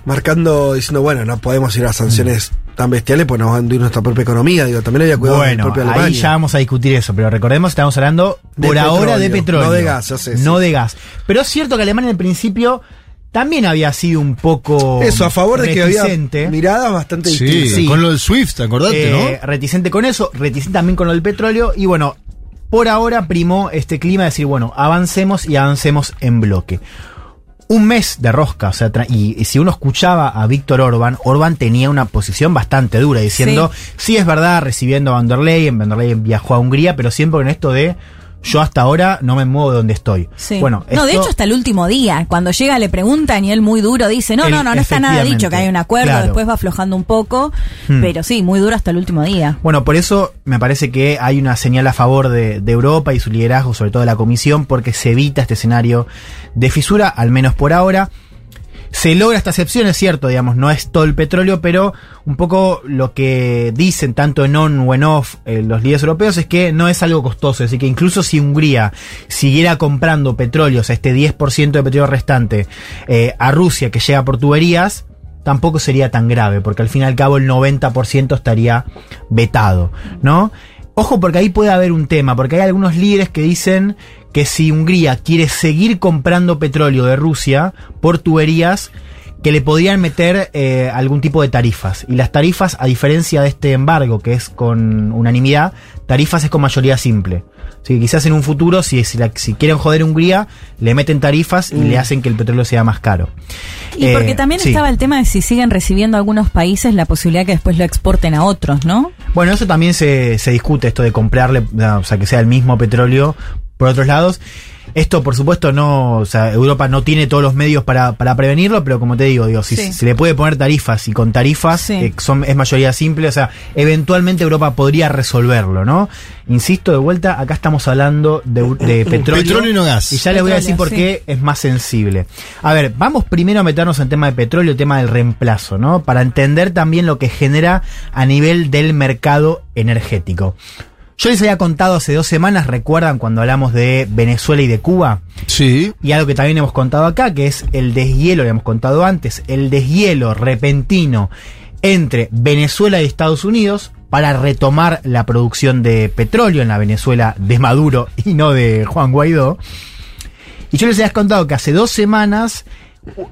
marcando, diciendo, bueno, no podemos ir a sanciones tan bestiales, pues nos van a hundir nuestra propia economía. Digo, también había cuidado Bueno, del propio Alemania. ahí ya vamos a discutir eso, pero recordemos que estamos hablando De por ahora de petróleo, no de gas, ya sé, No sí. de gas. Pero es cierto que Alemania en el principio también había sido un poco Eso, a favor de que había miradas bastante Sí, distintas. con lo del Swift, acordate, Eh, reticente con eso, reticente también con lo del petróleo y bueno, por ahora primó este clima de decir, bueno, avancemos y avancemos en bloque. Un mes de rosca, o sea, y, y si uno escuchaba a Víctor Orban, Orban tenía una posición bastante dura, diciendo, sí, es verdad, recibiendo a Van der Leyen, Van der Leyen viajó a Hungría, pero siempre con esto de, yo hasta ahora no me muevo de donde estoy. Sí. Bueno, no, de hecho, hasta el último día, cuando llega le preguntan y él muy duro dice, no, no, no, no está nada dicho, que hay un acuerdo, claro. después va aflojando un poco, Hmm. pero sí, muy duro hasta el último día. Bueno, por eso me parece que hay una señal a favor de, de Europa y su liderazgo, sobre todo de la Comisión, porque se evita este escenario de fisura, al menos por ahora. Se logra esta excepción, es cierto, digamos, no es todo el petróleo, pero un poco lo que dicen tanto en on o en off eh, los líderes europeos es que no es algo costoso, así que incluso si Hungría siguiera comprando petróleo, o sea, este 10% de petróleo restante eh, a Rusia que llega por tuberías, tampoco sería tan grave, porque al fin y al cabo el 90% estaría vetado, ¿no? Ojo porque ahí puede haber un tema, porque hay algunos líderes que dicen que si Hungría quiere seguir comprando petróleo de Rusia por tuberías, que le podrían meter eh, algún tipo de tarifas. Y las tarifas, a diferencia de este embargo, que es con unanimidad, tarifas es con mayoría simple. Así que quizás en un futuro, si, si, la- si quieren joder a Hungría, le meten tarifas y Mm. le hacen que el petróleo sea más caro. Y Eh, porque también sí. estaba el tema de si siguen recibiendo algunos países la posibilidad que después lo exporten a otros, ¿no? Bueno, eso también se, se discute, esto de comprarle, o sea, que sea el mismo petróleo por otros lados. Esto, por supuesto, no, o sea, Europa no tiene todos los medios para, para prevenirlo, pero como te digo, digo, si Sí. se le puede poner tarifas y con tarifas que son, es mayoría simple, o sea, eventualmente Europa podría resolverlo, ¿no? Insisto, de vuelta, acá estamos hablando de, de *coughs* petróleo. Petróleo y no gas. Y ya les voy a decir Petróleo, por qué es más sensible. A ver, vamos primero a meternos en tema de petróleo, tema del reemplazo, ¿no? Para entender también lo que genera a nivel del mercado energético. Yo les había contado hace dos semanas, ¿recuerdan cuando hablamos de Venezuela y de Cuba? Sí. Y algo que también hemos contado acá, que es el deshielo, lo hemos contado antes, el deshielo repentino entre Venezuela y Estados Unidos para retomar la producción de petróleo en la Venezuela de Maduro y no de Juan Guaidó. Y yo les había contado que hace dos semanas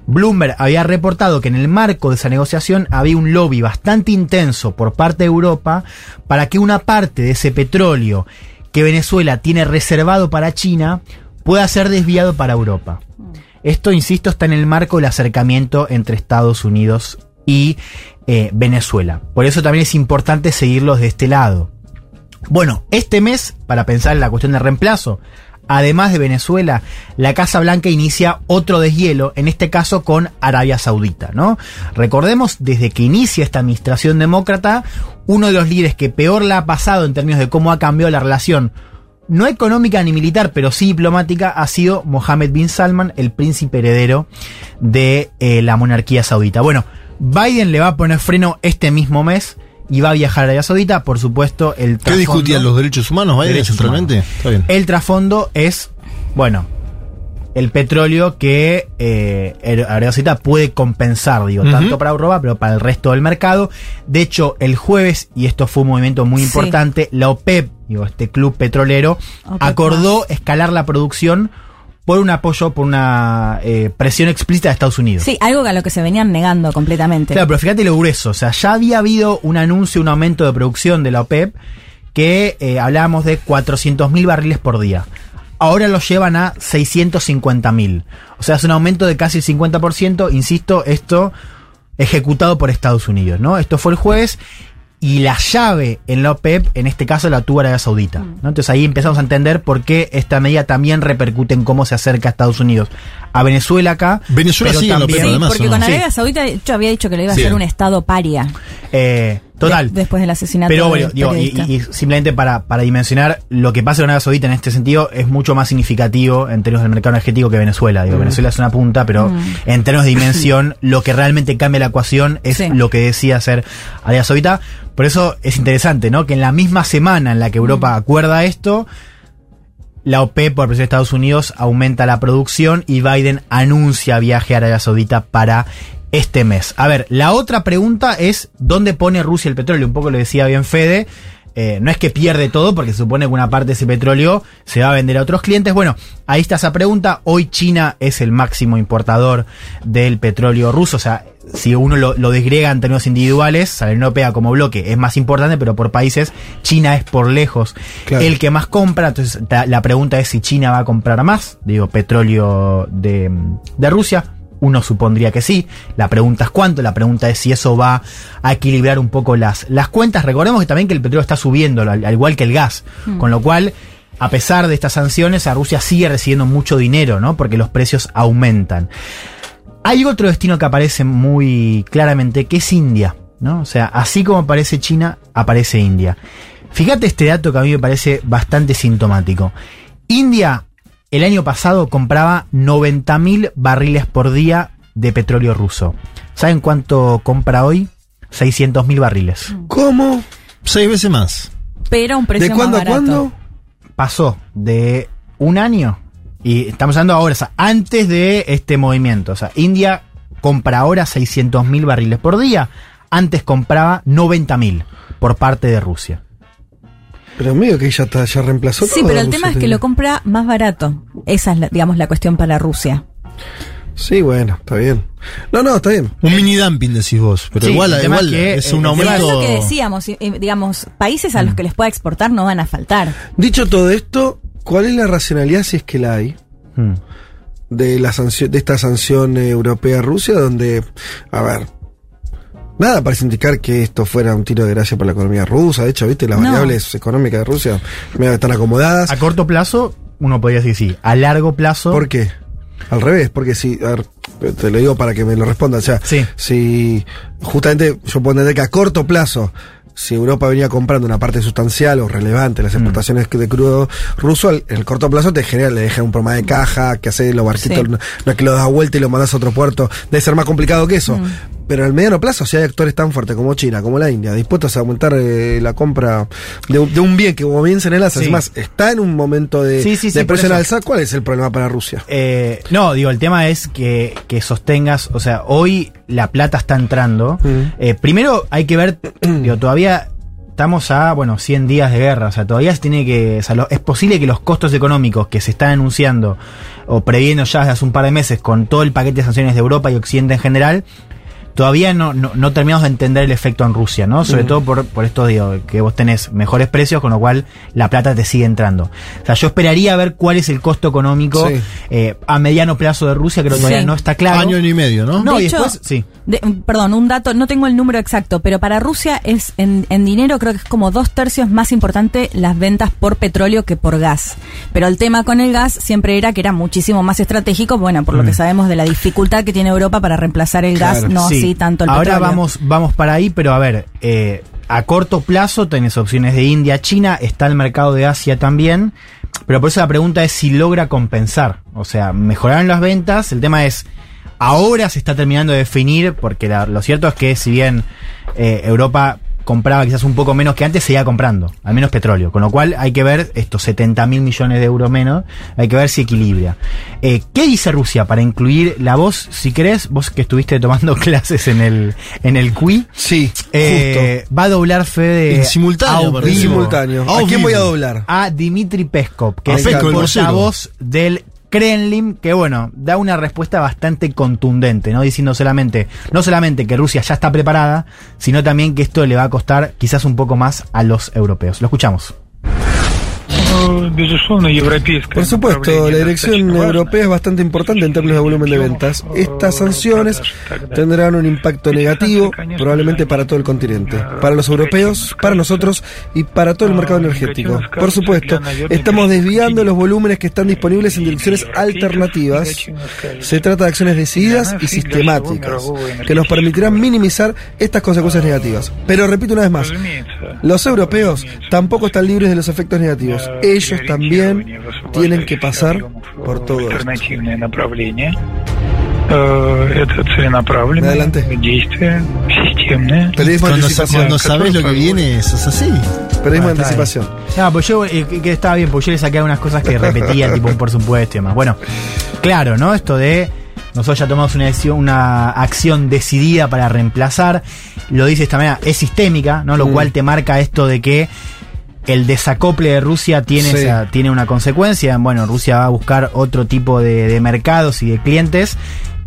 Bloomberg había reportado que en el marco de esa negociación había un lobby bastante intenso por parte de Europa para que una parte de ese petróleo que Venezuela tiene reservado para China pueda ser desviado para Europa. Esto, insisto, está en el marco del acercamiento entre Estados Unidos y eh, Venezuela. Por eso también es importante seguirlos de este lado. Bueno, este mes, para pensar en la cuestión de reemplazo, además de Venezuela, la Casa Blanca inicia otro deshielo, en este caso con Arabia Saudita, ¿no? Recordemos, desde que inicia esta administración demócrata, uno de los líderes que peor la ha pasado en términos de cómo ha cambiado la relación, no económica ni militar, pero sí diplomática, ha sido Mohammed bin Salman, el príncipe heredero de eh, la monarquía saudita. Bueno, Biden le va a poner freno este mismo mes y va a viajar a Arabia Saudita, por supuesto, el ¿Qué discutían los derechos humanos, Biden, Derechos centralmente? humanos. Está bien. El trasfondo es, bueno, el petróleo que eh, Arabia Saudita puede compensar, digo, tanto para Europa, pero para el resto del mercado. De hecho, el jueves, y esto fue un movimiento muy Sí. importante, la OPEP, digo, este club petrolero, OPEP acordó escalar la producción por un apoyo, por una eh, presión explícita de Estados Unidos. Sí, algo a lo que se venían negando completamente. Claro, pero fíjate lo grueso. O sea, ya había habido un anuncio, un aumento de producción de la OPEP que eh, hablábamos de 400.000 barriles por día. Ahora lo llevan a 650.000. O sea, es un aumento de casi el 50%. Insisto, esto ejecutado por Estados Unidos, ¿no? Esto fue el jueves y la llave en la OPEP, en este caso la tuvo Arabia Saudita. ¿no? Entonces ahí empezamos a entender por qué esta medida también repercute en cómo se acerca a Estados Unidos. A Venezuela acá. Venezuela pero sigue en la OPEP, también- además, Porque con. Arabia Saudita yo había dicho que le iba a Sí. ser un estado paria. Eh, total. de- después del asesinato Pero bueno, digo, y, simplemente para, para dimensionar, lo que pasa con Arabia Saudita en este sentido es mucho más significativo en términos del mercado energético que Venezuela. Digo, Mm. Venezuela es una punta, pero Mm. en términos de *laughs* dimensión, lo que realmente cambia la ecuación es Sí. lo que decía hacer Arabia Saudita. Por eso es interesante, ¿no? Que en la misma semana en la que Europa acuerda esto, la OPEP, por presión de Estados Unidos, aumenta la producción y Biden anuncia viaje a Arabia Saudita para este mes. A ver, la otra pregunta es, ¿dónde pone Rusia el petróleo? Un poco lo decía bien Fede. Eh, no es que pierde todo, porque se supone que una parte de ese petróleo se va a vender a otros clientes. Bueno, ahí está esa pregunta. Hoy China es el máximo importador del petróleo ruso. O sea, si uno lo, lo desgrega en términos individuales, la Unión Europea como bloque es más importante, pero por países, China es por lejos Claro. el que más compra. Entonces, ta- la pregunta es si China va a comprar más, digo, petróleo de, de Rusia. Uno supondría que sí. La pregunta es cuánto. La pregunta es si eso va a equilibrar un poco las, las cuentas. Recordemos que también que el petróleo está subiendo, al, al igual que el gas. Mm. Con lo cual, a pesar de estas sanciones, a Rusia sigue recibiendo mucho dinero, ¿no? Porque los precios aumentan. Hay otro destino que aparece muy claramente, que es India, ¿no? O sea, así como aparece China, aparece India. Fíjate este dato que a mí me parece bastante sintomático. India el año pasado compraba 90.000 barriles por día de petróleo ruso. ¿Saben cuánto compra hoy? 600.000 barriles. ¿Cómo? Seis veces más. Pero un precio ¿De cuándo más a cuándo? Pasó de un año, y estamos hablando ahora, o sea, antes de este movimiento. O sea, India compra ahora 600.000 barriles por día. Antes compraba 90.000 por parte de Rusia. Pero medio que ya, está, ya reemplazó Sí, todo, pero el Rusia, tema es que lo compra más barato. Esa es, la- digamos, la cuestión para Rusia. Sí, bueno, está bien. No, no, está bien. Un mini dumping decís vos, pero Sí, igual, igual es que, es un tema Es aumento. lo que decíamos, digamos, países a los que les pueda exportar no van a faltar. Dicho todo esto, ¿cuál es la racionalidad, si es que la hay, Hmm. de la sanción, de esta sanción eh, europea a Rusia, donde, a ver, nada parece indicar que esto fuera un tiro de gracia para la economía rusa. De hecho, viste, las No. variables económicas de Rusia están acomodadas. A corto plazo, uno podría decir sí. A largo plazo. ¿Por qué? Al revés, porque si, a ver, te lo digo para que me lo responda, o sea, Sí. si justamente yo puedo entender que a corto plazo, si Europa venía comprando una parte sustancial o relevante las exportaciones de crudo ruso, en el corto plazo te genera, le deja un problema de caja, que hace los barquitos, Sí. no, no es que lo das vuelta y lo mandas a otro puerto, debe ser más complicado que eso. Pero al mediano plazo, si hay actores tan fuertes como China, como la India, dispuestos a aumentar eh, la compra de, un- de un bien que como bien se enlaza, Sí. además está en un momento de, Sí, de presión alza, ¿cuál es el problema para Rusia? Eh, no, digo, el tema es que, que sostengas, o sea, hoy la plata está entrando. Mm. Eh, primero hay que ver, *clears throat* digo, todavía estamos a, bueno, 100 días de guerra, o sea, todavía se tiene que, o sea, lo- es posible que los costos económicos que se están anunciando o previendo ya desde hace un par de meses con todo el paquete de sanciones de Europa y Occidente en general, todavía no, no, no terminamos de entender el efecto en Rusia, ¿no? Sobre Mm. todo por, por esto, digo, que vos tenés mejores precios, con lo cual la plata te sigue entrando. O sea, yo esperaría ver cuál es el costo económico Sí. eh, a mediano plazo de Rusia, creo que todavía Sí. no está claro. Año y medio, ¿no? No, De y hecho, después, sí. de- perdón, un dato, no tengo el número exacto, pero para Rusia es en, en dinero creo que es como dos tercios más importante las ventas por petróleo que por gas. Pero el tema con el gas siempre era que era muchísimo más estratégico, bueno, por lo que sabemos de la dificultad que tiene Europa para reemplazar el gas, no Sí. Así tanto el Ahora petróleo. vamos, vamos para ahí, pero a ver, eh, a corto plazo tenés opciones de India, China, está el mercado de Asia también, pero por eso la pregunta es si logra compensar. O sea, mejoraron las ventas, el tema es, ahora se está terminando de definir, porque la- lo cierto es que si bien eh, Europa compraba quizás un poco menos que antes, seguía comprando, al menos petróleo. Con lo cual hay que ver estos 70 mil millones de euros menos, hay que ver si equilibra. Eh, ¿Qué dice Rusia para incluir la voz, si querés, vos que estuviste tomando *laughs* clases en el, en el QI? Sí, eh, va a doblar fe de En simultáneo, a vivo simultáneo. ¿A quién voy a doblar? a Dmitry Peskov, que A es Peskov, el portavoz del Kremlin, que bueno, da una respuesta bastante contundente, ¿no? Diciendo solamente, no solamente que Rusia ya está preparada, sino también que esto le va a costar quizás un poco más a los europeos. Lo escuchamos. Por supuesto, la dirección europea es bastante importante en términos de volumen de ventas. Estas sanciones tendrán un impacto negativo, probablemente para todo el continente, para los europeos, para nosotros y para todo el mercado energético. Por supuesto, estamos desviando los volúmenes que están disponibles en direcciones alternativas. Se trata de acciones decididas y sistemáticas que nos permitirán minimizar estas consecuencias negativas. Pero repito una vez más, los europeos tampoco están libres de los efectos negativos Ellos también tienen que pasar por todo esto. альтернативное направление. Э, Это целенаправленное Adelante. действие, системное. Periodismo de Cuando, anticipación. cuando sabes lo que viene, eso es así. Periodismo de Ah, está anticipación. No, pues yo, eh, que estaba bien, pues yo le saqué algunas cosas que repetía, tipo *laughs* un por supuesto y demás. Bueno, claro, ¿no? Esto de nosotros ya tomamos una decisión, una acción decidida para reemplazar, lo dice de esta manera, es sistémica, ¿no? Lo Mm. cual te marca esto de que el desacople de Rusia tiene, Sí. esa- tiene una consecuencia. Bueno, Rusia va a buscar otro tipo de, de mercados y de clientes.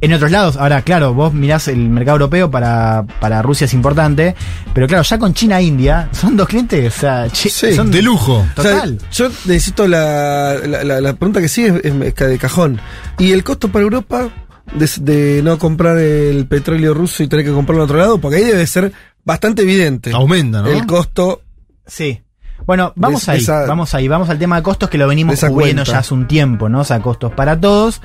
En otros lados, ahora claro, vos mirás el mercado europeo para, para Rusia es importante, pero claro, ya con China e India son dos clientes, o sea, Sí. son De lujo. O sea, Total. yo necesito la, la, la- la pregunta que sigue es, es de cajón. ¿Y el costo para Europa de, de no comprar el petróleo ruso y tener que comprarlo en otro lado? Porque ahí debe ser bastante evidente. Aumenta, ¿no? El costo. Sí. Bueno, vamos ahí, esa- vamos ahí, vamos al tema de costos que lo venimos cubriendo cuenta. ya hace un tiempo, ¿no? O sea, costos para todos,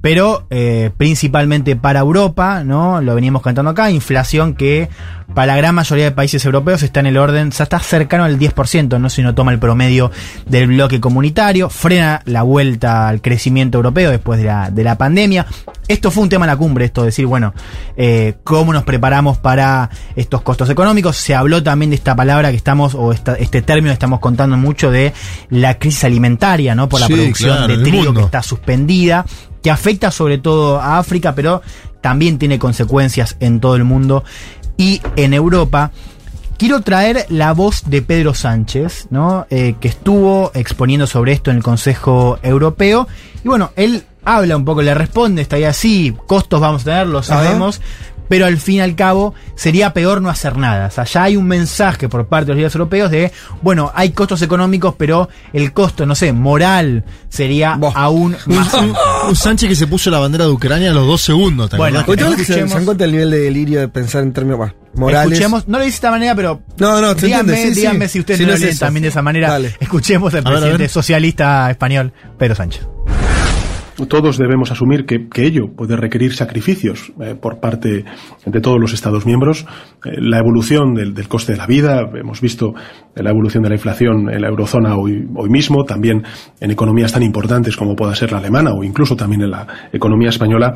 pero eh, principalmente para Europa, ¿no? Lo veníamos cantando acá, inflación que para la gran mayoría de países europeos está en el orden, ya está cercano al 10%, ¿no? Si uno toma el promedio del bloque comunitario, frena la vuelta al crecimiento europeo después de la, de la pandemia. Esto fue un tema en la cumbre, esto de decir, bueno, eh, cómo nos preparamos para estos costos económicos. Se habló también de esta palabra que estamos, o esta- este término que estamos contando mucho de la crisis alimentaria, ¿no? Por la Sí, producción claro, de trigo que está suspendida, que afecta sobre todo a África, pero también tiene consecuencias en todo el mundo y en Europa. Quiero traer la voz de Pedro Sánchez, ¿no? Eh, que estuvo exponiendo sobre esto en el Consejo Europeo. Y bueno, él habla un poco, le responde, está ahí así, costos vamos a tener, lo sabemos. Pero al fin y al cabo sería peor no hacer nada. O sea, ya hay un mensaje por parte de los líderes europeos de, bueno, hay costos económicos, pero el costo, no sé, moral sería aún más. Un, un Sánchez que se puso la bandera de Ucrania a los dos segundos. ¿te Bueno, acordás? Ustedes se, se dan cuenta del nivel de delirio de pensar en términos bah, morales. Escuchemos, no lo dice de esta manera, pero No, no, se díganme, sí. díganme si ustedes Si no no lo es leen también de esa manera. Dale. Escuchemos al A ver, a presidente ver. socialista español, Pedro Sánchez. Todos debemos asumir que, ello puede requerir sacrificios eh, por parte de todos los Estados miembros. Eh, la evolución del, coste de la vida, hemos visto la evolución de la inflación en la eurozona hoy, mismo, también en economías tan importantes como pueda ser la alemana o incluso también en la economía española.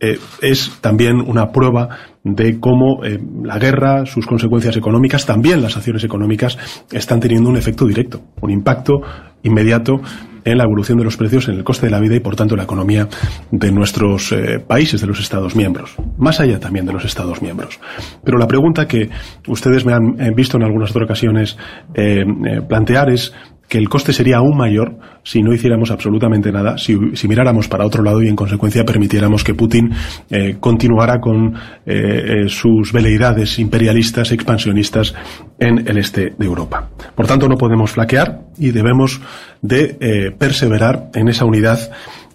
eh, es también una prueba de cómo la guerra, sus consecuencias económicas, también las acciones económicas, están teniendo un efecto directo, un impacto inmediato en la evolución de los precios, en el coste de la vida y, por tanto, la economía de nuestros eh, países, de los Estados miembros, más allá también de los Estados miembros. Pero la pregunta que ustedes me han eh, visto en algunas otras ocasiones eh, plantear es que el coste sería aún mayor si no hiciéramos absolutamente nada, si, miráramos para otro lado y en consecuencia permitiéramos que Putin eh, continuara con eh, eh, sus veleidades imperialistas, expansionistas en el este de Europa. Por tanto, no podemos flaquear y debemos de perseverar en esa unidad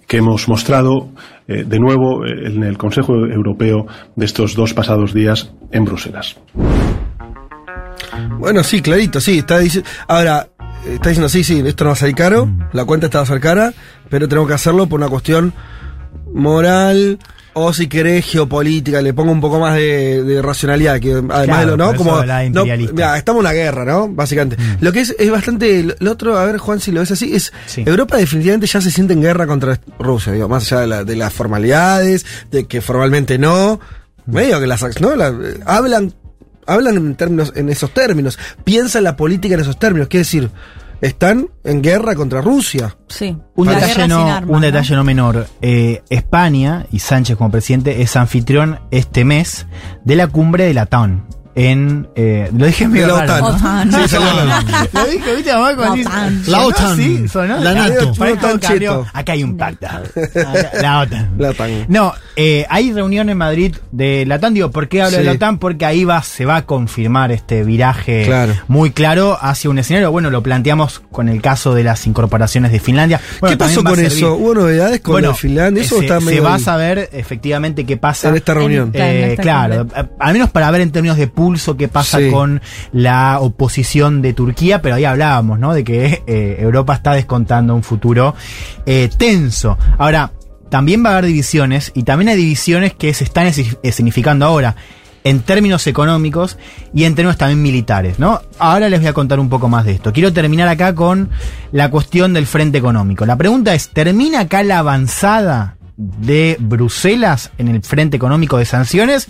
que hemos mostrado de nuevo en el Consejo Europeo de estos dos pasados días en Bruselas. Bueno, sí, clarito, sí. Ahora, está diciendo, sí, sí, esto no va a salir caro, la cuenta está va a ser cara, pero tenemos que hacerlo por una cuestión moral o si querés geopolítica, le pongo un poco más de, de racionalidad, que además Claro, de lo, ¿no? Como, no, estamos en una guerra, ¿no? Básicamente. Lo que es, es bastante, lo otro, a ver, Juan, si lo ves así, es, Europa definitivamente ya se siente en guerra contra Rusia, digo, más allá de, la- de las formalidades, de que formalmente no, medio que las, ¿no? La- hablan hablan en términos, en esos términos, piensan la política en esos términos, quiere decir, están en guerra contra Rusia. Sí. Un, detalle no, armas, un ¿no? detalle no menor. Eh, España y Sánchez como presidente es anfitrión este mes de la cumbre de la TAN. En, eh, lo dije medio la raro, ¿no? OTAN. Sí, Sí. *laughs* Lo dije, viste, mamá, cuando La dice- OTAN. La así, sonó- La NATO. cheto. Acá hay un pacto. *laughs* La OTAN. La OTAN. No, eh, hay reunión en Madrid de la OTAN. Digo, ¿por qué hablo de la Sí. OTAN? Porque ahí va, se va a confirmar este viraje Claro. muy claro hacia un escenario. Bueno, lo planteamos con el caso de las incorporaciones de Finlandia. Bueno, ¿Qué pasó con eso? ¿Hubo novedades con Bueno, lo de Finlandia? Eso se, está se medio va a saber efectivamente qué pasa En esta reunión. Eh, En esta claro, al menos para ver en términos de pulso qué pasa Sí. con la oposición de Turquía, pero ahí hablábamos, ¿no? De que eh, Europa está descontando un futuro eh, tenso. Ahora, también va a haber divisiones y también hay divisiones que se están esi- escenificando ahora en términos económicos y en términos también militares, ¿no? Ahora les voy a contar un poco más de esto. Quiero terminar acá con la cuestión del frente económico. La pregunta es, ¿termina acá la avanzada de Bruselas en el frente económico de sanciones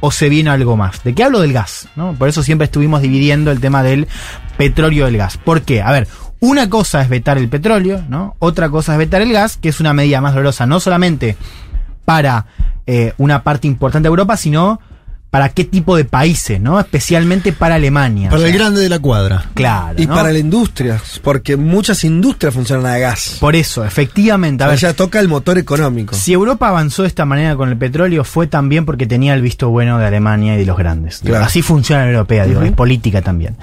o se viene algo más? ¿De qué hablo del gas? ¿no? Por eso siempre estuvimos dividiendo el tema del petróleo del gas. ¿Por qué? A ver, una cosa es vetar el petróleo, ¿no? Otra cosa es vetar el gas, que es una medida más dolorosa, no solamente para eh, una parte importante de Europa, sino para qué tipo de países, ¿no? Especialmente para Alemania. Para O el grande de la cuadra. Claro. Y ¿no? para la industria, porque muchas industrias funcionan a gas. Por eso, efectivamente. A ver, ya toca el motor económico. Si Europa avanzó de esta manera con el petróleo fue también porque tenía el visto bueno de Alemania y de los grandes. Digo, Claro. Así funciona la europea, digo, Ujú. es política también.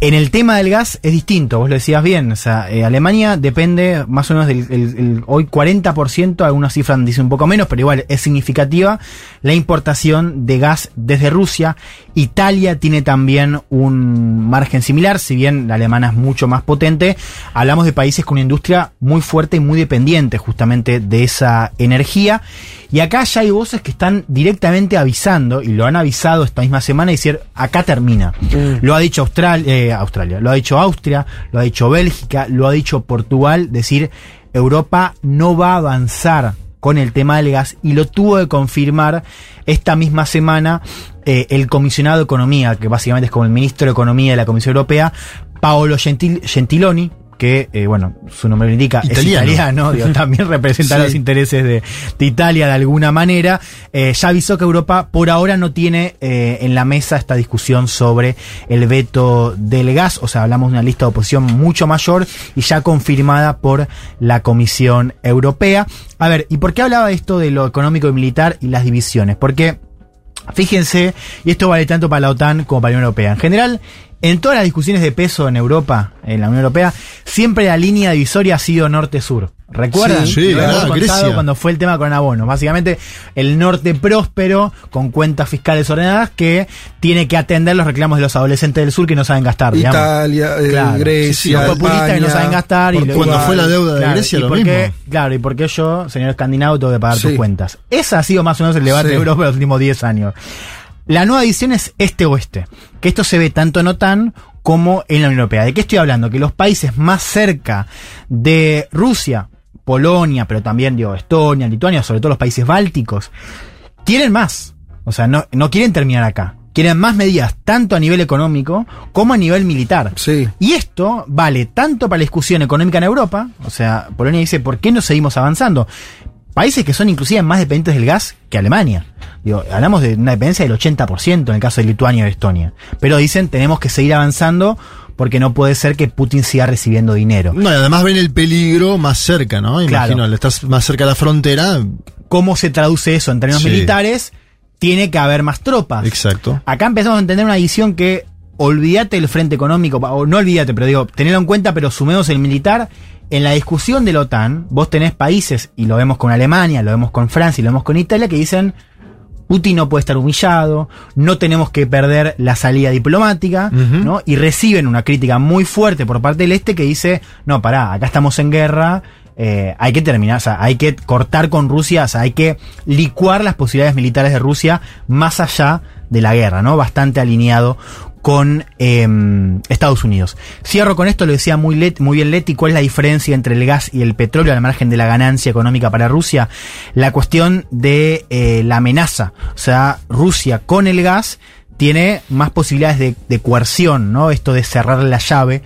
En el tema del gas es distinto, vos lo decías bien, o sea, eh, Alemania depende más o menos del el- el- hoy 40%, algunas cifras dicen un poco menos, pero igual es significativa la importación de gas desde Rusia. Italia tiene también un margen similar, si bien la alemana es mucho más potente, hablamos de países con una industria muy fuerte y muy dependiente justamente de esa energía. Y acá ya hay voces que están directamente avisando, y lo han avisado esta misma semana, y decir, acá termina. Lo ha dicho Austral- eh, Australia, lo ha dicho Austria, lo ha dicho Bélgica, lo ha dicho Portugal, decir, Europa no va a avanzar con el tema del gas y lo tuvo de confirmar esta misma semana eh, el comisionado de Economía, que básicamente es como el ministro de Economía de la Comisión Europea, Paolo Gentil- Gentiloni, que, eh, bueno, su nombre lo indica, Italiano. es italiano, digo, *laughs* también representa Sí. los intereses de, de Italia de alguna manera, eh, ya avisó que Europa por ahora no tiene eh, en la mesa esta discusión sobre el veto del gas, o sea, hablamos de una lista de oposición mucho mayor y ya confirmada por la Comisión Europea. A ver, ¿y por qué hablaba esto de lo económico y militar y las divisiones? Porque Fíjense, y esto vale tanto para la OTAN como para la Unión Europea. En general, en todas las discusiones de peso en Europa, en la Unión Europea, siempre la línea divisoria ha sido norte-sur. ¿Recuerdan? Sí, sí, claro, Grecia. cuando fue el tema con abonos. Básicamente, el norte próspero, con cuentas fiscales ordenadas, que tiene que atender los reclamos de los adolescentes del sur que no saben gastar. Italia, eh, Claro. Grecia, los populistas que no saben gastar. y. Cuando fue la deuda de Claro, Grecia, lo por qué- mismo. Claro, y por qué yo, señor escandinavo, tengo que pagar tus Sí. cuentas. Ese ha sido más o menos el debate Sí. de Europa en los últimos 10 años. La nueva edición es este-oeste, que esto se ve tanto en OTAN como en la Unión Europea. ¿De qué estoy hablando? Que los países más cerca de Rusia, Polonia, pero también digo Estonia, Lituania, sobre todo los países bálticos, quieren más. O sea, no, no quieren terminar acá. Quieren más medidas, tanto a nivel económico como a nivel militar. Sí. Y esto vale tanto para la discusión económica en Europa, o sea, Polonia dice, ¿por qué no seguimos avanzando? Países que son inclusive más dependientes del gas que Alemania. Digo, hablamos de una dependencia del 80% en el caso de Lituania y Estonia. Pero dicen, tenemos que seguir avanzando porque no puede ser que Putin siga recibiendo dinero. No, y además ven el peligro más cerca, ¿no? Claro. Imagino, al estás más cerca de la frontera. ¿Cómo se traduce eso en términos Sí. militares? Tiene que haber más tropas. Exacto. Acá empezamos a entender una edición que olvídate el frente económico, o no olvídate, pero digo, tenedlo en cuenta, pero sumemos el militar. En la discusión de la OTAN, vos tenés países, y lo vemos con Alemania, lo vemos con Francia y lo vemos con Italia, que dicen, Putin no puede estar humillado, no tenemos que perder la salida diplomática. ¿no? Y reciben una crítica muy fuerte por parte del este que dice, no, pará, acá estamos en guerra, eh, hay que terminar, o sea, hay que cortar con Rusia, o sea, hay que licuar las posibilidades militares de Rusia más allá de la guerra, ¿no? Bastante alineado con eh, Estados Unidos. Cierro con esto, lo decía muy, muy bien Leti, ¿cuál es la diferencia entre el gas y el petróleo al margen de la ganancia económica para Rusia? La cuestión de eh, la amenaza, o sea, Rusia con el gas tiene más posibilidades de, coerción, ¿no? Esto de cerrar la llave.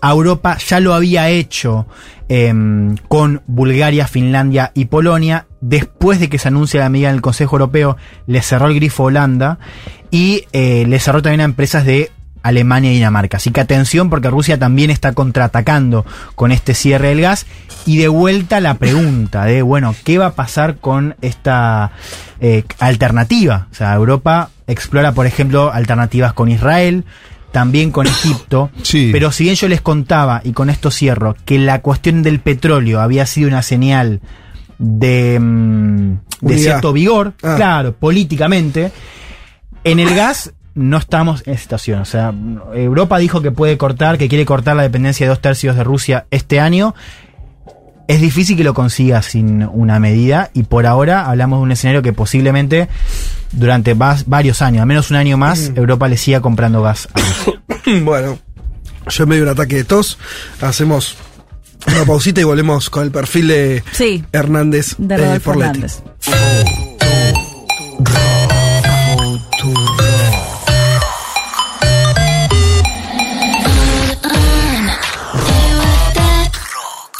A Europa ya lo había hecho em, con Bulgaria, Finlandia y Polonia. Después de que se anuncia la medida en el Consejo Europeo, le cerró el grifo a Holanda y eh, le cerró también a empresas de Alemania y Dinamarca. Así que atención porque Rusia también está contraatacando con este cierre del gas. Y de vuelta la pregunta de, bueno, ¿qué va a pasar con esta eh, alternativa? O sea, Europa explora, por ejemplo, alternativas con Israel, también con Egipto. Sí. Pero si bien yo les contaba, y con esto cierro, que la cuestión del petróleo había sido una señal de, mm, de cierto vigor, Ah. claro, políticamente, en el gas no estamos en situación. O sea, Europa dijo que puede cortar, que quiere cortar la dependencia de dos tercios de Rusia este año. Es difícil que lo consiga sin una medida y por ahora hablamos de un escenario que posiblemente durante varios años, al menos un año más, Europa le siga comprando gas a Rusia. *coughs* bueno, yo en medio de un ataque de tos, hacemos una pausita y volvemos con el perfil de Sí, Hernández de eh.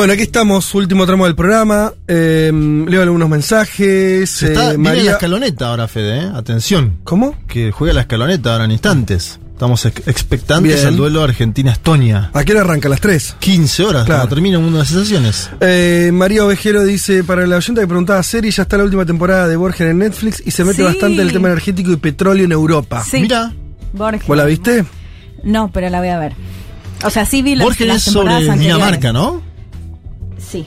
Bueno, aquí estamos, último tramo del programa. eh, leo algunos mensajes. Está, eh, viene la María. escaloneta ahora, Fede, ¿eh? Atención. ¿Cómo? Que juega la escaloneta ahora en instantes. Estamos ex- expectantes Bien. al duelo Argentina-Estonia. ¿A qué hora arranca? ¿A las 3? 15 horas, Claro. cuando termina el mundo de las sensaciones. Eh, María Ovejero dice, para la oyente que preguntaba serie, ya está la última temporada de Borgen en Netflix y se mete Sí. bastante en el tema energético y petróleo en Europa. Sí. Mira, Borges. ¿Vos la viste? No, pero la voy a ver. O sea, sí vi las, Borges las es sobre. Dinamarca, ¿no? Sí.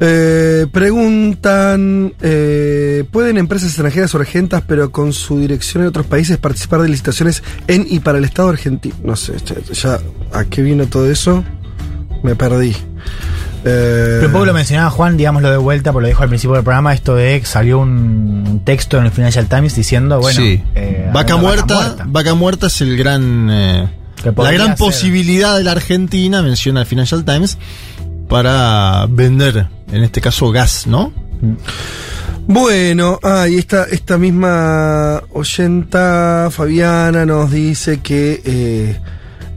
Eh, preguntan, eh, ¿pueden empresas extranjeras o argentas, pero con su dirección en otros países, participar de licitaciones en y para el Estado argentino? No sé, ya, ya, ¿a qué vino todo eso? Me perdí. Eh, Pero un poco lo mencionaba Juan, digámoslo de vuelta, porque lo dijo al principio del programa, esto de que salió un texto en el Financial Times diciendo, bueno, sí. eh, vaca, muerta, vaca muerta. es el gran. eh, la gran ser. posibilidad de la Argentina, menciona el Financial Times, para vender, en este caso, gas, ¿no? Bueno, ah, esta, esta misma oyenta, Fabiana, nos dice que eh,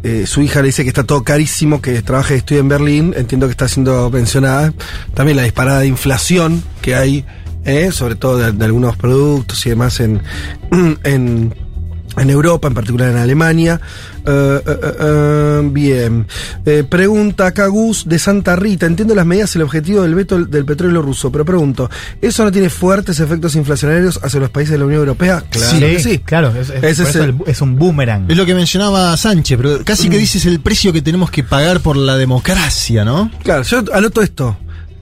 eh, su hija le dice que está todo carísimo, que trabaja y estudia en Berlín, entiendo que está siendo pensionada. También la disparada de inflación que hay, eh, sobre todo de, de algunos productos y demás en, *clears throat* en, en Europa, en particular en Alemania. Eh, eh, eh, eh, bien. Eh, pregunta acá Gus de Santa Rita. Entiendo las medidas y el objetivo del veto del petróleo ruso, pero pregunto, ¿eso no tiene fuertes efectos inflacionarios hacia los países de la Unión Europea? Claro que sí. Claro, es, es- Ese es el- es un boomerang. Es lo que mencionaba Sánchez, pero casi que dices el precio que tenemos que pagar por la democracia, ¿no? Claro, yo anoto esto.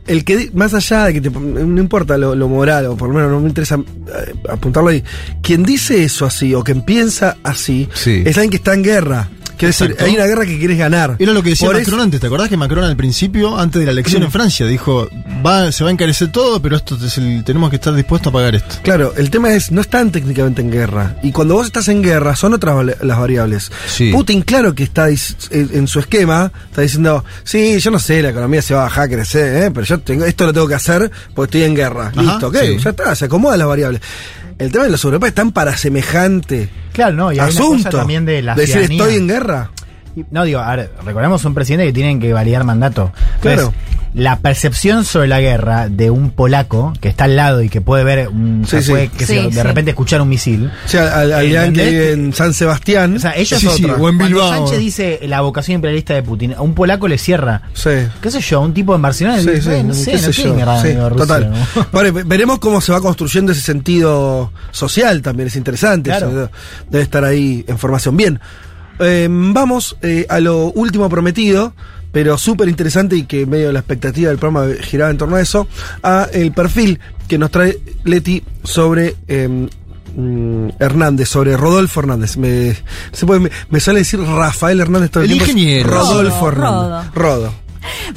El que, más allá de que te- no importa lo, lo moral, o por lo menos no me interesa eh, apuntarlo ahí, quien dice eso así, o quien piensa así, Sí. es alguien que está en guerra. Quiere decir, hay una guerra que quieres ganar. Era lo que decía Por Macron antes, ¿te acordás que Macron al principio, antes de la elección en Francia, dijo, va, se va a encarecer todo, pero esto es el- tenemos que estar dispuestos a pagar esto? Claro, el tema es, no están técnicamente en guerra. Y cuando vos estás en guerra, son otras las variables. Sí. Putin, claro que está en su esquema, está diciendo, sí, yo no sé, la economía se va a bajar crecer, ¿eh? pero yo tengo, esto lo tengo que hacer porque estoy en guerra. Ajá, Listo, ok, sí. ya está, se acomodan las variables. El tema que los europeos están para semejante Claro, no, y hay una asunto. cosa también de la decir, ciudadanía. estoy en guerra. No, digo, a ver, recordemos un presidente que tienen que validar mandato. Entonces, Claro. la percepción sobre la guerra de un polaco que está al lado y que puede ver, un, o sea, Sí, sí. puede, que Sí, se- de repente escuchar un misil. O sea, al, al vive en San Sebastián. O sea, ellos otra. o en Cuando Bilbao. Sánchez dice la vocación imperialista de Putin, a un polaco le cierra. Sí. ¿Qué sé yo? Un tipo en Barcelona Sí, dice, sí, "Eh, no sé, qué no sé sé yo. qué raro, Sí, digo, Rusia, total. ¿no?". *laughs* Bueno, ve- veremos cómo se va construyendo ese sentido social también, es interesante. Claro. eso debe estar ahí en formación. Bien, eh, vamos eh, a lo último prometido, pero súper interesante y que medio de la expectativa del programa giraba en torno a eso, a el perfil que nos trae Leti sobre... eh, mm, Hernández, sobre Rodolfo Hernández. Me, se puede- me, me sale decir Rafael Hernández todo el, El tiempo. es ingeniero. Rodolfo Rodo, Hernández. Rodo.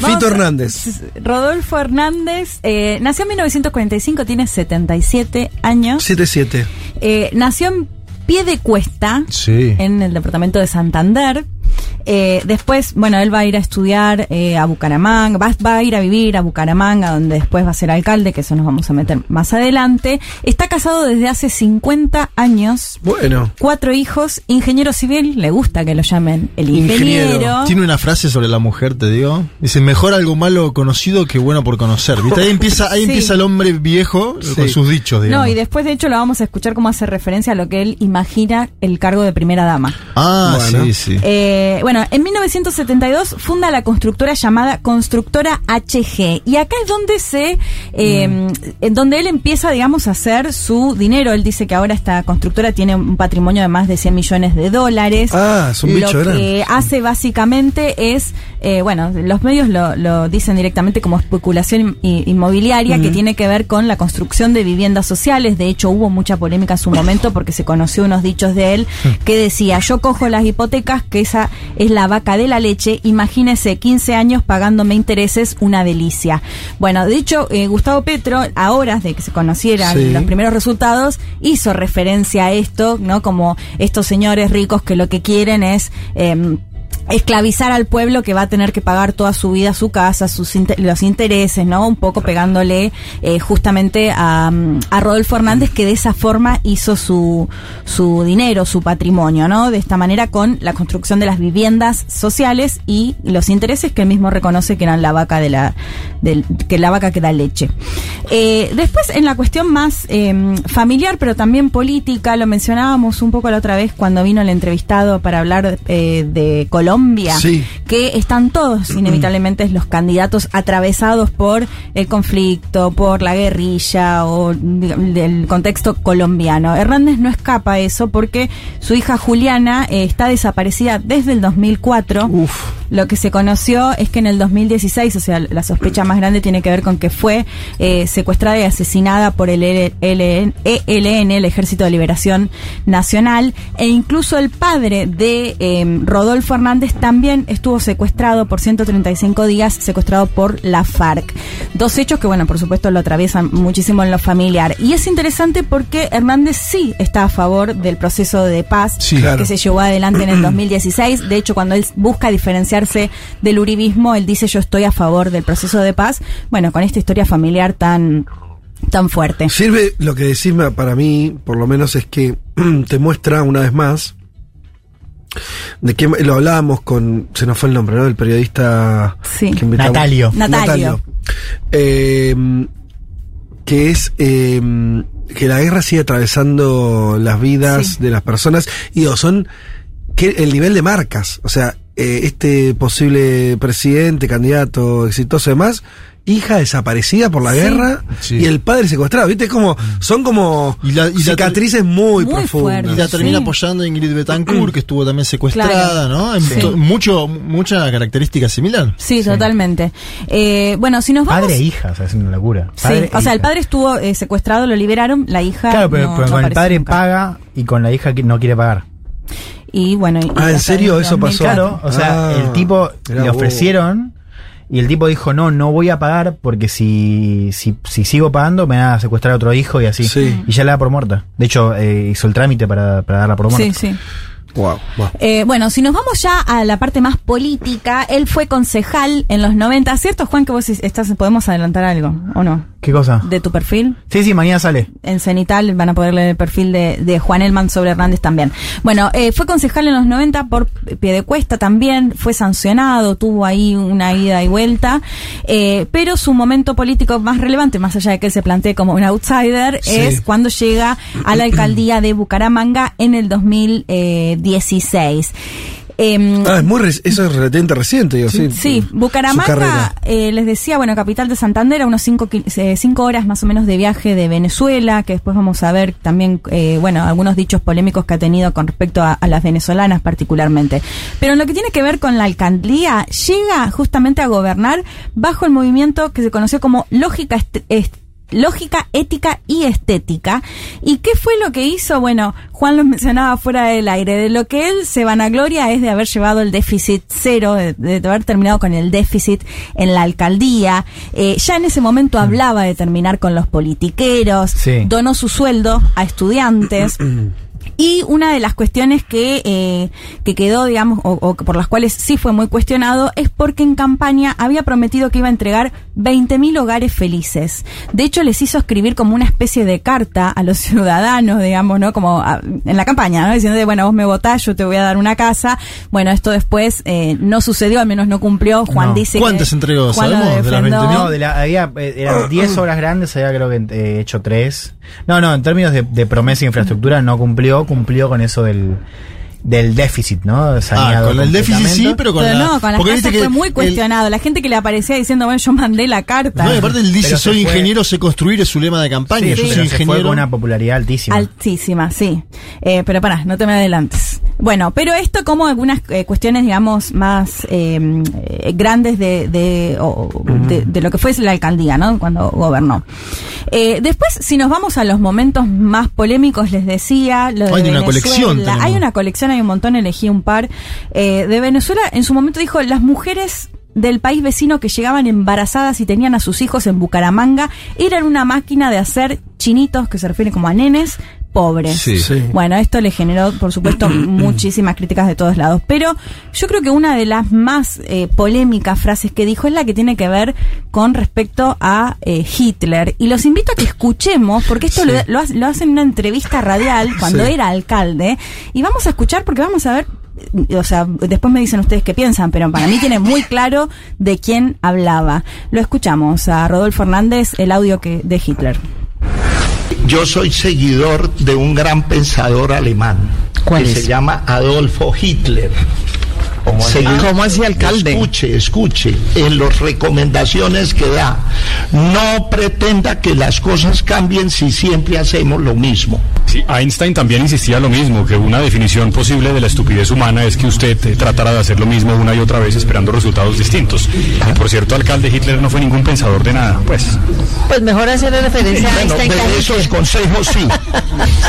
Vamos Fito a- Hernández. Rodolfo Hernández eh, nació en 1945, tiene 77 años. 7-7. Eh, nació en pie de cuesta Sí. en el departamento de Santander. Eh, después, bueno, él va a ir a estudiar eh, a Bucaramanga, va, va a ir a vivir a Bucaramanga, donde después va a ser alcalde, que eso nos vamos a meter más adelante. Está casado desde hace 50 años, Bueno. cuatro hijos, ingeniero civil, le gusta que lo llamen el ingeniero. Tiene una frase sobre la mujer, te digo. Dice, mejor algo malo conocido que bueno por conocer. ¿Viste? Ahí empieza, ahí *laughs* Sí. empieza el hombre viejo eh, con sus dichos, digamos. No, y después de hecho lo vamos a escuchar cómo hace referencia a lo que él imagina el cargo de primera dama. Ah, Bueno. sí, sí. Eh, bueno, en 1972 funda la constructora llamada Constructora HG y acá es donde se, eh, en donde él empieza, digamos, a hacer su dinero. Él dice que ahora esta constructora tiene un patrimonio de más de 100 millones de dólares. Ah, es un Lo bicho que hace básicamente es, eh, bueno, los medios lo, lo dicen directamente como especulación inmobiliaria que Ujú. tiene que ver con la construcción de viviendas sociales. De hecho, hubo mucha polémica en su momento porque se conoció unos dichos de él que decía, yo cojo las hipotecas, que esa es la vaca de la leche, imagínese 15 años pagándome intereses, una delicia. Bueno, de hecho, eh, Gustavo Petro, a horas de que se conocieran Sí. los primeros resultados, hizo referencia a esto, ¿no? Como estos señores ricos que lo que quieren es... em, esclavizar al pueblo que va a tener que pagar toda su vida su casa, sus los intereses, ¿no? Un poco pegándole eh, justamente a, mm, a Rodolfo Hernández que de esa forma hizo su, su dinero, su patrimonio, ¿no? De esta manera con la construcción de las viviendas sociales y los intereses que él mismo reconoce que eran la vaca de la, del, que la vaca que da leche. Eh, después en la cuestión más eh, familiar, pero también política, lo mencionábamos un poco la otra vez cuando vino el entrevistado para hablar eh, de Colombia, Sí. que están todos inevitablemente los candidatos atravesados por el conflicto, por la guerrilla o del contexto colombiano. Hernández no escapa a eso porque su hija Juliana eh, está desaparecida desde el 2004. Lo que se conoció es que en el 2016, o sea, la sospecha más grande tiene que ver con que fue eh, secuestrada y asesinada por el ELN, ELN, el Ejército de Liberación Nacional, e incluso el padre de eh, Rodolfo Hernández también estuvo secuestrado por 135 días, secuestrado por la FARC. Dos hechos que, bueno, por supuesto lo atraviesan muchísimo en lo familiar. Y es interesante porque Hernández sí está a favor del proceso de paz Sí, claro. que se llevó adelante en el 2016. De hecho, cuando él busca diferenciarse del uribismo, él dice yo estoy a favor del proceso de paz. Bueno, con esta historia familiar tan tan fuerte. Sirve lo que decís para mí, por lo menos, es que *clears throat* te muestra una vez más de que lo hablábamos con, se nos fue el nombre, ¿no? El periodista Sí. que invitamos. Natalio. Natalio. Eh, que es eh, que la guerra sigue atravesando las vidas Sí. de las personas y o son que el nivel de marcas, o sea, eh, este posible presidente, candidato exitoso y demás, hija desaparecida por la Sí. guerra Sí. y el padre secuestrado, ¿viste? Es como, son como Y la- y la- cicatrices muy, Muy profundas. Y la termina Sí. apoyando Ingrid Betancourt, que estuvo también secuestrada, Claro. ¿no? En Sí. to- mucho, mucha característica similar. Sí, totalmente. Eh, bueno, si nos vamos... Padre e hija, o sea, es una locura. Sí, Padre o e sea, el padre estuvo eh, secuestrado, lo liberaron, la hija. Claro, pero, no- pero no con el padre nunca. paga y con la hija que no quiere pagar. Y bueno. y- Ah, ¿en serio eso pasó? 2004. Claro, o sea, Ah, el tipo le ofrecieron y el tipo dijo, no, no voy a pagar porque si, si, si sigo pagando me van a secuestrar a otro hijo y así. Sí. Y ya la da por muerta. De hecho, eh, hizo el trámite para, para darla por muerta. Sí, sí. Wow, wow. Eh, bueno, si nos vamos ya a la parte más política, él fue concejal en los 90. ¿Cierto, Juan, que vos estás, podemos adelantar algo o no? ¿Qué cosa? De tu perfil. Sí, sí, mañana sale. En Cenital van a poder leer el perfil de, de Juan Elman sobre Hernández también. Bueno, eh, fue concejal en los 90 por Piedecuesta también, fue sancionado, tuvo ahí una ida y vuelta, eh, pero su momento político más relevante, más allá de que él se plantee como un outsider, Sí. es cuando llega a la alcaldía de Bucaramanga en el 2016. Em, Ah, es muy, eso es relativamente reciente, digo, sí. Bucaramanga, eh, les decía, bueno, capital de Santander, a unos cinco, qui- eh, cinco horas más o menos de viaje de Venezuela, que después vamos a ver también, eh, bueno, algunos dichos polémicos que ha tenido con respecto a, a las venezolanas particularmente. Pero en lo que tiene que ver con la alcaldía, llega justamente a gobernar bajo el movimiento que se conoció como lógica est- est- lógica, ética y estética. ¿Y qué fue lo que hizo? Bueno, Juan lo mencionaba fuera del aire. De lo que él se vanagloria es de haber llevado el déficit cero, de, de haber terminado con el déficit en la alcaldía. Eh, ya en ese momento hablaba de terminar con los politiqueros, Sí. donó su sueldo a estudiantes. *clears throat* Y una de las cuestiones que, eh, que quedó, digamos, o, o por las cuales sí fue muy cuestionado, es porque en campaña había prometido que iba a entregar 20.000 hogares felices. De hecho, les hizo escribir como una especie de carta a los *laughs* ciudadanos, digamos, ¿no? Como a- en la campaña, ¿no? Diciendo, bueno, vos me votás, yo te voy a dar una casa. Bueno, esto después eh, no sucedió, al menos no cumplió. Juan No. dice ¿Cuántas entregó? ¿Sabemos de las defendó. 20.000? No, de la, había, eh, eran *coughs* 10 obras grandes, había creo que eh, hecho 3. No, no, en términos de, de promesa e infraestructura no cumplió, cumplió con eso del, del déficit, ¿no? Saneado Ah, con el déficit sí, pero con Pero la, no, con las porque casas viste que fue muy el- cuestionado. La gente que le aparecía diciendo, bueno, yo mandé la carta. No, y aparte él dice, soy fue- ingeniero, sé construir, es su lema de campaña. Sí, yo pero soy se fue ingeniero. con una popularidad altísima. Altísima, sí. Eh, pero pará, no te me adelantes. Bueno, pero esto como algunas eh, cuestiones, digamos, más eh, eh, grandes de, de, o- de, de lo que fue la alcaldía, ¿no? Cuando gobernó. Eh, después, si nos vamos a los momentos más polémicos, les decía, lo de Hay una Venezuela. colección tenemos. Hay una colección, hay un montón, elegí un par. Eh, de Venezuela, en su momento dijo, las mujeres del país vecino que llegaban embarazadas y tenían a sus hijos en Bucaramanga eran una máquina de hacer chinitos, que se refiere como a nenes, pobres. Sí. Sí. Bueno, esto le generó, por supuesto, *clears throat* muchísimas críticas de todos lados. Pero yo creo que una de las más eh, polémicas frases que dijo es la que tiene que ver con respecto a eh, Hitler. Y los invito a que escuchemos, porque esto Sí. lo, lo hace- lo hace en una entrevista radial cuando Sí. era alcalde. Y vamos a escuchar porque vamos a ver. O sea, después me dicen ustedes qué piensan, pero para mí tiene muy claro de quién hablaba. Lo escuchamos a Rodolfo Hernández, el audio que, de Hitler. Yo soy seguidor de un gran pensador alemán ¿Cuál que es? se llama Adolfo Hitler. ¿Cómo así, alcalde? Escuche, escuche, en las recomendaciones que da, no pretenda que las cosas cambien si siempre hacemos lo mismo. Sí, Einstein también insistía lo mismo, que una definición posible de la estupidez humana es que usted eh, tratara de hacer lo mismo una y otra vez esperando resultados distintos. Y por cierto, alcalde Hitler no fue ningún pensador de nada, pues. Pues mejor hacerle referencia a Einstein de esos consejos sí. *laughs*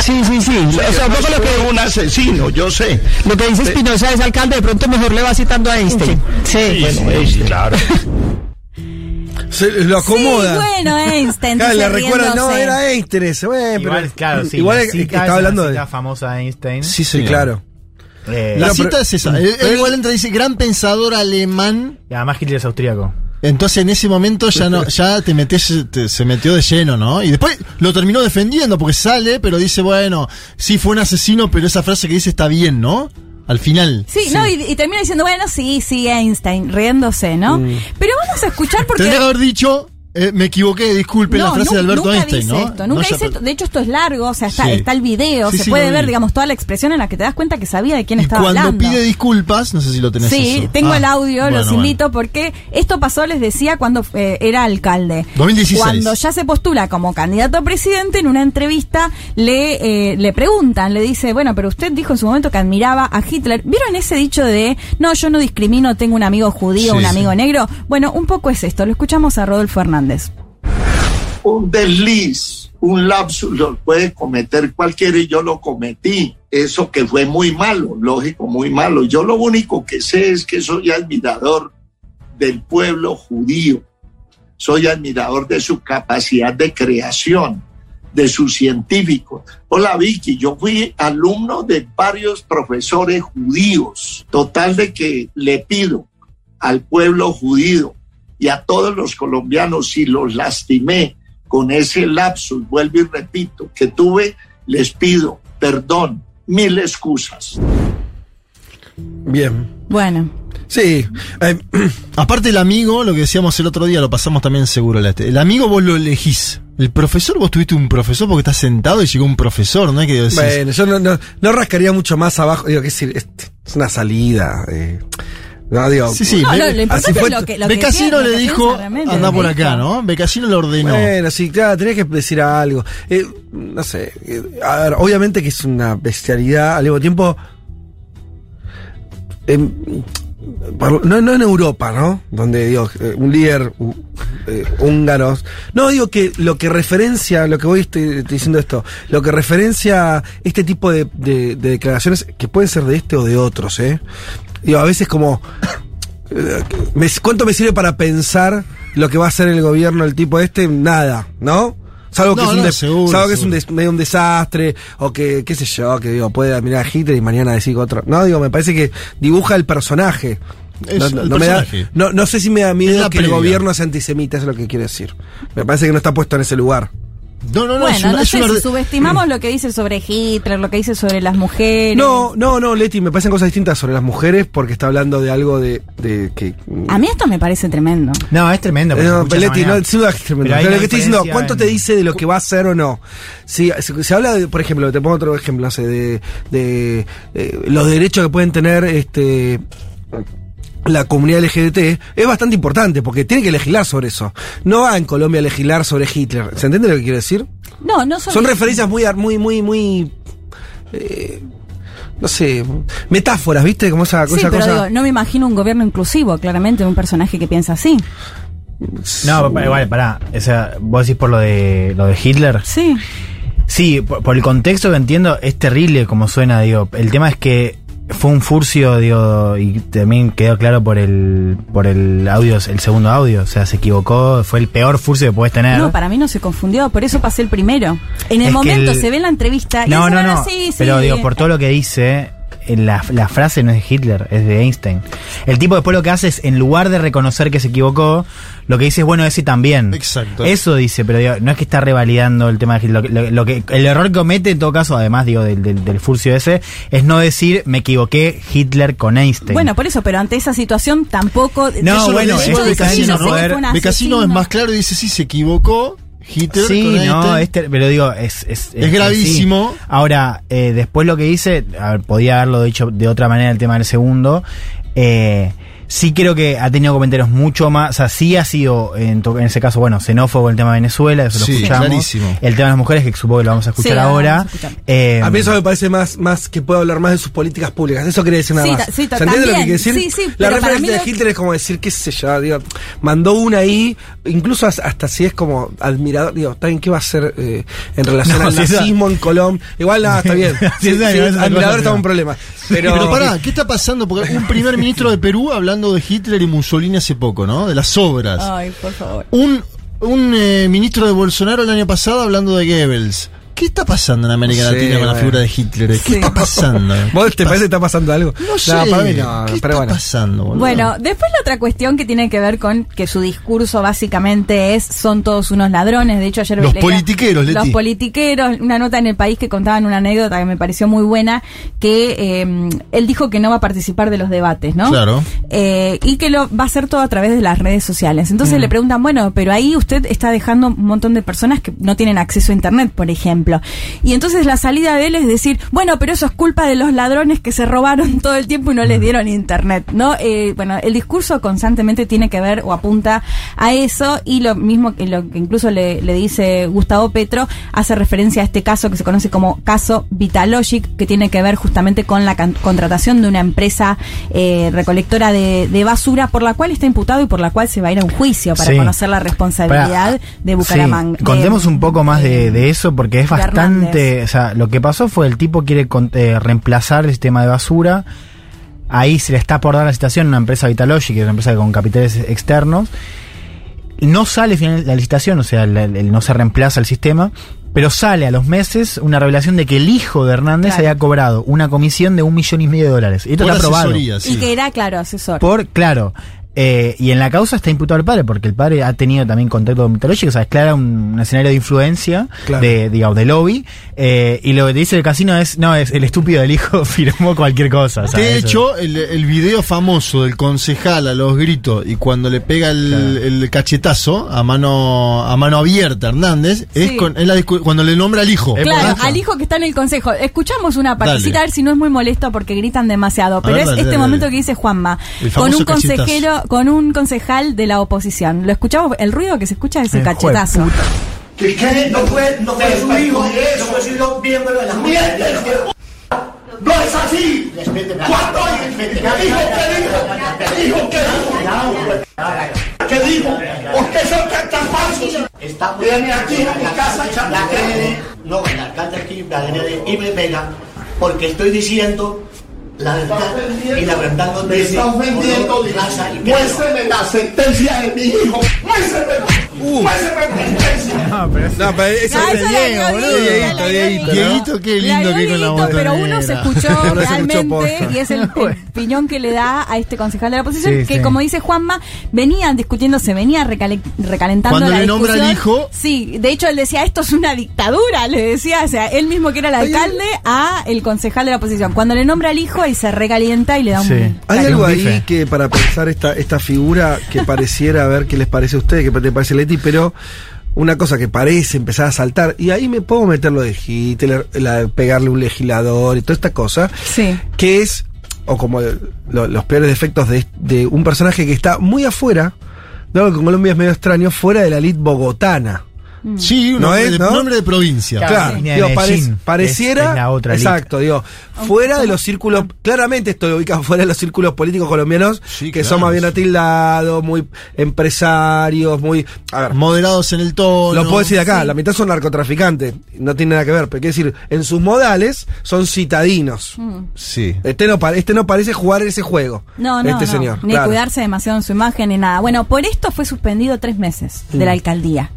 Sí, sí, sí. O sea, no lo que, un asesino, yo sé. lo que dice Espinosa es alcalde, de pronto mejor le va citando a Einstein. Sí. Bueno, este. claro. Se lo acomoda. Sí, bueno, Einstein. Claro, le recuerda, no, era Einstein ese. Bueno, Igual, pero, claro, sí. igual la cita estaba es hablando la de. cita famosa de Einstein. Sí, Sí, claro. Eh, La No, cita pero- es esa. Él, él igual entra y dice, gran pensador alemán. y además Hitler es austríaco. Entonces en ese momento ya no, ya te metes, te- se metió de lleno, ¿no? Y después lo terminó defendiendo porque sale, pero dice, bueno, sí fue un asesino, pero esa frase que dice está bien, ¿no? Al final. Sí, no, y, y termina diciendo, bueno, sí, sí, Einstein, riéndose, ¿no? Mm. Pero vamos a escuchar porque... Tendría que haber dicho, eh, me equivoqué, disculpe la frase de Alberto nunca Einstein, dice ¿no? esto, nunca No, dice esto. De hecho, esto es largo, o sea, está, Sí. está el video, Sí, se sí, puede ver, vi. digamos, toda la expresión en la que te das cuenta que sabía de quién Y estaba cuando hablando. pide disculpas, no sé si lo tenés Sí, eso. tengo Ah, el audio, bueno, los bueno. invito porque esto pasó, les decía, cuando eh, era alcalde. 2016. Cuando ya se postula como candidato a presidente, en una entrevista le, eh, le preguntan, le dice, bueno, pero usted dijo en su momento que admiraba a Hitler. ¿Vieron ese dicho de, no, yo no discrimino, tengo un amigo judío, un amigo negro? Bueno, un poco es esto, lo escuchamos a Rodolfo Hernández. Un desliz, un lapsus lo puede cometer cualquiera y yo lo cometí. Eso que fue muy malo, lógico, muy malo. Yo lo único que sé es que soy admirador del pueblo judío. Soy admirador de su capacidad de creación, de sus científicos. Hola Vicky, yo fui alumno de varios profesores judíos. Total de que le pido al pueblo judío y a todos los colombianos si los lastimé con ese lapsus, vuelvo y repito, que tuve, les pido perdón, mil excusas. Bien. Bueno. Sí. Eh, *clears throat* Aparte el amigo, lo que decíamos el otro día, lo pasamos también seguro. El amigo vos lo elegís. El profesor, vos tuviste un profesor porque estás sentado y llegó un profesor, ¿no? hay que decir. bueno, yo no, no, no rascaría mucho más abajo. Digo, que es, es es una salida. eh. No, digo, Sí, sí. No, Be- no, lo importante así fue- lo que- lo que Becasino piensa- lo le que dijo, anda por acá. ¿no? Becasino le ordenó. Bueno, sí, claro, tenés que decir algo. Eh, no sé, eh, a ver, obviamente que es una bestialidad, al mismo tiempo... em, no, no en Europa, ¿no? Donde, digo, eh, un líder húngaro. No, digo que lo que referencia, lo que voy estoy, estoy diciendo esto, lo que referencia este tipo de, de- de declaraciones, que pueden ser de este o de otros, ¿eh? Digo, a veces como. eh, ¿Cuánto me sirve para pensar lo que va a hacer el gobierno el tipo este? Nada, ¿no? Salvo que No, es un, no, des- seguro, salvo que es un seguro. des- medio un desastre, o que, qué sé yo, que digo, puede mirar a Hitler y mañana decir otro. No, digo, me parece que dibuja el personaje. Es no, no- me da- no- no sé si me da miedo que el gobierno sea antisemita, eso es lo que quiere decir. Me parece que no está puesto en ese lugar. No, no, bueno, no sé, si subestimamos lo que dice sobre Hitler, lo que dice sobre las mujeres. No, no, no, Leti, me parecen cosas distintas sobre las mujeres porque está hablando de algo de, de que. A mí esto me parece tremendo. No, es tremendo. Eh, no, de esa Leti, no, sin duda que es tremendo. Pero lo que estoy diciendo, ¿cuánto en- te dice de lo que va a hacer o no? Si se, habla, de, por ejemplo, te pongo otro ejemplo, no sé, de, de eh, los derechos que pueden tener este la comunidad LGBT es bastante importante porque tiene que legislar sobre eso. No va en Colombia a legislar sobre Hitler. ¿Se entiende lo que quiero decir? No, no sobre- Son referencias muy, muy, muy, muy. eh, no sé, metáforas, ¿viste? Como esa, Sí, esa pero cosa. digo, no me imagino un gobierno inclusivo, claramente, un personaje que piensa así. No, igual, pará. O sea, vos decís por lo de, lo de Hitler. Sí. Sí, por, por el contexto que entiendo, es terrible como suena, digo. El tema es que fue un furcio, digo, y también quedó claro por el, por el audio, el segundo audio. O sea, se equivocó, fue el peor furcio que puedes tener. No, para mí no se confundió, por eso pasé el primero. En el Es momento el- se ve en la entrevista y No, no, "Bueno, no. sí, sí". Pero digo, por todo lo que dice, la, la frase no es de Hitler, es de Einstein. El tipo después lo que hace es, en lugar de reconocer que se equivocó, lo que dice es, bueno, ese también. Exacto. Eso dice, pero digo, no es que está revalidando el tema de Hitler. Lo, que- lo- lo que, el error que comete, en todo caso, además digo del, del, del furcio ese, es no decir, me equivoqué Hitler con Einstein. Bueno, por eso, pero ante esa situación tampoco. No, bueno, de está Casino, diciendo ¿no? poder- De Casino es más claro y dice, sí, se equivocó Hitler Sí, no, este, pero digo, es, es, Es gravísimo. sí. Ahora, eh, después lo que a ver, podía haberlo dicho de otra manera el tema del segundo. Eh, sí creo que ha tenido comentarios mucho más, o sea, sí ha sido, en, to- en ese caso, bueno, xenófobo el tema de Venezuela, eso Sí, lo escuchamos. clarísimo. El tema de las mujeres, que supongo que lo vamos a escuchar Sí, lo vamos ahora. a escuchar. Eh, A mí eso me parece más, más que puedo hablar más de sus políticas públicas. Eso quería decir nada Sí, más. sí, ¿Se entiende lo que quiere decir? Sí, sí, la referencia de Hitler es como decir, qué sé yo, digo, mandó una ahí, incluso as- hasta si es como admirador, digo, está bien, ¿qué va a hacer eh, en *laughs* relación No, al nazismo en Colombia? Igual nada, *laughs* está bien. Admirador está un problema. *laughs* Pero, Pero, pará, ¿qué está pasando? Porque un primer ministro de Perú hablando de Hitler y Mussolini hace poco, ¿no? De las obras. Ay, por favor. Un, un eh, ministro de Bolsonaro el año pasado hablando de Goebbels. ¿Qué está pasando en América No sé, Latina con la figura de Hitler? ¿Qué Sí. está pasando? *laughs* ¿Vos te parece que está pasando algo? No sé. para mí no, ¿Qué pero está bueno. pasando, boludo? Bueno, después la otra cuestión que tiene que ver con que su discurso básicamente es son todos unos ladrones. De hecho, ayer Los leía- politiqueros, Leti. Los politiqueros, una nota en el país que contaban una anécdota que me pareció muy buena, que eh, él dijo que no va a participar de los debates, ¿no? Claro. Eh, y que lo va a hacer todo a través de las redes sociales. Mm. Entonces le preguntan, bueno, pero ahí usted está dejando un montón de personas que no tienen acceso a Internet, por ejemplo. Y entonces la salida de él es decir, bueno, pero eso es culpa de los ladrones que se robaron *laughs* todo el tiempo y no les dieron Internet, ¿no? Eh, bueno, el discurso constantemente tiene que ver o apunta a eso y lo mismo que lo que incluso le, le dice Gustavo Petro hace referencia a este caso que se conoce como caso Vitalogic, que tiene que ver justamente con la contratación de una empresa eh, recolectora de, de basura por la cual está imputado y por la cual se va a ir a un juicio para Sí. conocer la responsabilidad de Bucaramanga. Sí, contemos un poco más de, de eso porque es de bastante, Hernández. o sea, lo que pasó fue el tipo quiere con- eh, reemplazar el sistema de basura, ahí se le está por dar la licitación a una empresa Vitalogic, que es una empresa con capitales externos, no sale final la licitación, o sea, el- el- no se reemplaza el sistema, pero sale a los meses una revelación de que el hijo de Hernández Claro. había cobrado una comisión de un millón y medio de dólares. Y esto Por está aprobado. sí. Y que era, claro, asesor. Por, claro. Eh, y en la causa está imputado el padre, porque el padre ha tenido también contacto con mitológico, o sea, es clara un, un escenario de influencia, Claro. de, digamos, de lobby. eh, y lo que te dice el casino es, no, es el estúpido del hijo *laughs* firmó cualquier cosa. sea, De hecho, el, el video famoso del concejal a los gritos y cuando le pega el, el cachetazo a mano a mano abierta Hernández es, con, es la discu- cuando le nombra al hijo. Claro, al hijo que está en el consejo. Escuchamos una partecita a ver si no es muy molesto porque gritan demasiado. Pero ver, es dale, este dale, momento dale. que dice Juanma. Con un consejero. Con un concejal de la oposición. Lo escuchamos, el ruido que se escucha es el Eh, cachetazo. Que, que no fue, no fue su hijo, no fue su hijo miembro de la mierda. No es así. ¿Cuánto ¿Qué dijo? ¿Qué dijo? ¿Qué dijo? ¿Qué dijo? Ustedes son tan, falsos. Viene aquí a mi casa, La agrede, no, el alcalde aquí me agrede y me pega porque estoy diciendo la verdad y la verdad no Me dice está ofendiendo. Muéstreme la sentencia de mi hijo. Muéstreme la sentencia. No, pero, no, pero eso No, es Diego, boludo. Dieguito, Dieguito, Dieguito. qué lindo que con la Dieguito, pero uno *laughs* se escuchó realmente y es el, *laughs* el piñón que le da a este concejal de la oposición Sí, que sí. como dice Juanma venían discutiendo se venía recale- recalentando Cuando la le nombra al hijo- sí de hecho él decía esto es una dictadura le decía o sea él mismo que era el alcalde a el concejal de la oposición cuando le nombra al hijo ahí se recalienta y le da un Sí. Hay Hay algo un ahí bife. que para pensar esta, esta figura que pareciera, a ver qué les parece a ustedes, qué te parece Leti, pero una cosa que parece empezar a saltar, y ahí me puedo meter lo de Hitler, la- pegarle un legislador y toda esta cosa, sí que es, o como lo- los peores defectos de, de un personaje que está muy afuera, de algo que en Colombia es medio extraño, fuera de la elite bogotana. Sí, un No nombre, es, de, ¿no? nombre de provincia. Claro, digo, pare- pareciera. Es- es la otra elite. exacto, digo, fuera de los círculos. Claramente estoy ubicado fuera de los círculos políticos colombianos, Sí, que claro, son más bien atildados, muy empresarios, muy. A ver, Moderados en el tono. lo puedo decir acá, Sí. la mitad son narcotraficantes, no tiene nada que ver, pero quiero decir, en sus modales son citadinos. Mm. Sí. Este no, este no parece jugar ese juego. No, no, este no. señor. Ni claro. cuidarse demasiado en su imagen ni nada. Bueno, por esto fue suspendido tres meses de la alcaldía.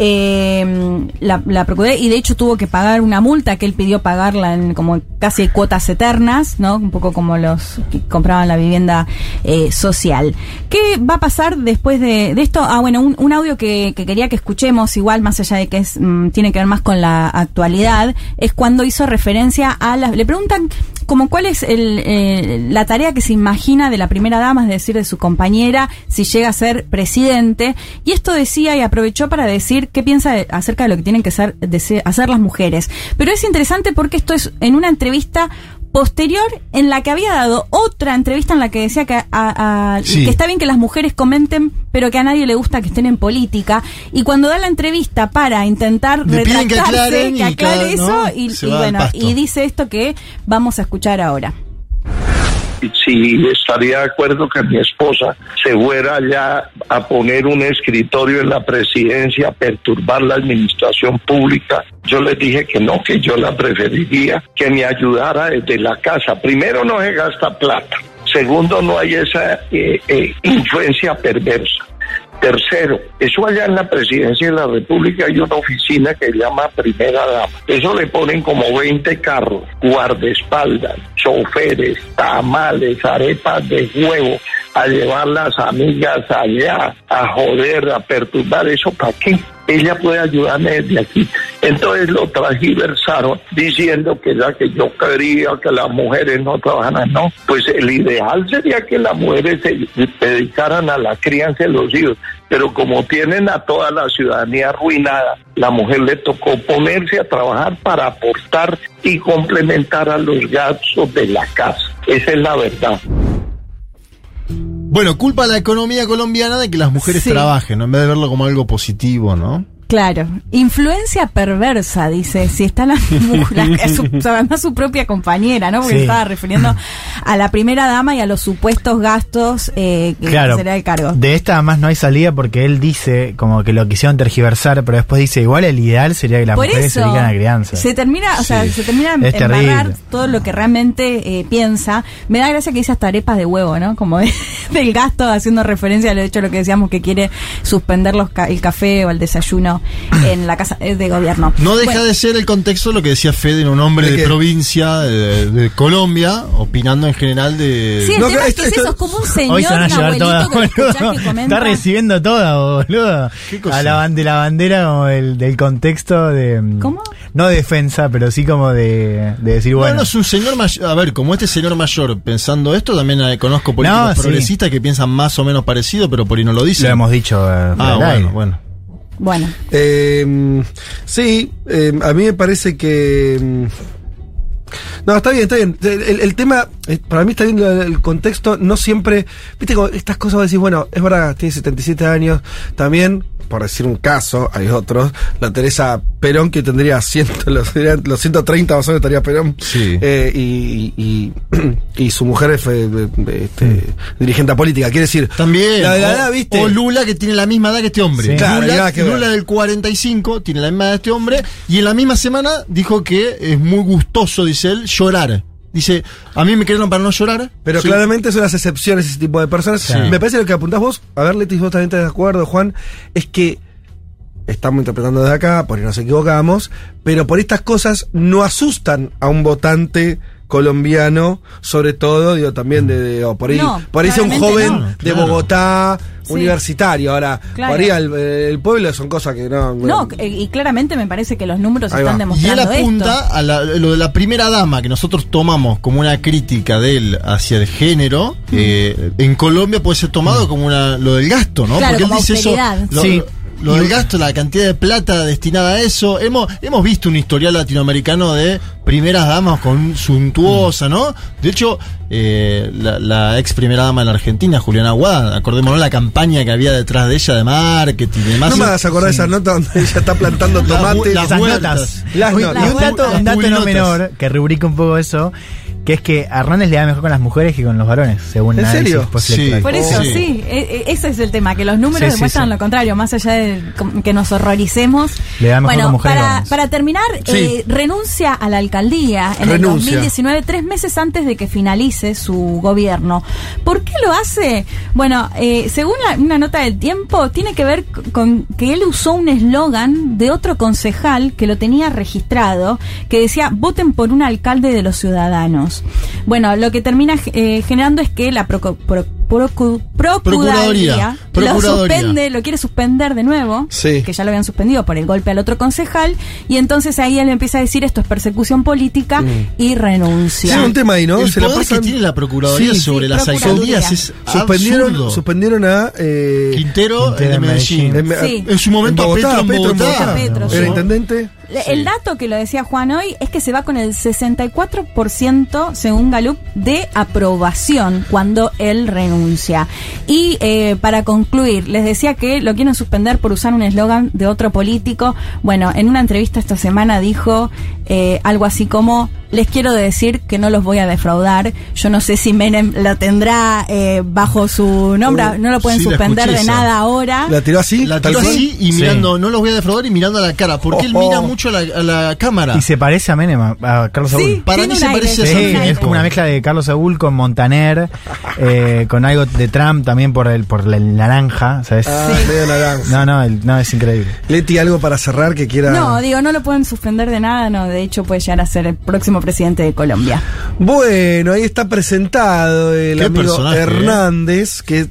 Eh, la, la y de hecho tuvo que pagar una multa que él pidió pagarla en como casi cuotas eternas, ¿no? Un poco como los que compraban la vivienda eh, social. ¿Qué va a pasar después de, esto? Ah, bueno, un, audio que, que quería que escuchemos, igual más allá de que es, mm, tiene que ver más con la actualidad, es cuando hizo referencia a las... Le preguntan como cuál es el, eh, la tarea que se imagina de la primera dama, es decir, de su compañera, si llega a ser presidente. Y esto decía y aprovechó para decir qué piensa acerca de lo que tienen que ser- hacer las mujeres. Pero es interesante porque esto es en una entrevista posterior en la que había dado otra entrevista en la que decía que, a- a- Sí. que está bien que las mujeres comenten, pero que a nadie le gusta que estén en política. Y cuando da la entrevista para intentar Le que retractarse, aclaren que aclare cada- eso, ¿no? y, bueno, y dice esto que vamos a escuchar ahora. Si estaría de acuerdo que mi esposa se fuera allá a poner un escritorio en la presidencia, a perturbar la administración pública. Yo les dije que no, que yo la preferiría, que me ayudara desde la casa. Primero, no se gasta plata. Segundo, no hay esa eh, eh, influencia perversa. Tercero, eso allá en la presidencia de la República hay una oficina que se llama Primera Dama. Eso le ponen como 20 carros, guardaespaldas, choferes, tamales, arepas de huevo, a llevar las amigas allá, a joder, a perturbar. ¿Eso para qué? Ella puede ayudarme desde aquí. Entonces lo transversaron diciendo que ya que yo quería que las mujeres no trabajaran. No, pues el ideal sería que las mujeres se dedicaran a la crianza de los hijos. Pero como tienen a toda la ciudadanía arruinada, la mujer le tocó ponerse a trabajar para aportar y complementar a los gastos de la casa. Esa es la verdad. Bueno, culpa a la economía colombiana de que las mujeres Sí. trabajen, ¿no? en vez de verlo como algo positivo, ¿no? Claro, influencia perversa, dice, si está la *laughs* mujer, su, además su propia compañera, ¿no? Porque Sí. estaba refiriendo a la primera dama y a los supuestos gastos eh, que Claro, será el cargo. de esta además no hay salida porque él dice como que lo quisieron tergiversar, pero después dice igual el ideal sería que las Por mujeres se dedican a crianza. se termina, o sea, se termina embarrar todo lo que realmente eh, piensa. Me da gracia que dice hasta arepas de huevo, ¿no? Como de- *laughs* del gasto, haciendo referencia a lo hecho lo que decíamos que quiere suspender los ca- el café o el desayuno *coughs* en la casa eh, de gobierno. No deja Bueno, de ser el contexto lo que decía Fede, un hombre ¿De provincia de, de Colombia, opinando en general de... Sí, el No, tema es que es eso, es como un señor, Hoy se van a un llevar abuelito todas, que lo escuchás boludo. que comenta. Está recibiendo toda, boludo. ¿Qué cosa? A la, de la bandera como del, del contexto de... ¿Cómo? No de defensa, pero sí como de, de decir, No, bueno... no, es un señor mayor. A ver, como este señor mayor pensando esto, también eh, conozco políticos No, sí. progresistas que piensan más o menos parecido, pero por ahí no lo dicen. Lo hemos dicho. eh, Ah, bueno, bueno. Bueno, Eh, sí, eh, a mí me parece que. mm, No, está bien, está bien. El, tema, eh, para mí está bien el, contexto, no siempre. Viste, estas cosas decís, bueno, es verdad, tiene 77 años, también por decir un caso, hay otros, la Teresa Perón que tendría 100, *laughs* los, los 130 más o menos estaría Perón, eh, y, y, y *clears throat* su mujer fue eh, este, dirigente política, quiere decir, También. la de la o, edad, ¿viste? o Lula, que tiene la misma edad que este hombre. Sí. Claro, Lula, que. Lula del 45 tiene la misma edad que este hombre. Y en la misma semana dijo que es muy gustoso, dice él, llorar. Dice, a mí me crearon para no llorar. Pero Sí. claramente son las excepciones ese tipo de personas. Sí. Me parece que lo que apuntás vos, a ver, Leti, vos también estás de acuerdo, Juan, es que estamos interpretando desde acá, por ahí nos equivocamos, pero por estas cosas no asustan a un votante colombiano, sobre todo, digo, también de, de- o por ahí, No, por ahí sea un joven no. de Claro. Bogotá, Sí. universitario. Ahora, Claro. por ahí el, el pueblo son cosas que no. No, eh, y claramente me parece que los números Ahí están va. Y él demostrando apunta esto. a la- lo de la primera dama que nosotros tomamos como una crítica de él hacia el género. eh, en Colombia puede ser tomado como una, lo del gasto, ¿no? Claro, Porque él como dice eso. Lo, Sí. Lo- del gasto, la cantidad de plata destinada a eso. Hemos, hemos visto un historial latinoamericano de primeras damas con suntuosa, ¿no? De hecho, eh, la, la ex primera dama de la Argentina, Juliana Aguada, acordémonos la campaña que había detrás de ella de marketing y demás. No me hagas acordar de esa nota donde ella está plantando *laughs* Las tomate. bu- las Esas vueltas. notas. Las notas. y un Las dato, un dato no Las menor que rubrica un poco eso, que es que a Hernández le da mejor con las mujeres que con los varones, según ¿En serio? postelectoral. Por eso, Oh. Sí. sí, e- e- ese es el tema, que los números Sí, sí, demuestran sí. lo contrario, más allá de que nos horroricemos. Le da mejor bueno, con mujeres para, para terminar, Sí. eh, renuncia a la alcaldía en Renuncia. el 2019, tres meses antes de que finalice su gobierno. ¿Por qué lo hace? Bueno, eh, según la- una nota del tiempo, tiene que ver con que él usó un eslogan de otro concejal que lo tenía registrado, que decía, voten por un alcalde de los ciudadanos. Bueno, lo que termina eh, generando es que la procu- pro- procu- Procuraduría, Procuraduría. lo suspende, lo quiere suspender de nuevo, Sí. que ya lo habían suspendido por el golpe al otro concejal, y entonces ahí él empieza a decir esto es persecución política y renuncia. Sí, un tema ahí, ¿no? El Se la poder pasan- que tiene la Procuraduría Sí, sobre sí, las alcaldías es Suspendieron, absurdo. suspendieron a eh, Quintero, Quintero en Medellín. En, Sí. En su momento a Petro en Bogotá. Bogotá. Petro, Era sí. intendente. El dato que lo decía Juan hoy es que se va con el 64% según Galup de aprobación cuando él renuncia. Y eh, para concluir, les decía que lo quieren suspender por usar un eslogan de otro político. Bueno, en una entrevista esta semana dijo eh, algo así como les quiero decir que no los voy a defraudar. Yo no sé si Menem lo tendrá eh, bajo su nombre, Uh, no lo pueden sí, la suspender de nada ahora. La tiró así. La tiró así y Sí. mirando, no los voy a defraudar y mirando a la cara, porque él mira mucho a la, a la cámara. Y se parece a Menem, a, a Carlos Sí, Saúl. Para mí se aire, parece a Sí, aire. es como una mezcla de Carlos Saúl con Montaner, eh, con algo de Trump también por el por el naranja, ¿sabes? Ah, medio naranja. No, no, el- no, es increíble. Leti, algo para cerrar que quiera. No, digo, no lo pueden suspender de nada, no, de hecho puede llegar a ser el próximo presidente de Colombia. Bueno, ahí está presentado el Qué amigo personaje, Hernández, que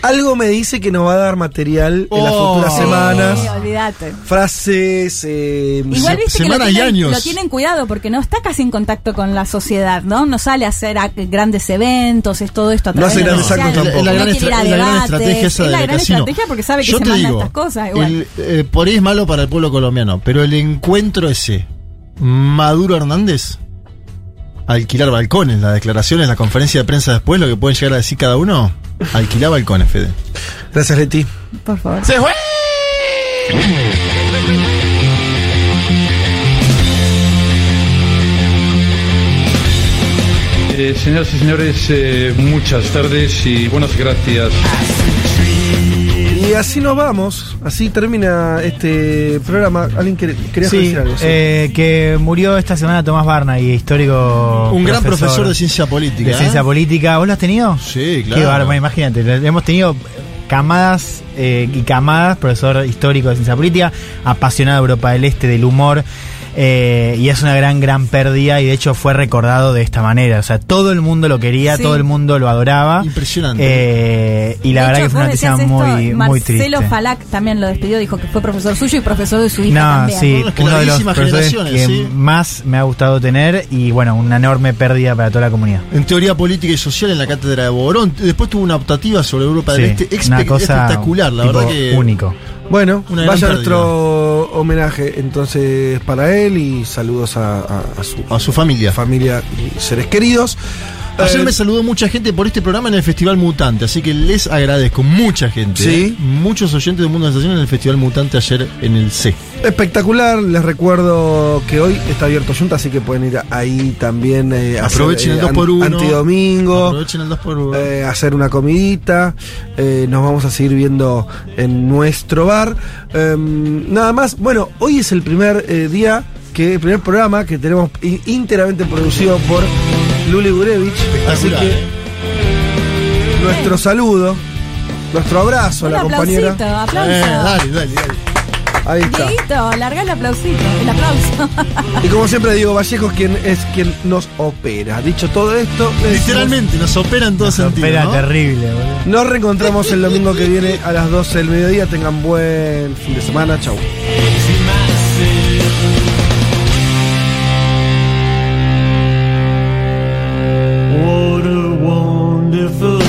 algo me dice que nos va a dar material en las Oh. futuras Sí, semanas. Sí, olvídate. Frases. eh, Igual viste que lo semanas y años. lo tienen cuidado porque no está casi en contacto con la sociedad, ¿no? No sale a hacer a- grandes eventos, es todo esto a No través hace de grandes actos. Es la, gran, estra- la estrategia esa es la gran casino. estrategia porque sabe que Yo se te manda digo, estas cosas. igual. el, eh, por ahí es malo para el pueblo colombiano, pero el encuentro ese, Maduro Hernández, alquilar balcones, las declaraciones, la conferencia de prensa después, lo que pueden llegar a decir cada uno, alquilar balcones, Fede. Gracias, Leti. Por favor. ¡Se fue! Eh, señoras y señores, eh, muchas tardes y buenas gracias. Y así nos vamos. Así termina este programa. ¿Alguien quiere, quería Sí, decir algo? Sí. eh, que murió esta semana Tomás Barna y histórico. Un gran profesor de ciencia política. de ¿eh? ciencia política. ¿Vos lo has tenido? Sí, Qué claro. bárbaro, imagínate. le- Hemos tenido camadas eh, y camadas, profesor histórico de ciencia política, apasionado de Europa del Este, del humor. Eh, y es una gran, gran pérdida y de hecho fue recordado de esta manera. O sea, todo el mundo lo quería, Sí. todo el mundo lo adoraba. Impresionante. Eh, y la De verdad hecho, que fue una noticia muy, muy triste. Marcelo Falac también lo despidió, dijo que fue profesor suyo y profesor de su hija No, también. sí, uno de los profesores que sí. más me ha gustado tener y bueno, una enorme pérdida para toda la comunidad. En teoría política y social en la cátedra de Boborón. Después tuvo una optativa sobre Europa del Sí, Este una espe- cosa espectacular, la tipo verdad que. único. Bueno, Una vaya pérdida. nuestro homenaje entonces para él y saludos a, a- a su, A su familia. familia y seres queridos. Ayer Eh, me saludó mucha gente por este programa en el Festival Mutante, así que les agradezco. Mucha gente. Sí. ¿eh? Muchos oyentes del mundo de la sensación en el Festival Mutante ayer en el C. Espectacular, les recuerdo que hoy está abierto Junta, así que pueden ir ahí también a Aprovechen hacer, el 2x1. Antidomingo, Aprovechen el 2x1. eh, hacer una comidita. eh, nos vamos a seguir viendo en nuestro bar. Em, nada más, bueno, hoy es el primer eh, día, que el primer programa que tenemos íntegramente producido por Luli Gurevich. Así que nuestro saludo, nuestro abrazo a la compañera. aplausito, aplauso. Eh, dale, dale, dale. Ahí está. Dieguito, larga el aplausito, el aplauso. Y como siempre digo, Vallejo quien es quien nos opera. Dicho todo esto, Literalmente, nos opera en todo sentido. Espera, ¿no? terrible, boludo. nos reencontramos el domingo que viene a las 12 del mediodía. Tengan buen fin de semana. Chau. beautiful